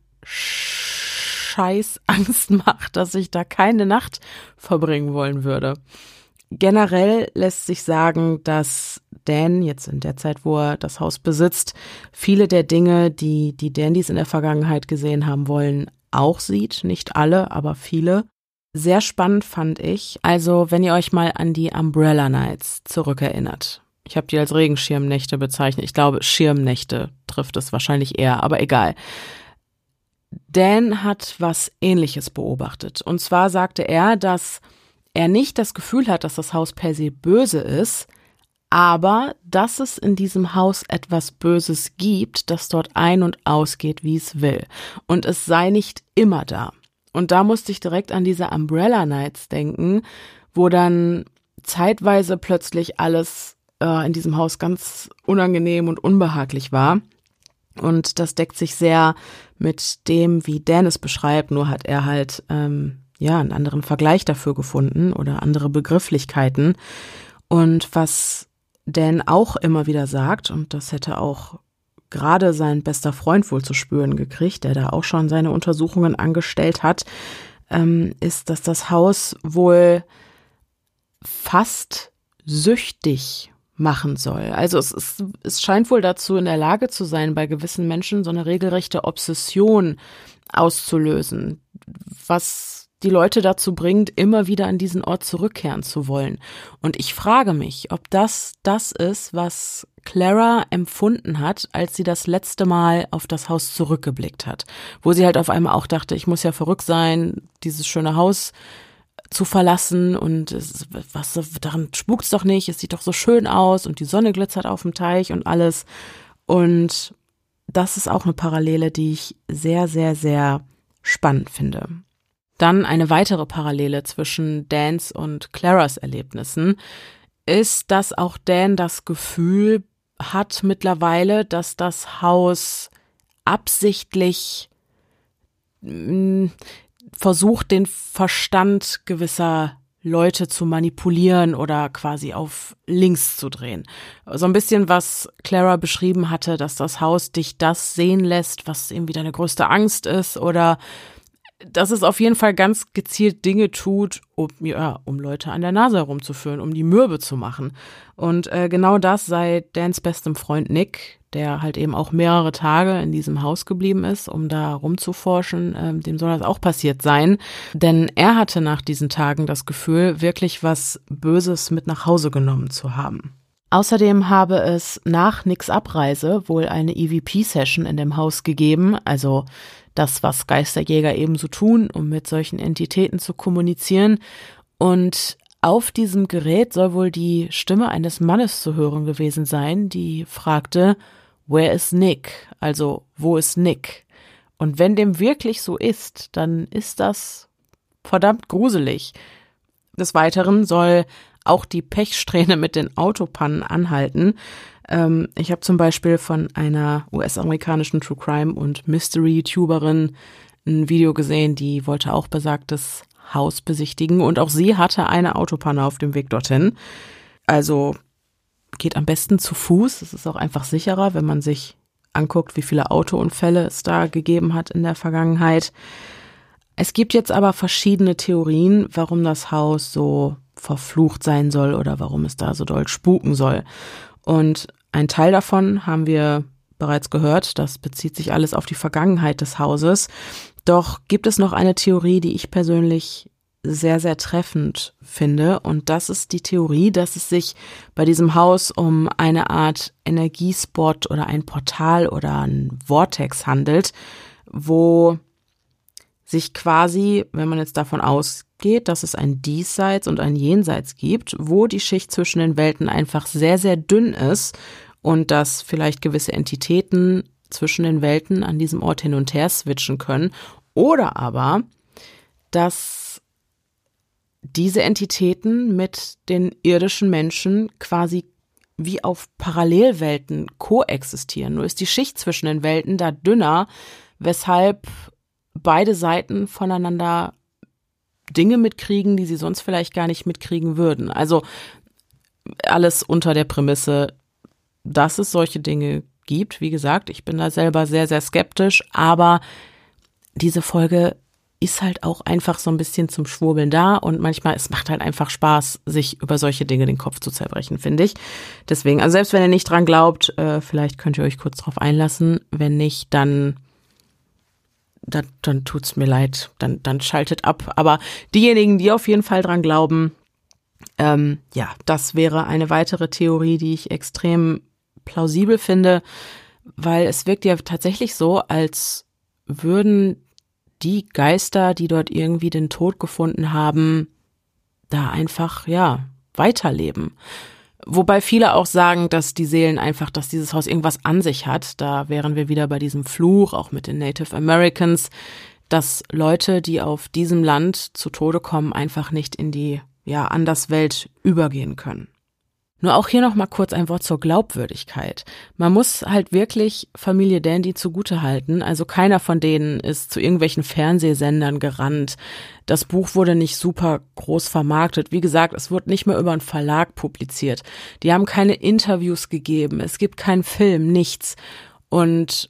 scheiß Angst macht, dass ich da keine Nacht verbringen wollen würde. Generell lässt sich sagen, dass Dan jetzt in der Zeit, wo er das Haus besitzt, viele der Dinge, die die Dandys in der Vergangenheit gesehen haben wollen, auch sieht. Nicht alle, aber viele. Sehr spannend fand ich, also wenn ihr euch mal an die Umbrella Nights zurückerinnert. Ich habe die als Regenschirmnächte bezeichnet. Ich glaube, Schirmnächte trifft es wahrscheinlich eher, aber egal. Dan hat was Ähnliches beobachtet. Und zwar sagte er, dass er nicht das Gefühl hat, dass das Haus per se böse ist, aber dass es in diesem Haus etwas Böses gibt, das dort ein- und ausgeht, wie es will. Und es sei nicht immer da. Und da musste ich direkt an diese Umbrella Nights denken, wo dann zeitweise plötzlich alles äh, in diesem Haus ganz unangenehm und unbehaglich war. Und das deckt sich sehr mit dem, wie Dan es beschreibt, nur hat er halt ähm, ja einen anderen Vergleich dafür gefunden oder andere Begrifflichkeiten. Und was Dan auch immer wieder sagt, und das hätte auch gerade sein bester Freund wohl zu spüren gekriegt, der da auch schon seine Untersuchungen angestellt hat, ähm, ist, dass das Haus wohl fast süchtig machen soll. Also es, ist, es scheint wohl dazu in der Lage zu sein, bei gewissen Menschen so eine regelrechte Obsession auszulösen, was die Leute dazu bringt, immer wieder an diesen Ort zurückkehren zu wollen. Und ich frage mich, ob das das ist, was Clara empfunden hat, als sie das letzte Mal auf das Haus zurückgeblickt hat, wo sie halt auf einmal auch dachte, ich muss ja verrückt sein, dieses schöne Haus zu verlassen und es, was daran spukt's doch nicht, es sieht doch so schön aus und die Sonne glitzert auf dem Teich und alles und das ist auch eine Parallele, die ich sehr sehr sehr spannend finde. Dann eine weitere Parallele zwischen Dans und Claras Erlebnissen ist, dass auch Dan das Gefühl hat mittlerweile, dass das Haus absichtlich mm, versucht, den Verstand gewisser Leute zu manipulieren oder quasi auf links zu drehen. So ein bisschen, was Clara beschrieben hatte, dass das Haus dich das sehen lässt, was irgendwie deine größte Angst ist oder dass es auf jeden Fall ganz gezielt Dinge tut, um, ja, um Leute an der Nase herumzuführen, um die mürbe zu machen. Und äh, genau das sei Dans bestem Freund Nick, der halt eben auch mehrere Tage in diesem Haus geblieben ist, um da rumzuforschen. Ähm, dem soll das auch passiert sein. Denn er hatte nach diesen Tagen das Gefühl, wirklich was Böses mit nach Hause genommen zu haben. Außerdem habe es nach Nicks Abreise wohl eine EVP-Session in dem Haus gegeben, also das, was Geisterjäger ebenso tun, um mit solchen Entitäten zu kommunizieren. Und auf diesem Gerät soll wohl die Stimme eines Mannes zu hören gewesen sein, die fragte, Where is Nick? Also, wo ist Nick? Und wenn dem wirklich so ist, dann ist das verdammt gruselig. Des Weiteren soll auch die Pechsträhne mit den Autopannen anhalten. Ähm, ich habe zum Beispiel von einer US-amerikanischen True Crime und Mystery-YouTuberin ein Video gesehen, die wollte auch besagtes Haus besichtigen und auch sie hatte eine Autopanne auf dem Weg dorthin. Also geht am besten zu Fuß. Es ist auch einfach sicherer, wenn man sich anguckt, wie viele Autounfälle es da gegeben hat in der Vergangenheit. Es gibt jetzt aber verschiedene Theorien, warum das Haus so verflucht sein soll oder warum es da so doll spuken soll. Und ein Teil davon haben wir bereits gehört, das bezieht sich alles auf die Vergangenheit des Hauses. Doch gibt es noch eine Theorie, die ich persönlich sehr, sehr treffend finde. Und das ist die Theorie, dass es sich bei diesem Haus um eine Art Energiespot oder ein Portal oder ein Vortex handelt, wo sich quasi, wenn man jetzt davon ausgeht, dass es ein Diesseits und ein Jenseits gibt, wo die Schicht zwischen den Welten einfach sehr, sehr dünn ist und dass vielleicht gewisse Entitäten zwischen den Welten an diesem Ort hin und her switchen können. Oder aber, dass diese Entitäten mit den irdischen Menschen quasi wie auf Parallelwelten koexistieren. Nur ist die Schicht zwischen den Welten da dünner, weshalb beide Seiten voneinander Dinge mitkriegen, die sie sonst vielleicht gar nicht mitkriegen würden. Also alles unter der Prämisse, dass es solche Dinge gibt. Wie gesagt, ich bin da selber sehr, sehr skeptisch, aber diese Folge ist halt auch einfach so ein bisschen zum Schwurbeln da und manchmal, es macht halt einfach Spaß, sich über solche Dinge den Kopf zu zerbrechen, finde ich. Deswegen, also selbst wenn ihr nicht dran glaubt, äh, vielleicht könnt ihr euch kurz drauf einlassen. Wenn nicht, dann dann, dann tut's mir leid, dann, dann schaltet ab. Aber diejenigen, die auf jeden Fall dran glauben, ähm, ja, das wäre eine weitere Theorie, die ich extrem plausibel finde, weil es wirkt ja tatsächlich so, als würden die Geister, die dort irgendwie den Tod gefunden haben, da einfach, ja, weiterleben. Wobei viele auch sagen, dass die Seelen einfach, dass dieses Haus irgendwas an sich hat. Da wären wir wieder bei diesem Fluch, auch mit den Native Americans, dass Leute, die auf diesem Land zu Tode kommen, einfach nicht in die, ja, Anderswelt übergehen können. Nur auch hier noch mal kurz ein Wort zur Glaubwürdigkeit. Man muss halt wirklich Familie Dandy zugute halten. Also keiner von denen ist zu irgendwelchen Fernsehsendern gerannt. Das Buch wurde nicht super groß vermarktet. Wie gesagt, es wurde nicht mehr über einen Verlag publiziert. Die haben keine Interviews gegeben. Es gibt keinen Film, nichts. Und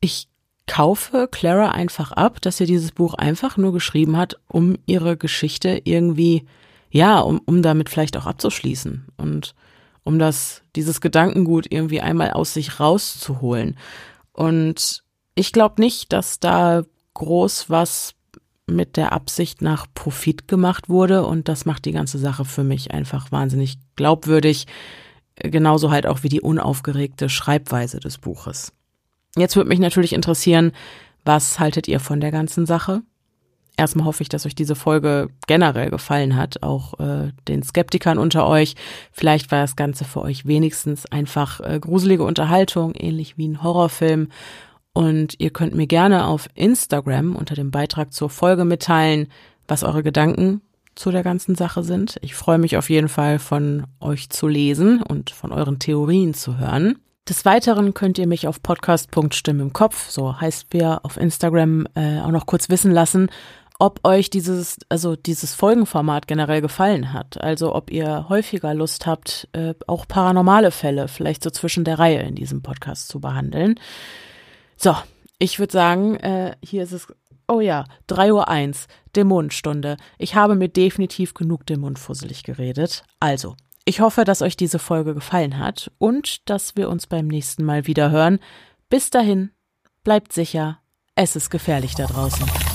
ich kaufe Clara einfach ab, dass sie dieses Buch einfach nur geschrieben hat, um ihre Geschichte irgendwie, ja, um, um damit vielleicht auch abzuschließen und um das, dieses Gedankengut irgendwie einmal aus sich rauszuholen. Und ich glaube nicht, dass da groß was mit der Absicht nach Profit gemacht wurde und das macht die ganze Sache für mich einfach wahnsinnig glaubwürdig, genauso halt auch wie die unaufgeregte Schreibweise des Buches. Jetzt würde mich natürlich interessieren, was haltet ihr von der ganzen Sache? Erstmal hoffe ich, dass euch diese Folge generell gefallen hat, auch äh, den Skeptikern unter euch. Vielleicht war das Ganze für euch wenigstens einfach äh, gruselige Unterhaltung, ähnlich wie ein Horrorfilm. Und ihr könnt mir gerne auf Instagram unter dem Beitrag zur Folge mitteilen, was eure Gedanken zu der ganzen Sache sind. Ich freue mich auf jeden Fall von euch zu lesen und von euren Theorien zu hören. Des Weiteren könnt ihr mich auf podcast.stimme im Kopf, so heißt wir auf Instagram, äh, auch noch kurz wissen lassen, ob euch dieses, also dieses Folgenformat generell gefallen hat. Also ob ihr häufiger Lust habt, äh, auch paranormale Fälle vielleicht so zwischen der Reihe in diesem Podcast zu behandeln. So, ich würde sagen, äh, hier ist es, oh ja, 3 Uhr 1, Dämonenstunde. Ich habe mir definitiv genug Dämonenfusselig geredet. Also, ich hoffe, dass euch diese Folge gefallen hat und dass wir uns beim nächsten Mal wieder hören. Bis dahin, bleibt sicher, es ist gefährlich da draußen.